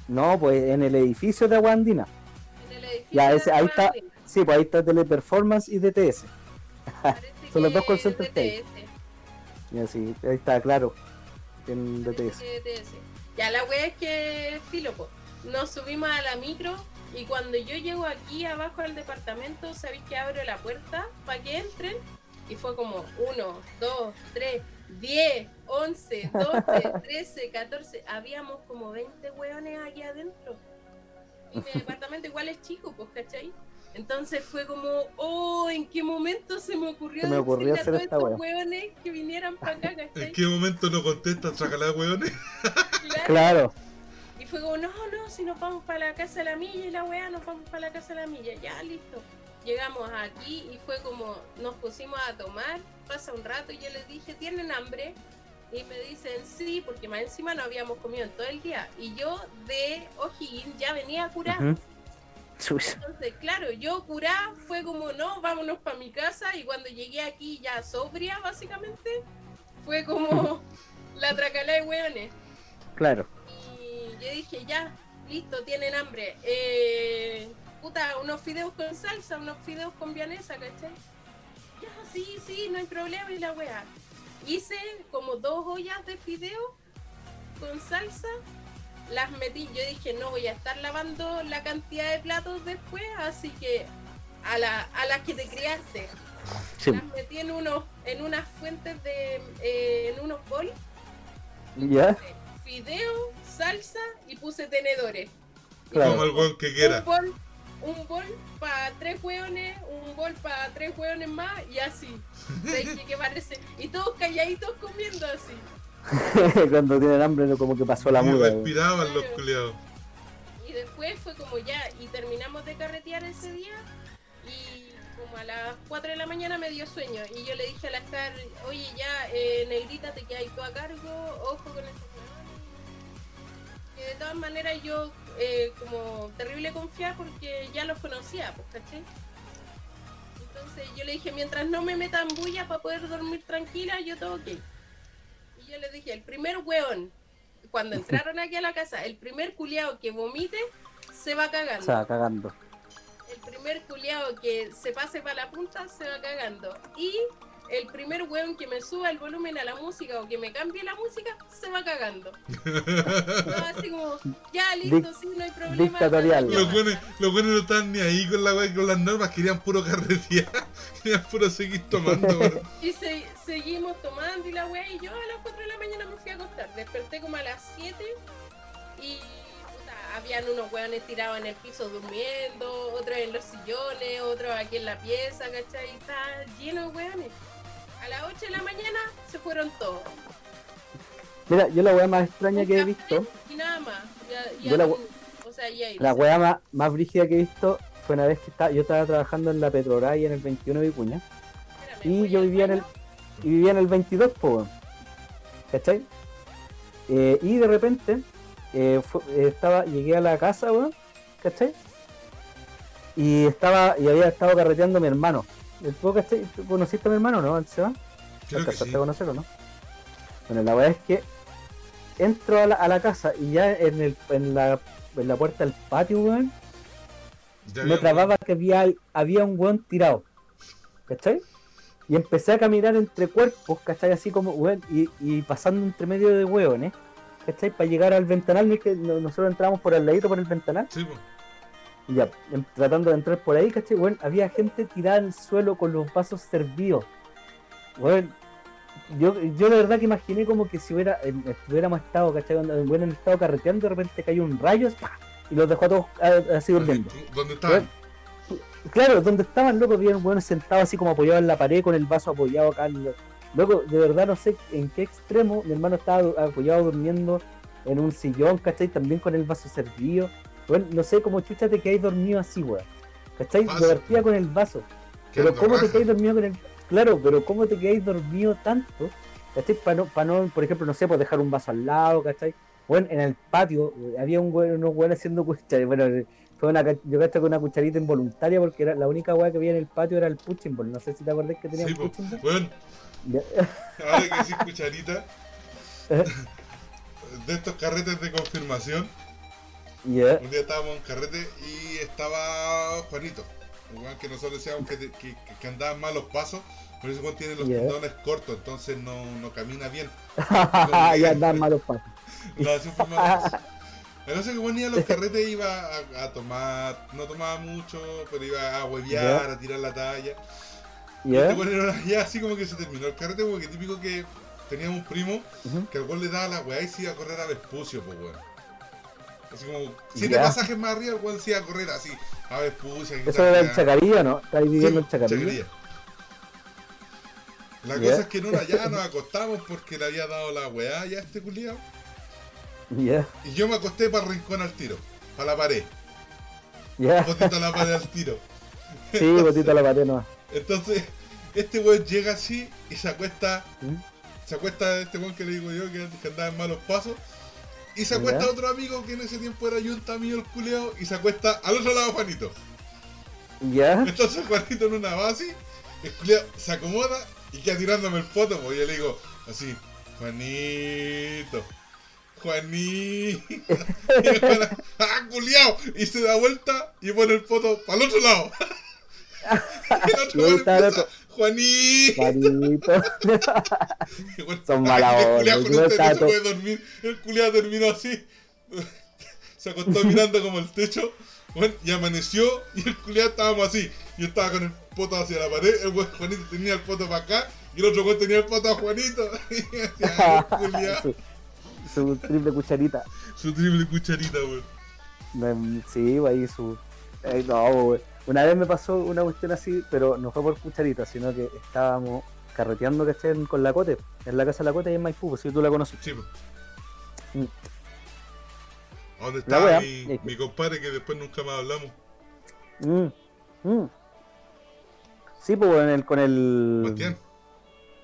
No, pues en el edificio de Aguandina. En el edificio Ya, de ese- ahí Aguas está. Andinas. Sí, pues ahí está teleperformance y DTS. Son los dos call centers que hay. DTS. Ya, sí, ahí está claro. En DTS. DTS. Ya la wea es que, filo, po, nos subimos a la micro y cuando yo llego aquí abajo al departamento, sabéis que abro la puerta para que entren y fue como 1, 2, 3, 10, 11, 12, 13, 14, habíamos como 20 weones aquí adentro. Y mi departamento igual es chico, pues, ¿cachai? Entonces fue como, oh, ¿en qué momento se me ocurrió, Se me ocurrió decirle hacer a todos esta estos weones que vinieran para acá, ¿cachai? ¿En qué momento no contestan? Sácala, hueones. Claro. Claro. Y fue como, no, no, si nos vamos para la casa de la milla y la weá, nos vamos para la casa de la milla, ya listo. Llegamos aquí y fue como, nos pusimos a tomar, pasa un rato y yo les dije, ¿tienen hambre? Y me dicen, sí, porque más encima no habíamos comido en todo el día. Y yo de O'Higgins ya venía a curar. Ujú. Entonces, claro, yo curá fue como, no, vámonos para mi casa. Y cuando llegué aquí ya sobria, básicamente, fue como la tracalá de weones. Claro. Y yo dije, ya, listo, tienen hambre. Eh, puta, unos fideos con salsa, unos fideos con vianesa, ¿cachai? Ya, sí, sí, no hay problema y la wea. Hice como dos ollas de fideo con salsa, las metí, yo dije, no voy a estar lavando la cantidad de platos después, así que a, la, a las que te criaste, Sí. las metí en unos, en unas fuentes de, eh, en unos bols ¿Ya? fideo, salsa y puse tenedores. Claro. Como el hueón que quiera. Un bol, un bol para tres hueones, un bol para tres hueones más y así. ¿Sabes qué, qué parece? Y todos calladitos comiendo así. Cuando tienen hambre, no como que pasó la muda. respiraban los culiados. Y después fue como ya, y terminamos de carretear ese día. Y como a las 4 de la mañana me dio sueño. Y yo le dije a la Scar, oye ya, eh, negrita, te quedas tú a cargo, ojo con hueones. Que de todas maneras yo, eh, como terrible confiar porque ya los conocía, pues, ¿cachai? Entonces yo le dije, mientras no me metan bulla para poder dormir tranquila, yo todo ok. Yo le dije, el primer hueón, cuando entraron aquí a la casa, el primer culiao que vomite, se va cagando. sea, cagando. El primer culiao que se pase para la punta, se va cagando. Y el primer hueón que me suba el volumen a la música o que me cambie la música, se va cagando. No, así como, ya listo, Dic- sí, no hay problema. Los buenos, los buenos no estaban ni ahí con la wea, con las normas, querían puro carretear, querían puro seguir tomando. weón. Y se- seguimos tomando y la weá, y yo a las 4 de la mañana me fui a acostar. Desperté como a las 7 y puta, habían unos weones tirados en el piso durmiendo, otros en los sillones, otros aquí en la pieza, ¿cachai? Y Está lleno de weones. A las 8 de la mañana se fueron todos. Mira, yo la weá más extraña que he visto, Y nada más. Ya- ya Yo la o sea, ya la weá más, más brígida que he visto fue una vez que estaba, yo estaba trabajando en la Petroraya en el 21 de Vicuña. Espérame, Y yo vivía en el. y vivía en el 22, po. ¿Cachai? Eh, y de repente eh, eh, estaba, llegué a la casa, weón, ¿cachai? Y estaba, y había estado carreteando a mi hermano. ¿Tú, cachai? ¿Tú conociste a mi hermano, no? ¿Se va? Creo que ¿Alcanzaste sí. a conocerlo, no? Bueno, la verdad es que entro a la, a la casa y ya en, el, en, la, en la puerta del patio, weón, me trababa que había, había un weón tirado. ¿Cachai? Y empecé a caminar entre cuerpos, ¿cachai? Así como, weón, y, y pasando entre medio de weones, ¿cachai? Para llegar al ventanal, ¿no es que no- nosotros entramos por el ladito por el ventanal, Sí. Y ya, em- tratando de entrar por ahí, ¿cachai? Weón, había gente tirada en el suelo con los vasos servidos. Weón, yo, yo de verdad que imaginé como que si hubiera, em, estuviéramos estado, ¿cachai? Cuando hubieran estado carreteando, de repente cayó un rayo, y los dejó a todos así durmiendo. ¿Dónde estaban? Claro, donde estaban, loco, bien buenos sentados así como apoyados en la pared con el vaso apoyado acá. en lo- Loco, de verdad no sé en qué extremo mi hermano estaba apoyado durmiendo en un sillón, ¿cachai? También con el vaso servido. Bueno, no sé cómo chucha te quedáis dormido así, weón. ¿Cachai? Lo con el vaso. Pero ¿cómo te quedáis dormido con el... Claro, pero ¿cómo te quedáis dormido tanto? ¿Cachai? Para no, pa no, por ejemplo, no sé, pues dejar un vaso al lado, ¿cachai? Bueno, en el patio había un güey, unos güeyes haciendo cuchara. Bueno, fue una, yo caché con una cucharita involuntaria porque era la única weá que había en el patio era el punching ball. No sé si te acordás que tenía Sí, un punching ball. Ya. ahora que decís cucharita, de estos carretes de confirmación, Un día estábamos en carrete y estaba Juanito, weón que nosotros decíamos que, te- que, que andaban malos pasos, por eso Juan tiene los tendones cortos, entonces no, no camina bien. ya andaban malos pasos. No, eso fue. La cosa es que ponía los carretes iba a, a tomar, no tomaba mucho, pero iba a huevear, a tirar la talla. Ya. Este ya así como que se terminó el carrete, porque típico que teníamos un primo que al weón le daba la weá y se iba a correr a Vespucio, pues weón. Así como siete Ya. pasajes más arriba, el weón se iba a correr así, a Vespucio. a Eso era el. Chacarilla, ¿no? ¿Estáis Sí, viviendo en Chacarilla? Chacarilla. La cosa es que en una ya nos acostamos porque le había dado la weá ya a este culiao. Ya. Y yo me acosté para el rincón al tiro, para la pared. Ya. Botito a la pared al tiro. Sí, botito a la pared no. Entonces, este weón llega así y se acuesta, ¿Mm? se acuesta este weón que le digo yo, que, que andaba en malos pasos, y se acuesta Ya. otro amigo que en ese tiempo era yunta mío el culeo, y se acuesta al otro lado Juanito. Ya. Entonces Juanito en una base, el culeo se acomoda y queda tirándome el foto, pues yo le digo así, Juanito. Juanito. Y ¡Ah, culiao! Y se da vuelta y pone el foto para el otro lado. Y el otro Weón. Juanito. Y bueno, Son ay, mala el usted no se trato. puede dormir. El culiao terminó así. Se acostó mirando como el techo. Bueno, y amaneció y el culiao estábamos así. Yo estaba con el poto hacia la pared. El buen Juanito tenía el poto para acá. Y el otro güey tenía el poto a Juanito. Y su, su triple cucharita. Su triple cucharita, weón. Sí, ahí su. eh, no, güey. Una vez me pasó una cuestión así, pero no fue por cucharita, sino que estábamos carreteando, ¿cachai? Con la Cote, en la casa de la Cote y en Maipú, pues, si tú la conoces. Sí, pues. Mm. ¿A ¿Dónde está wea, mi, es que- mi compadre que después nunca más hablamos? Mm, mm. Sí, pues en el, con el. Bastián.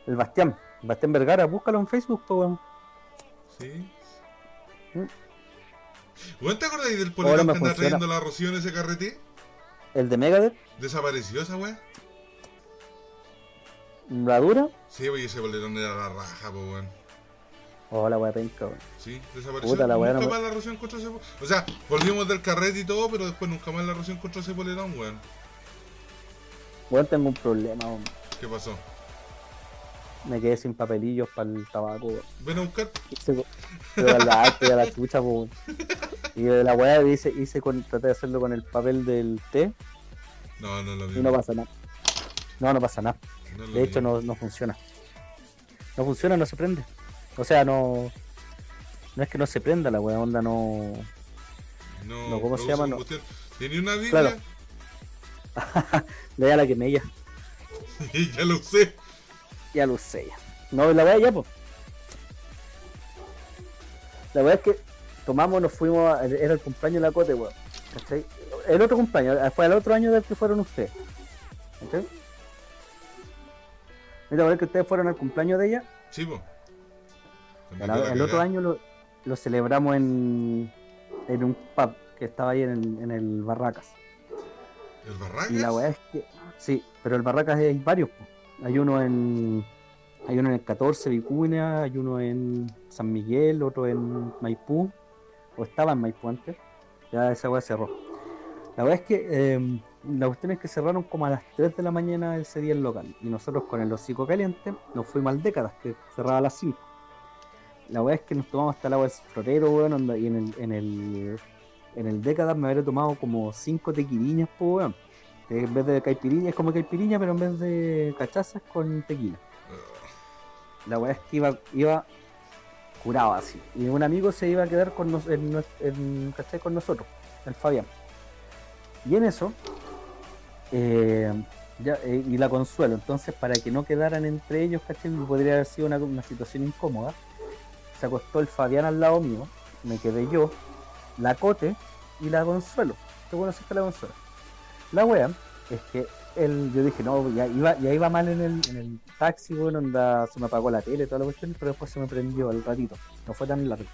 El Bastián. Bastián Vergara, búscalo en Facebook, pues, weón. Sí. ¿Vos te acordás del me que anda trayendo la Rocío en ese carrete? El de Megadeth, ¿Desapareció esa weá? la dura. Sí, oye, ese polerón era la raja, pues weón. Oh, la wea penca, weón. Sí, desapareció. Puta, la weá nunca no- más la Rocío encontró ese po- O sea, volvimos del carrete y todo, pero después nunca más la Rocío encontró ese polerón, weón. Weón, tengo un problema, weón. ¿Qué pasó? Me quedé sin papelillos para el tabaco. Ven a buscar. Pero la arte de la chucha, po. Y de la weá hice, hice con, traté de hacerlo con el papel del té No, no lo y vi. no pasa nada. No, no pasa nada. No De hecho, no, no funciona. No funciona, no se prende. O sea, no. No es que no se prenda la weá, onda no. No, no, ¿cómo se llama? No. ¿Tenía una Biblia? Claro. Le da la que me ella. y ya lo usé. Ya lo sé ya. No, la weá ya, pues. La weá es que tomamos, nos fuimos, a- era el cumpleaños de la Cote, weón. El otro cumpleaños, fue el otro año del que fueron ustedes. ¿Cachai? ¿No te acuerdas que ustedes fueron al cumpleaños de ella? Sí, po. El, el otro año lo, lo celebramos en, en un pub que estaba ahí en el, en el Barracas. ¿El Barracas? Y la weá es que. Sí, pero el Barracas hay varios. po. Hay uno en. Hay uno en el 14 Vicuña, hay uno en San Miguel, otro en Maipú. O estaba en Maipú antes. Ya esa weá cerró. La verdad es que eh, la cuestión es que cerraron como a las 3 de la mañana ese día el local. Y nosotros con el hocico caliente nos fuimos al décadas, que cerraba a las 5. La weá es que nos tomamos hasta el agua del florero, weón, y en el, en el, en el décadas me habría tomado como 5 tequiliñas, po, weón. Que en vez de caipiriña es como caipiriña, pero en vez de cachazas con tequila. La weá es que iba, iba curado así. Y un amigo se iba a quedar con, nos- en, en- con nosotros, el Fabián. Y en eso, eh, ya, eh, y la consuelo. Entonces, para que no quedaran entre ellos, ¿cachai? Podría haber sido una, una situación incómoda. Se acostó el Fabián al lado mío, me quedé yo, la Cote y la Consuelo. ¿Tú conociste a la Consuelo? La wea es que él, yo dije, no, ya iba, ya iba mal en el, en el taxi, bueno, onda, se me apagó la tele, toda la cuestión, pero después se me prendió al ratito, no fue tan largo.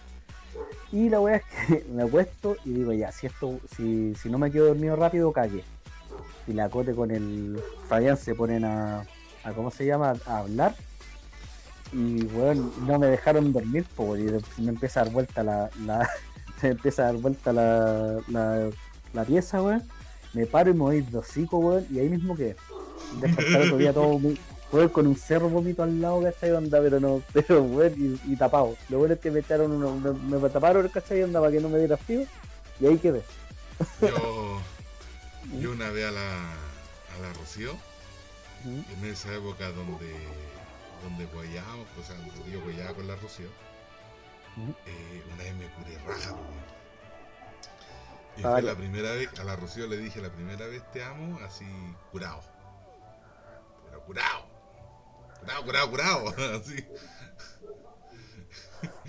Y la wea es que me acuesto y digo, ya, si esto, si, si no me quedo dormido rápido, cagué. Y la cote con el Fabián se ponen a, a ¿cómo se llama? a hablar. Y bueno, no me dejaron dormir, y me empieza a dar vuelta la, la me empieza a dar vuelta la, la, la pieza, weón. Me paro y me voy de hocico, weón, y ahí mismo que despertar otro día todo weón, con un cerro vómito al lado, ¿cachai? Onda, pero no, pero weón, y, y tapado. Lo bueno es que me echaron uno, me, me taparon, ¿cachai? Onda para que no me diera frío, y ahí quedé. Yo, yo una vez a la, a la Rocío, en esa época donde, donde guayábamos, o sea, donde yo guayaba con la Rocío, eh, una vez me curé raja, weón. Y Ah, fue la primera vez, a la Rocío le dije la primera vez te amo, así curado. Pero curado. Curado, curado, curado. Así,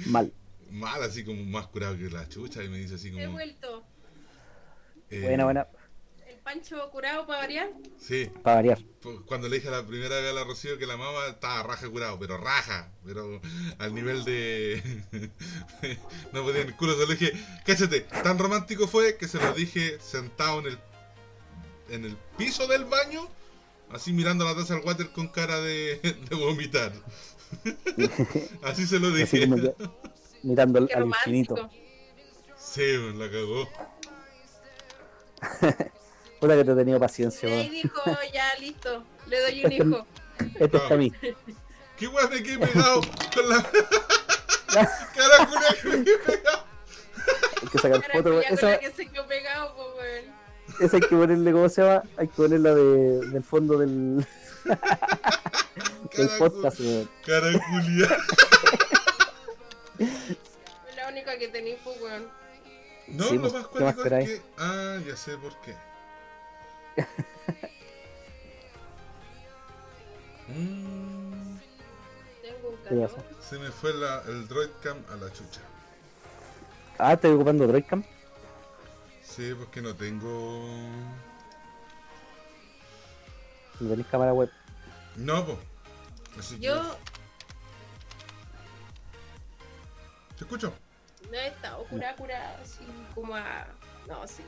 Mal. mal, así como más curado que la chucha. Y me dice así He como. vuelto. eh, Buena, buena, Pancho curado para variar. Sí, para variar. Pues, Cuando le dije la primera vez a la Rocío que la amaba, estaba raja curado, pero raja, pero al nivel de. no podía ni el culo, se lo dije. Cáchate, tan romántico fue que se lo dije sentado en el en el piso del baño, así mirando la taza del water con cara de, de vomitar. así se lo Así dije. como que mirando al, al infinito. Sí, la cagó. Puta que te he tenido paciencia, Y ahí dijo, ya listo, le doy un hijo. Este es para mí. ¿Qué weón me quedé pegado con la. cara culia que me quedé pegado. Hay que sacar con esa, que se quedó pegado, pues, weón. esa hay que ponerle, ¿cómo se llama? Hay que ponerla de, del fondo del, del podcast, weón. cara culia. Es la única que tenéis, pues, weón. No, Sí, lo pues, más ¿qué más cuático es que. Ah, ya sé por qué. Mm, Tengo un se me fue la, el Droidcam a la chucha. Ah, estoy ocupando Droidcam. Sí, porque no tengo. No tenéis cámara web. No, po. Así que- Yo ¿Te escucho? no he estado curada, curada, así como a. No, sí.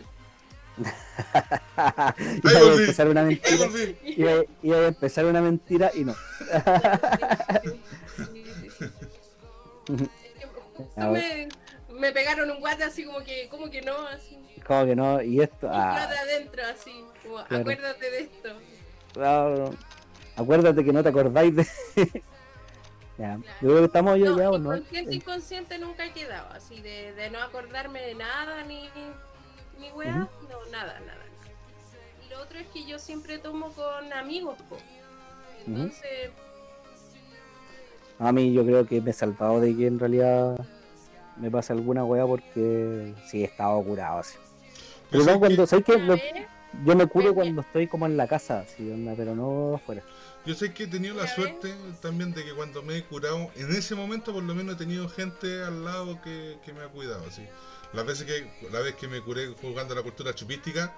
Iba a empezar una ¡Ay, mentira. Iba, iba a empezar una mentira y no. A me, me pegaron un guate así como que, como que no, así. Como que no, y esto. Ah, plato adentro, así. Como, Claro. acuérdate de esto. ah, acuérdate que no te acordáis de. ya, yo creo que estamos yo No, ya, ¿o no? inconsciente, Eh, inconsciente nunca he quedado, así de, de no acordarme de nada, ni, ni weá, no, nada, nada. Y lo otro es que yo siempre tomo con amigos, po. Entonces, A mí yo creo que me he salvado de que en realidad me pase alguna wea porque sí he estado curado así. Pero no, cuando, yo me curo cuando estoy como en la casa, así, onda, pero no afuera. Yo sé que he tenido la suerte también de que cuando me he curado, en ese momento por lo menos he tenido gente al lado que, que me ha cuidado, así. Las veces que, la vez que me curé jugando a la cultura chupística,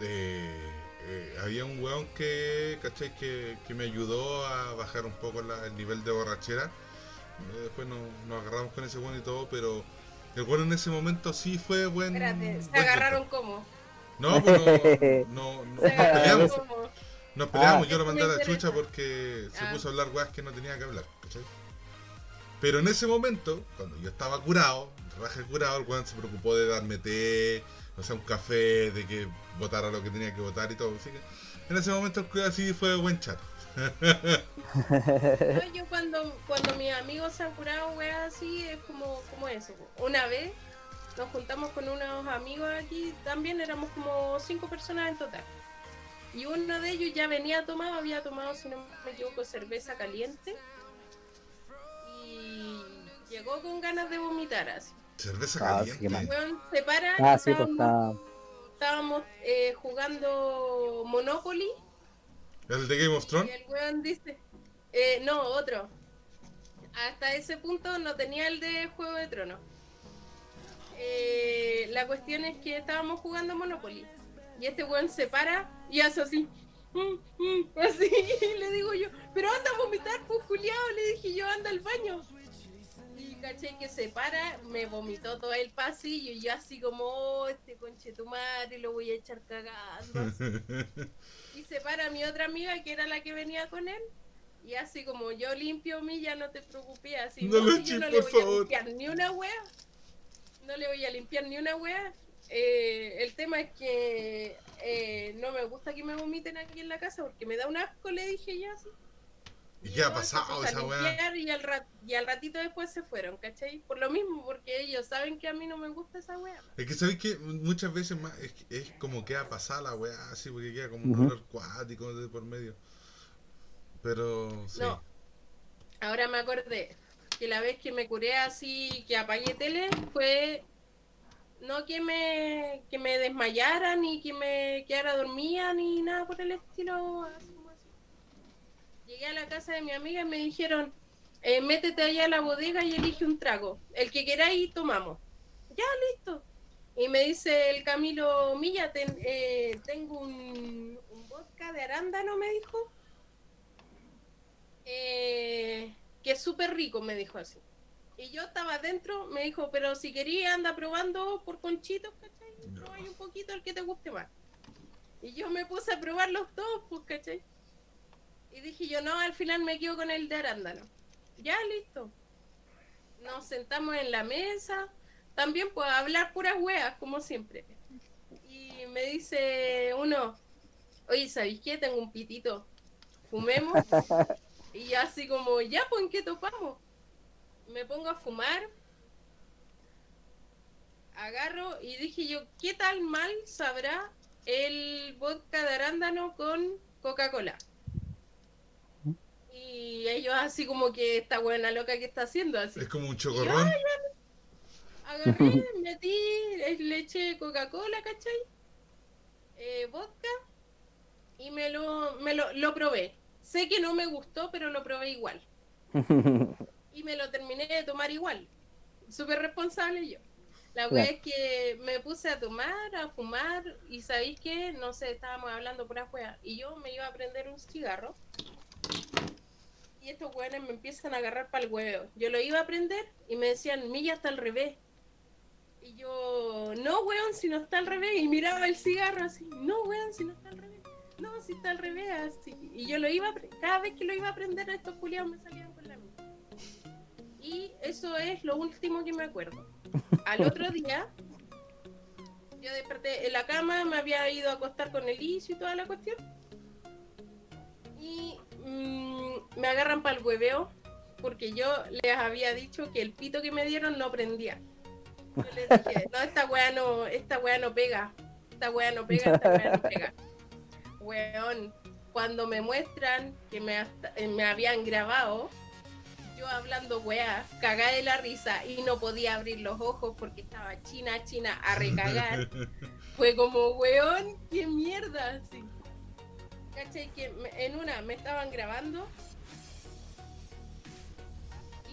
eh, eh, había un weón que, ¿cachai? Que, que me ayudó a bajar un poco la- el nivel de borrachera. Eh, Después nos, nos agarramos con ese weón y todo, pero el weón en ese momento sí fue buen. Espérate, se buen agarraron como. No, pues no, no, no, Se nos peleamos. Nos peleamos, Ah. yo lo mandé a la chucha porque se Ah. puso a hablar weas que no tenía que hablar, ¿cachai? Pero en ese momento, cuando yo estaba curado, raje curado, el weón se preocupó de darme té, o sea, un café, de que votara lo que tenía que votar y todo. Así que en ese momento el cuidado sí fue buen chato. No, yo cuando, cuando mis amigos se han curado, weas así, es como, como eso. Una vez nos juntamos con unos amigos aquí, también éramos como cinco personas en total. Y uno de ellos ya venía tomado, había tomado, si no me equivoco, cerveza caliente. Y llegó con ganas de vomitar así. Cerveza Ah, sí, caliente. mal. Weón, se para, Ah, sí, pues estábamos, está. estábamos, eh, jugando Monopoly ¿El de Game of Y Thrones? el weón dice, eh, no, otro. Hasta ese punto no tenía el de Juego de Tronos. Eh, la cuestión es que estábamos jugando Monopoly. Y este weón se para y hace así. "Mm, mm", así, y le digo yo, pero anda a vomitar, pues Juliado, le dije yo, anda al baño. Caché que se para, me vomitó todo el pasillo y yo así como, oh, este conchetumare, lo voy a echar cagando. así. Y se para mi otra amiga, que era la que venía con él. Y así como yo limpio mi, ya no te preocupes. Así, No yo no le voy favor. a limpiar ni una wea. No le voy a limpiar ni una wea. Eh, el tema es que eh, no me gusta que me vomiten aquí en la casa porque me da un asco, le dije ya así. ¿Y qué ha pasado a esa weá? Y al, rat- y al ratito después se fueron, ¿cachai? Por lo mismo, porque ellos saben que a mí no me gusta esa wea. Es que sabéis que muchas veces más es, es como queda pasada la weá así porque queda como un Ujú. dolor cuático de por medio. Pero sí. No. Ahora me acordé que la vez que me curé así, que apagué tele, fue no que me, que me desmayara, ni que me quedara dormida, ni nada por el estilo. así. Llegué a la casa de mi amiga y me dijeron, eh, métete allá a la bodega y elige un trago. El que queráis, tomamos. Ya, listo. Y me dice el Camilo Milla, ten- eh, tengo un, un vodka de arándano, me dijo. Eh, que es súper rico, me dijo así. Y yo estaba adentro, me dijo, pero si quería anda probando por conchitos, ¿cachai? Probáis un poquito el que te guste más. Y yo me puse a probar los dos, pues, ¿cachai? Y dije yo, no, al final me quedo con el de arándano. Ya, listo. Nos sentamos en la mesa, también a hablar puras weas, como siempre. Y me dice uno, oye, ¿sabéis qué? Tengo un pitito. Fumemos. y así como, ya, pues, ¿en qué topamos? Me pongo a fumar. Agarro y dije yo, ¿qué tal mal sabrá el vodka de arándano con Coca-Cola? Y ellos así como que esta buena loca que está haciendo así. Es como un chocorrón. Agarré, metí leche de Coca-Cola, ¿cachai? Eh, vodka y me lo, me lo, lo probé. Sé que no me gustó, pero lo probé igual. Y me lo terminé de tomar igual. Súper responsable yo. La wea es que me puse a tomar, a fumar, y ¿sabéis qué? No sé, estábamos hablando por afuera. Y yo me iba a prender un cigarro. Y estos weones me empiezan a agarrar para el huevo. Yo lo iba a prender y me decían, Milla está al revés. Y yo, no, weón, si no está al revés. Y miraba el cigarro así, no, weón, si no está al revés. No, si está al revés. Y yo lo iba a cada vez que lo iba a prender, estos culiados me salían con la misma. Y eso es lo último que me acuerdo. Al otro día, yo desperté en la cama, me había ido a acostar con el y toda la cuestión. Y mm, me agarran para el hueveo porque yo les había dicho que el pito que me dieron no prendía. Yo les dije, no, esta weá no, esta weá no pega. Esta weá no pega, esta weá no pega. Weón, cuando me muestran que me, hasta- eh, me habían grabado, yo hablando weá, cagá de la risa y no podía abrir los ojos porque estaba china, china a recagar. Fue como, weón, qué mierda, en una me estaban grabando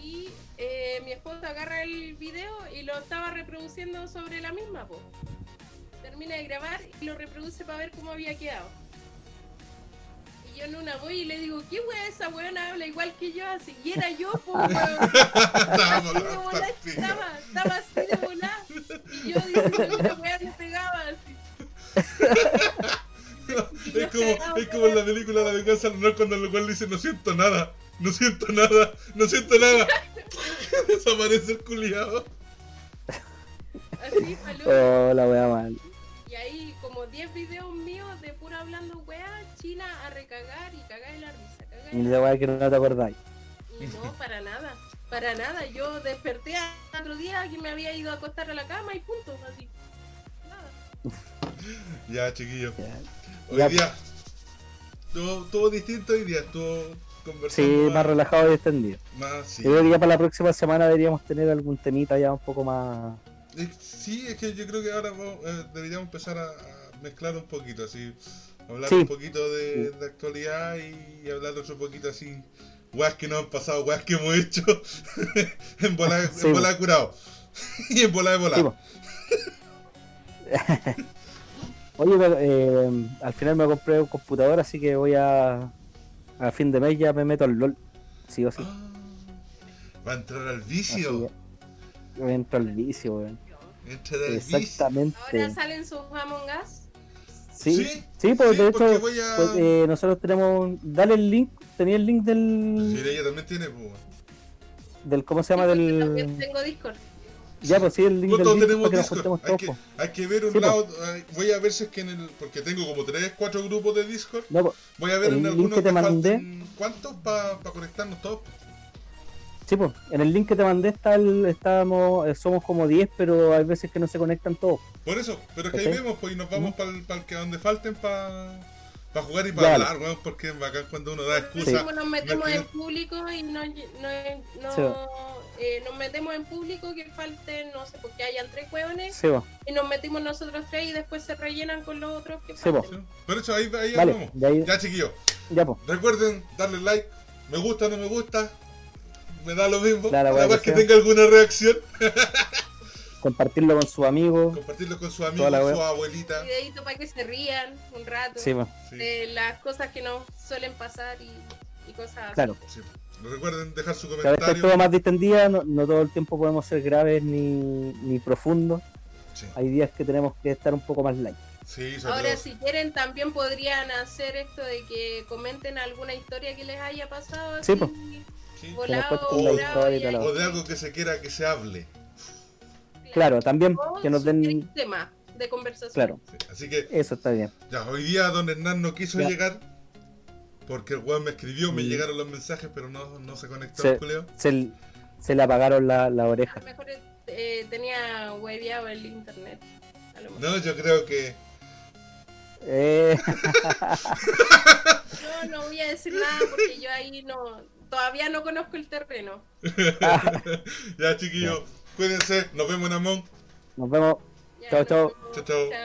y eh, mi esposa agarra el video y lo estaba reproduciendo sobre la misma, po. Termina de grabar y lo reproduce para ver cómo había quedado. Y yo en una voy y le digo, ¿qué wea esa weona habla igual que yo? Así, y era yo, po, weón. Pastilla. estaba, estaba así de. Y yo diciendo la wea le pegaba así. Es como, es como en la película La venganza lunar cuando el cual dice no siento nada, no siento nada, no siento nada. Desaparece el culiado. Así, palú. Oh, la wea mal. Y ahí como 10 videos míos de pura hablando wea, china a recagar y cagar de la risa. Cagar Y la la wea que no te acordáis. No, para nada, para nada. Yo desperté al otro día que me había ido a acostar a la cama y punto, así. Nada. Ya, chiquillo. Ya. Hoy Ya. día estuvo, estuvo distinto hoy día, Sí, más relajado y extendido. más, sí. Yo creo que ya para la próxima semana deberíamos tener algún temita ya un poco más. Sí, es que yo creo que ahora vamos- eh, deberíamos empezar a, a mezclar un poquito, así, hablar Sí. un poquito de, de actualidad y, hablar otro poquito así, weas que nos han pasado, weas que hemos hecho en Sí, en volada curado y en volada de po. Oye, eh, al final me compré un computador, así que voy a. A fin de mes ya me meto al LOL. Sí o sí. Ah, va a entrar al vicio, entro al vicio, weón. entrar al vicio. Exactamente. Ahora salen sus Among Us. Sí, Sí, sí, pues sí, de porque hecho, voy a- pues, eh, nosotros tenemos. Dale el link, tenía el link del. Sí, ella también tiene, pues. del ¿Cómo se llama? Sí, Del. tengo Discord. Ya, pues sí, el link Pues del Discord tenemos para que nos Discord. juntemos Hay que, hay que ver un Sí, lado. ay, Voy a ver si es que en el. Porque tengo como 3, 4 grupos de Discord. No, pues, Voy a ver El en link algunos que te que mandé. ¿Cuántos para conectarnos todos? sí, pues, en el link que te mandé está el, estábamos, eh, somos como 10, pero hay veces que no se conectan todos. Por eso, pero es que ahí vemos, pues y nos vamos para el que donde falten para jugar y para hablar, weón, porque es bacán cuando uno da Por excusa. último, nos metemos me- en público y no, no, no Sí. Eh, nos metemos en público que falten, no sé, porque hayan tres hueones Sí, y nos metimos nosotros tres y después se rellenan con los otros que Sí, po. falten. Sí, Por eso ahí, ahí vale, vamos. ya, Ya, chiquillos, ya, pues. recuerden darle like, me gusta, no me gusta, me da lo mismo. Claro, Nada weón, más que que sea. tenga alguna reacción, compartirlo con sus amigos. compartirlo con sus amigos, su abuelita. videito para que se rían un rato Sí, Sí, de las cosas que nos suelen pasar y, y cosas así. claro. Recuerden dejar su Cada vez está comentario. todo más distendida, no, no todo el tiempo podemos ser graves ni, ni profundos. Sí, Hay días que tenemos que estar un poco más light. sí, Ahora, si quieren, también podrían hacer esto de que comenten alguna historia que les haya pasado. Sí, así. Sí. volado, cuenten la volado, historia y O de algo que se quiera que se hable. Claro, también O que nos den. tema de conversación. Claro, Sí, Así que eso está bien. Ya, hoy día don Hernán no quiso Ya. llegar porque el weón me escribió, me llegaron los mensajes, pero no, no se conectó Sí. el culeo. Se, se le apagaron la, la A oreja. lo mejor eh, tenía hueveado el internet. A lo mejor. No, yo creo que. Eh, No, no voy a decir nada porque yo ahí no. Todavía no conozco el terreno. Ya, chiquillos, cuídense, nos vemos en Among. nos vemos. Chao, chao. Chao, chao.